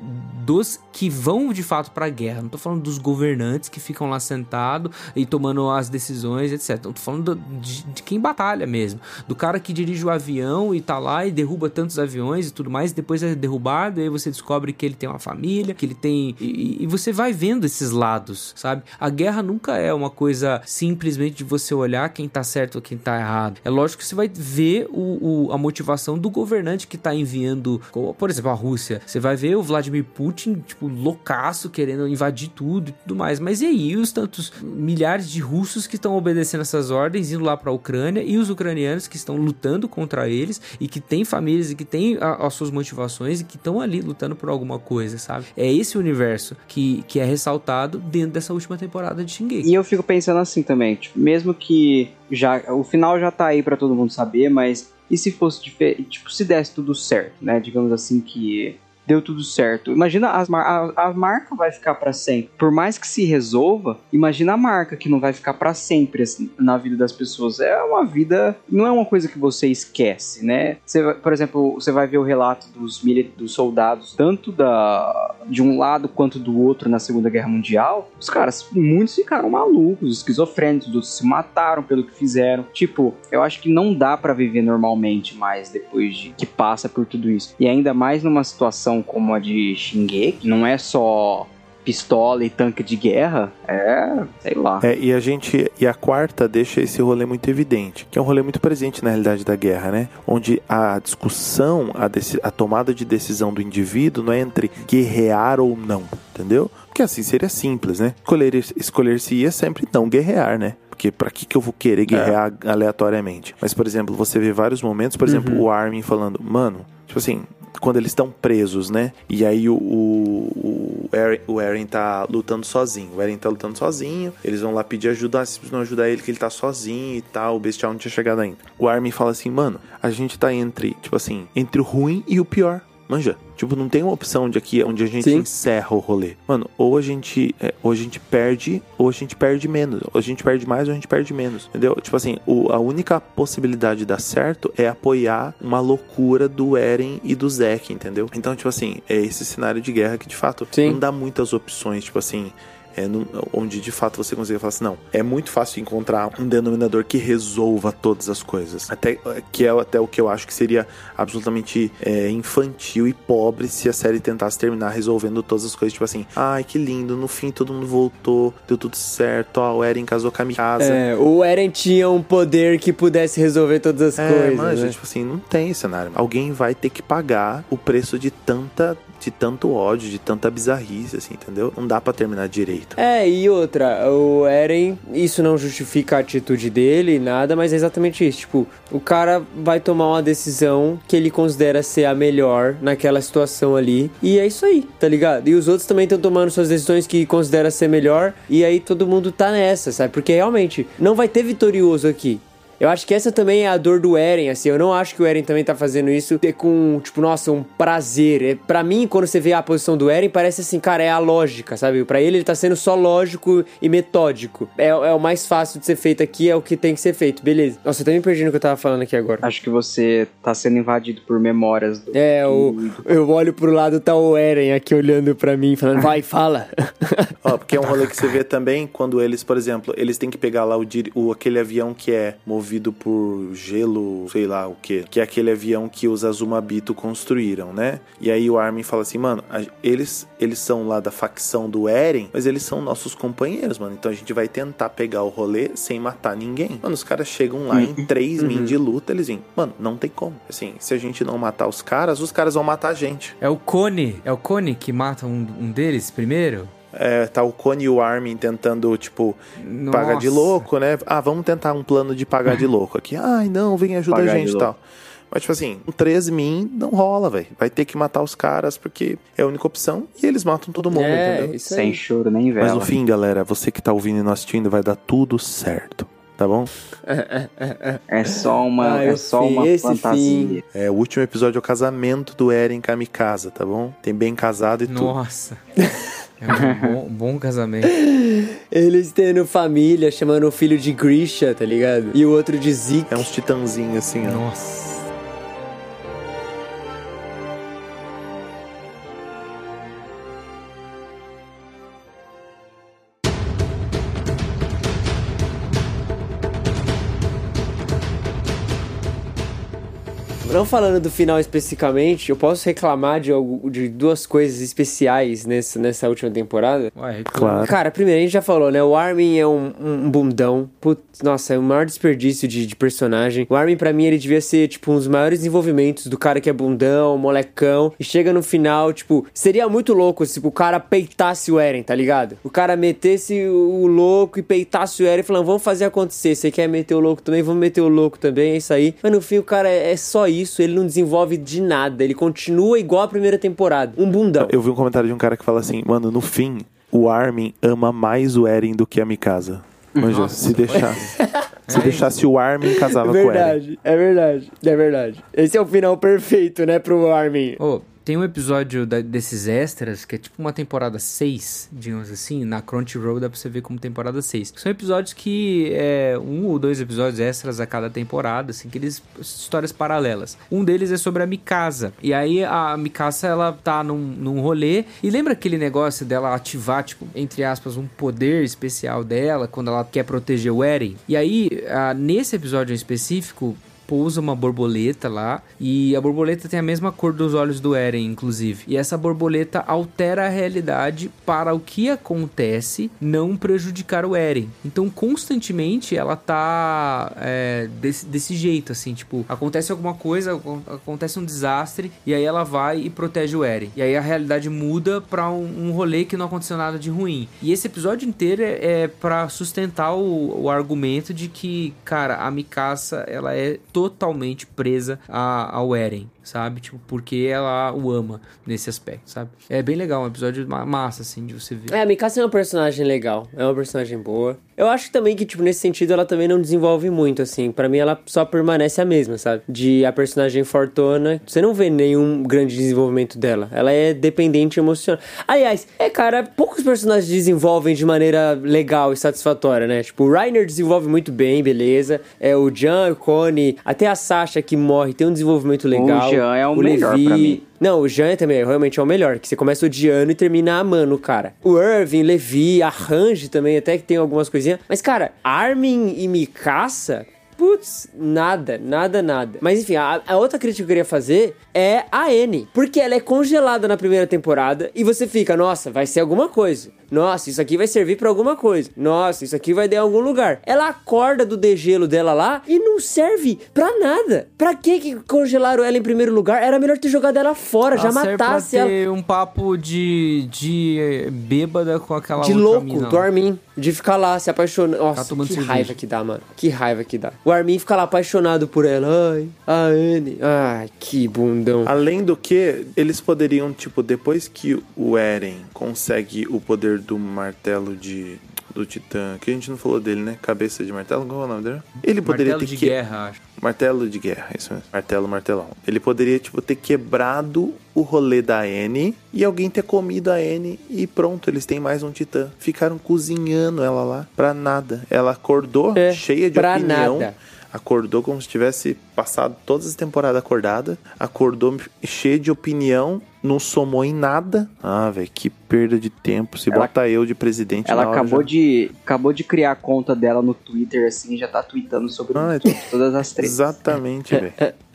dos que vão de fato pra guerra, não tô falando dos governantes que ficam lá sentados e tomando as decisões, etc. Eu tô falando de, de, quem batalha mesmo, do cara que dirige o avião e tá lá e derruba tantos aviões e tudo mais, e depois é derrubado, e aí você descobre que ele tem uma família, que ele tem. E, e você vai vendo esses lados, sabe? A guerra nunca é uma coisa simplesmente de você olhar quem tá certo quem tá errado. É lógico que você vai ver o, o, a motivação do governante que tá enviando, por exemplo, a Rússia. Você vai ver o Vladimir Putin, tipo, loucaço, querendo invadir tudo e tudo mais. Mas e aí os tantos milhares de russos que estão obedecendo essas ordens, indo lá pra Ucrânia, e os ucranianos que estão lutando contra eles e que têm famílias e que têm a, as suas motivações e que estão ali lutando por alguma coisa, sabe? É esse universo que, que é ressaltado dentro dessa última temporada de Shingeki. E eu fico pensando assim também, tipo, mesmo que já o final já tá aí para todo mundo saber, mas e se fosse diferente, tipo, se desse tudo certo, né? Digamos assim que deu tudo certo. Imagina as mar a, a marca vai ficar para sempre. Por mais que se resolva, imagina a marca que não vai ficar para sempre assim, na vida das pessoas. É uma vida, não é uma coisa que você esquece, né? Você, por exemplo, você vai ver o relato dos, dos soldados, tanto da de um lado quanto do outro na Segunda Guerra Mundial. Os caras, muitos ficaram malucos, esquizofrênicos, outros se mataram pelo que fizeram. Tipo, eu acho que não dá para viver normalmente mais depois de que passa por tudo isso. E ainda mais numa situação como a de Shingeki, não é só pistola e tanque de guerra, é, sei lá. É, e a gente, e a quarta deixa esse rolê muito evidente, que é um rolê muito presente na realidade da guerra, né? Onde a discussão, a, a tomada de decisão do indivíduo não é entre guerrear ou não, entendeu? Porque assim seria simples, né? Escolher, escolher se ia sempre não guerrear, né? Porque pra que, que eu vou querer guerrear aleatoriamente? Mas, por exemplo, você vê vários momentos, por exemplo, o Armin falando, mano, tipo assim, quando eles estão presos, né? E aí o, o, o, Eren, o Eren tá lutando sozinho. O Eren tá lutando sozinho. Eles vão lá pedir ajuda. Se não ajudar ele, que ele tá sozinho e tal. O bestial não tinha chegado ainda. O Armin fala assim, mano, a gente tá entre, tipo assim, entre o ruim e o pior. Manja. Tipo, não tem uma opção de aqui onde a gente Sim. encerra o rolê. Mano, ou a gente é, ou a gente perde, ou a gente perde menos. Ou a gente perde mais, ou a gente perde menos. Entendeu? Tipo assim, o- a única possibilidade de dar certo é apoiar uma loucura do Eren e do Zack, entendeu? Então, tipo assim, é esse cenário de guerra que de fato Sim. não dá muitas opções, tipo assim. É, não- onde de fato você consegue falar assim, não, é muito fácil encontrar um denominador que resolva todas as coisas. Até que é até o que eu acho que seria absolutamente é, infantil e pobre se a série tentasse terminar resolvendo todas as coisas, tipo assim, ai que lindo, no fim todo mundo voltou, deu tudo certo, ó, o Eren casou com a Mikasa. É, o Eren tinha um poder que pudesse resolver todas as É, coisas. manja, né? tipo assim, não tem cenário. Alguém vai ter que pagar o preço de tanta, de tanto ódio, de tanta bizarrice, assim, entendeu? Não dá pra terminar direito. É, e outra, o Eren, isso não justifica a atitude dele, nada, mas é exatamente isso. Tipo, o cara vai tomar uma decisão que ele considera ser a melhor naquela situação ali. E é isso aí, tá ligado? E os outros também estão tomando suas decisões que considera ser melhor. E aí todo mundo tá nessa, sabe? Porque realmente não vai ter vitorioso aqui. Eu acho que essa também é a dor do Eren, assim. Eu não acho que o Eren também tá fazendo isso com, tipo, nossa, um prazer. É, pra mim, quando você vê a posição do Eren, parece assim, cara, é a lógica, sabe? Pra ele, ele tá sendo só lógico e metódico. É, é o mais fácil de ser feito aqui, é o que tem que ser feito, beleza. Nossa, eu me perdi no que eu tava falando aqui agora. Acho que você tá sendo invadido por memórias. Do... É, o, eu olho pro lado, tá o Eren aqui olhando pra mim, falando, vai, fala. Ó, porque é um rolê que você vê também quando eles, por exemplo, eles têm que pegar lá o, o aquele avião que é movido por gelo, sei lá o que, que é aquele avião que os Azumabito construíram, né? E aí o Armin fala assim, mano, a- eles eles são lá da facção do Eren, mas eles são nossos companheiros, mano. Então a gente vai tentar pegar o rolê sem matar ninguém. Mano, os caras chegam lá em três min de luta, eles vêm, mano, não tem como. Assim, se a gente não matar os caras, os caras vão matar a gente. É o Cone. É o Cone que mata um, um deles primeiro? É, tá o Cone e o Armin tentando, tipo, Nossa. pagar de louco, né? Ah, vamos tentar um plano de pagar de louco aqui. Ai, não, vem ajuda Pagar a gente e tal. Mas, tipo assim, um 13 min não rola, velho. Vai ter que matar os caras porque é a única opção e eles matam todo mundo, É, entendeu? isso Sem choro nem vela. Mas no fim, galera, você que tá ouvindo e não assistindo, vai dar tudo certo. Tá bom? É só uma, Ah, é só fi- uma esse fantasia. É, o último episódio é o casamento do Eren Mikasa, tá bom? Tem bem casado e tudo. Nossa. É um bom, bom casamento. Eles tendo família, chamando o filho de Grisha, tá ligado? E o outro de Zeke. É uns titãzinhos assim, ó. Nossa. Não falando do final especificamente, eu posso reclamar de, algo, de duas coisas especiais nessa, nessa última temporada. Ué, Claro. Cara, primeiro, a gente já falou, né? O Armin é um, um bundão. Putz, nossa, é o maior desperdício de, de personagem. O Armin, pra mim, ele devia ser, tipo, um dos maiores desenvolvimentos do cara que é bundão, molecão. E chega no final, tipo, seria muito louco se tipo, o cara peitasse o Eren, tá ligado? O cara metesse o louco e peitasse o Eren falando, vamos fazer acontecer. Você quer meter o louco também? Vamos meter o louco também, é isso aí. Mas no fim, o cara é, é só isso, ele não desenvolve de nada. Ele continua igual a primeira temporada. Um bundão. Eu vi um comentário de um cara que fala assim, mano, no fim, o Armin ama mais o Eren do que a Mikasa. Manja, Nossa, se deixasse. se deixasse o Armin, casava com o Eren. verdade, é verdade, é verdade. Esse é o final perfeito, né, pro Armin. Ô, tem um episódio da- desses extras que é tipo uma temporada 6, digamos assim, na Crunchyroll dá pra você ver como temporada 6. São episódios que é um ou dois episódios extras a cada temporada, assim, que eles histórias paralelas. Um deles é sobre a Mikasa. E aí a Mikasa ela tá num, num rolê e lembra aquele negócio dela ativar, tipo, entre aspas, um poder especial dela quando ela quer proteger o Eren? E aí, ah, nesse episódio em específico, pousa uma borboleta lá e a borboleta tem a mesma cor dos olhos do Eren, inclusive. E essa borboleta altera a realidade para o que acontece não prejudicar o Eren. Então, constantemente ela tá é, desse, desse jeito, assim, tipo, acontece alguma coisa, acon- acontece um desastre e aí ela vai e protege o Eren. E aí a realidade muda pra um, um rolê que não aconteceu nada de ruim. E esse episódio inteiro é, é para sustentar o, o argumento de que, cara, a Mikasa, ela é totalmente presa a- ao Eren, sabe? Tipo, porque ela o ama nesse aspecto, sabe? É bem legal, um episódio ma- massa, assim, de você ver. É, a Mikasa é uma personagem legal, é uma personagem boa. Eu acho também que, tipo, nesse sentido, ela também não desenvolve muito, assim. Pra mim, ela só permanece a mesma, sabe? De a personagem fortuna, você não vê nenhum grande desenvolvimento dela. Ela é dependente emocional. Aliás, é, cara, poucos personagens desenvolvem de maneira legal e satisfatória, né? Tipo, o Reiner desenvolve muito bem, beleza. É o Jan, o Connie, até a Sasha que morre tem um desenvolvimento legal. Jean é o o melhor Levi, pra mim. não, o Jean também realmente é o melhor, que você começa odiando e termina amando o cara. O Irving, Levi, a Range também, até que tem algumas coisinhas. Mas, cara, Armin e Mikasa, putz, nada, nada, nada. Mas enfim, a, a outra crítica que eu queria fazer é a N. Porque ela é congelada na primeira temporada e você fica, nossa, vai ser alguma coisa. Nossa, isso aqui vai servir pra alguma coisa. Nossa, isso aqui vai dar em algum lugar. Ela acorda do degelo dela lá e não serve pra nada. Pra que que congelaram ela em primeiro lugar? Era melhor ter jogado ela fora, já Ela serve matasse pra ela. ter um papo de, de eh, bêbada com aquela De outra louco, mina do Armin. De ficar lá se apaixonando. Nossa, Tá tomando que cerveja. raiva que dá, mano. Que raiva que dá. O Armin fica lá apaixonado por ela. Ai, a Anne. Ai, que bundão. Além do que, eles poderiam, tipo, depois que o Eren consegue o poder do martelo de do Titã, que a gente não falou dele, né? Cabeça de martelo, qual é o nome dele? Ele poderia Martelo ter de que... guerra, acho. Martelo de guerra, isso mesmo. Martelo, martelão. Ele poderia, tipo, ter quebrado o rolê da N e alguém ter comido a N e pronto, eles têm mais um titã. Ficaram cozinhando ela lá pra nada. Ela acordou É, cheia de pra opinião. nada. Acordou como se tivesse passado todas as temporadas acordada. Acordou cheia de opinião. Não somou em nada. Ah, velho, que perda de tempo. Se Ela- bota eu de presidente Ela na hora acabou já. de, acabou de criar a conta dela no Twitter, assim, já tá tweetando sobre Ah, todas as três. Exatamente, velho.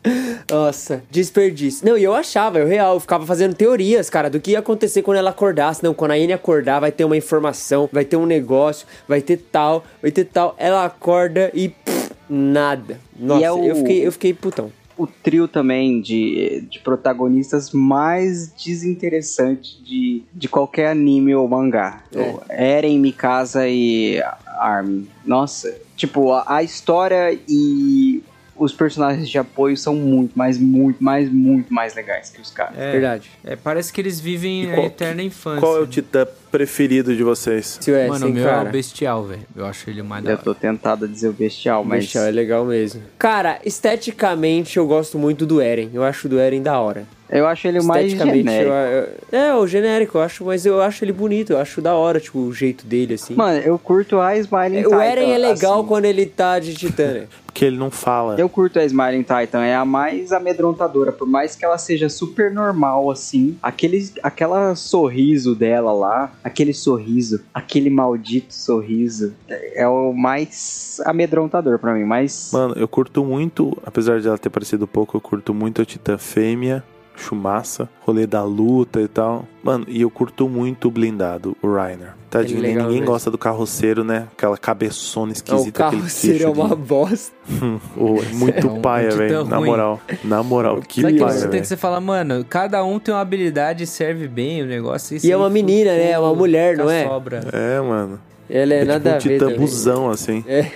Nossa, desperdício. Não, e eu achava, eu real, eu ficava fazendo teorias, cara, do que ia acontecer quando ela acordasse. Não, quando a Anne acordar, vai ter uma informação, vai ter um negócio, vai ter tal, vai ter tal. Ela acorda e pff, nada. Nossa, E é o- eu, fiquei, eu fiquei putão. o trio também de, de protagonistas mais desinteressante de, de qualquer anime ou mangá. É. Eren, Mikasa e Armin. Nossa, tipo, a, a história e os personagens de apoio são muito, mas muito, mais, muito mais legais que os caras. É, Verdade. É, parece que eles vivem E a qual- eterna infância. Qual é o titã preferido de vocês? Se é Mano, o meu cara. é o Bestial, velho. Eu acho ele o mais Eu tô tentado a dizer o bestial, mas. Bestial é legal mesmo. Cara, esteticamente eu gosto muito do Eren. Eu acho o do Eren da hora. Eu acho ele o mais Esteticamente, genérico. eu- eu- é, o genérico, eu acho, mas eu acho ele bonito, eu acho da hora, tipo, o jeito dele, assim. Mano, eu curto a Smiling o Titan. Eren é legal assim. quando ele tá de titã? Porque ele não fala. Eu curto a Smiling Titan, é a mais amedrontadora, por mais que ela seja super normal assim. Aquele aquela sorriso dela lá, aquele sorriso, aquele maldito sorriso, é o mais amedrontador pra mim, mas Mano, eu curto muito, apesar de ela ter parecido pouco, eu curto muito a Titã Fêmea, Chumaça, rolê da luta e tal. Mano, e eu curto muito o blindado, o Reiner. Tadinho, é legal ninguém mesmo. gosta do carroceiro, né? Aquela cabeçona o esquisita. aquele carro seria queixo de- uma bosta. Ô, é muito É um- paia, um velho. Na moral. Na moral, que Sabe paia, sistema velho. que você fala, mano, cada um tem uma habilidade e serve bem o negócio. E é uma menina, né? É uma mulher, não é? Sobra. É, mano. Ela é, É nada tipo um busão, assim. É.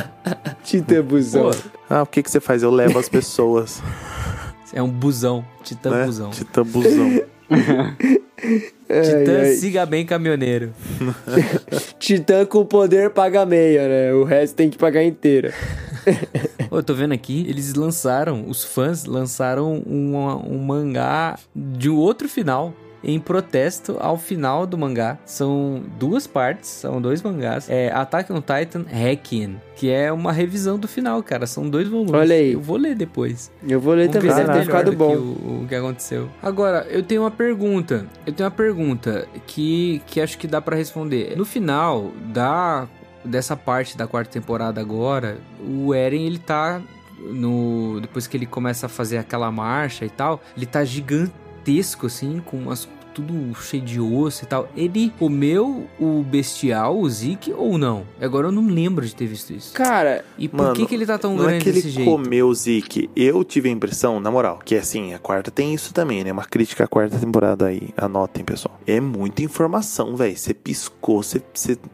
titã busão. Pô, Ah, o que que você faz? Eu levo as pessoas. É um busão. Titã né? busão. Titã busão. Titã ai. siga bem caminhoneiro. Titã com poder paga meia, né? O resto tem que pagar inteira. Eu tô vendo aqui, eles lançaram, os fãs lançaram uma- um mangá de um outro final. Em protesto ao final do mangá. São duas partes, são dois mangás. É Attack on Titan Requiem, que é uma revisão do final, cara. São dois volumes. Olha aí. Eu vou ler depois. Eu vou ler também, deve ter ficado do bom. que o, o que aconteceu. Agora, eu tenho uma pergunta. Eu tenho uma pergunta que, que acho que dá pra responder. No final da dessa parte da quarta temporada agora, o Eren ele tá no depois que ele começa a fazer aquela marcha e tal, ele tá gigantesco assim, com umas tudo cheio de osso e tal. Ele comeu o bestial, o Zeke, ou não? Agora eu não lembro de ter visto isso. Cara, e por Mano, que, que ele tá tão não grande é que ele jeito? comeu o Zeke. Eu tive a impressão, na moral, que assim, a quarta tem isso também, né? Uma crítica à quarta temporada aí. Anotem, pessoal. É muita informação, velho. Você piscou, você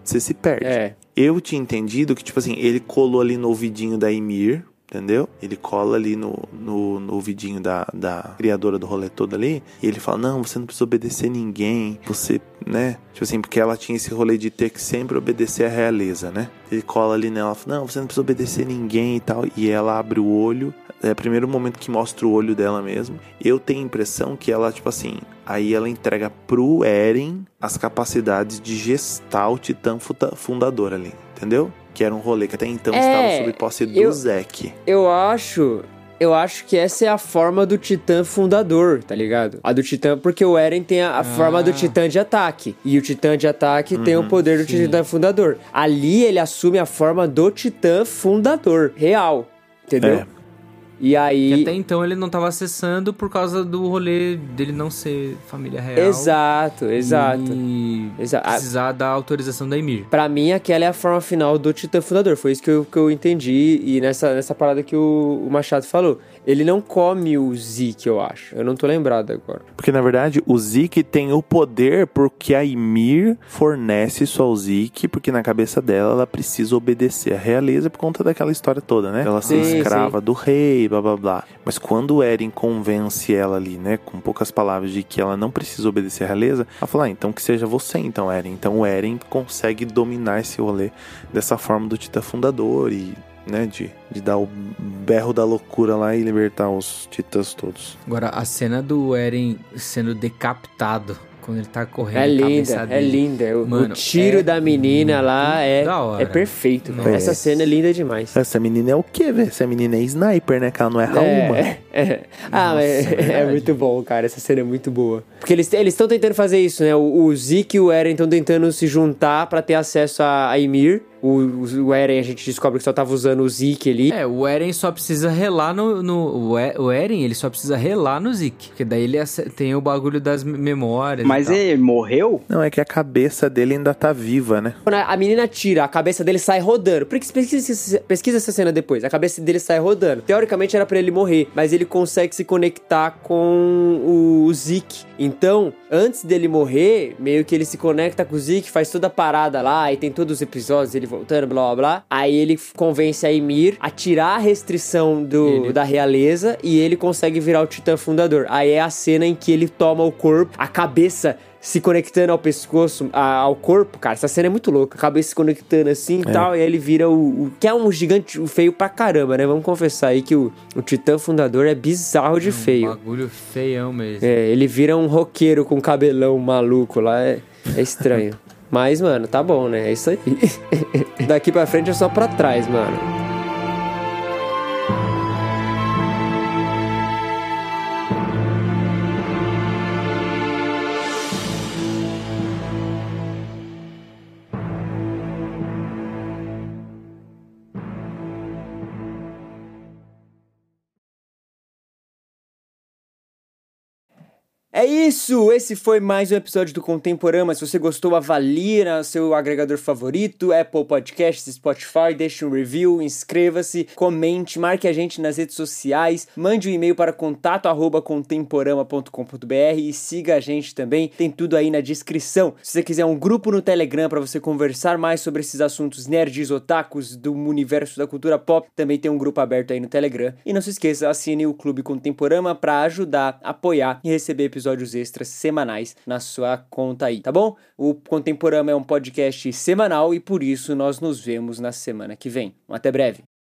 se perde. É. Eu tinha entendido que, tipo assim, ele colou ali no ouvidinho da Emir, entendeu? Ele cola ali no, no, no ouvidinho da, da criadora do rolê todo ali, e ele fala, não, você não precisa obedecer ninguém, você, né? Tipo assim, porque ela tinha esse rolê de ter que sempre obedecer à realeza, né? Ele cola ali nela, fala, não, você não precisa obedecer ninguém e tal, e ela abre o olho, é o primeiro momento que mostra o olho dela mesmo. Eu tenho a impressão que ela, tipo assim, aí ela entrega pro Eren as capacidades de gestar o titã fundador ali, entendeu? Que era um rolê que até então É, estava sob posse do eu- Zeke. Eu acho. Eu acho que essa é a forma do Titã fundador, tá ligado? A do Titã, porque o Eren tem a, a forma do Titã de ataque. E o Titã de ataque tem o Uhum, poder do Titã fundador. Ali ele assume a forma do Titã fundador, real. Entendeu? É. E aí. Que até então ele não tava acessando por causa do rolê dele não ser família real. Exato, exato. E Exa- a- precisar da autorização da Emir. Pra mim, aquela é a forma final do Titã Fundador. Foi isso que eu, que eu entendi. E nessa, nessa parada que o, o Machado falou. Ele não come o Zeke, eu acho. Eu não tô lembrado agora. Porque na verdade o Zeke tem o poder porque a Ymir fornece isso ao Zeke, porque na cabeça dela ela precisa obedecer à realeza por conta daquela história toda, né? Ela ser Sim, escrava do rei, blá blá blá. Mas quando o Eren convence ela ali, né, com poucas palavras de que ela não precisa obedecer à realeza, ela fala, ah, então que seja você então, Eren. Então o Eren consegue dominar esse rolê dessa forma do Titã Fundador e né, de, de dar o berro da loucura lá e libertar os titãs todos. Agora, a cena do Eren sendo decapitado quando ele tá correndo. É a linda, é linda. O, Mano, o tiro é da menina lá é, da hora. é perfeito. Nossa. Essa cena é linda demais. Essa menina é o quê, velho? Essa menina é sniper, né? Que ela não erra uma. É, é. Ah, Nossa, mas é é, muito bom, cara. Essa cena é muito boa. Porque eles estão tentando fazer isso, né? O, o Zeke e o Eren estão tentando se juntar pra ter acesso a, a Ymir. O, o, Eren, a gente descobre que só tava usando o Zeke ali. É, o Eren só precisa relar no. no o, o Eren, ele só precisa relar no Zeke. Porque daí ele tem o bagulho das me- memórias. Mas e tal. ele morreu? Não, é que a cabeça dele ainda tá viva, né? Quando a menina tira, a cabeça dele sai rodando. Porque pesquisa, pesquisa essa cena depois. A cabeça dele sai rodando. Teoricamente era pra ele morrer, mas ele consegue se conectar com o, o Zeke. Então, antes dele morrer, meio que ele se conecta com o Zeke, faz toda a parada lá, e tem todos os episódios, ele voltando, blá blá blá. Aí ele convence a Ymir a tirar a restrição do, Ele- da realeza e ele consegue virar o Titã Fundador. Aí é a cena em que ele toma o corpo, a cabeça se conectando ao pescoço, a- ao corpo, cara. Essa cena é muito louca. A cabeça se conectando assim e É. tal. E aí ele vira o, o- Que é um gigante feio pra caramba, né? Vamos confessar aí que o, o Titã Fundador é bizarro de Um feio. bagulho feião mesmo. É, ele vira um roqueiro com cabelão maluco lá. É, é estranho. Mas, mano, tá bom, né? É isso aí. Daqui pra frente é só pra trás, mano. É isso! Esse foi mais um episódio do Contemporama. Se você gostou, avalie no seu agregador favorito, Apple Podcasts, Spotify, deixe um review, inscreva-se, comente, marque a gente nas redes sociais, mande um e-mail para contato@contemporama.com.br e siga a gente também. Tem tudo aí na descrição. Se você quiser um grupo no Telegram para você conversar mais sobre esses assuntos nerds, otakus do universo da cultura pop, também tem um grupo aberto aí no Telegram. E não se esqueça, assine o Clube Contemporama para ajudar, apoiar e receber episódios extras semanais na sua conta aí, tá bom? O Contemporama é um podcast semanal e por isso nós nos vemos na semana que vem. Até breve.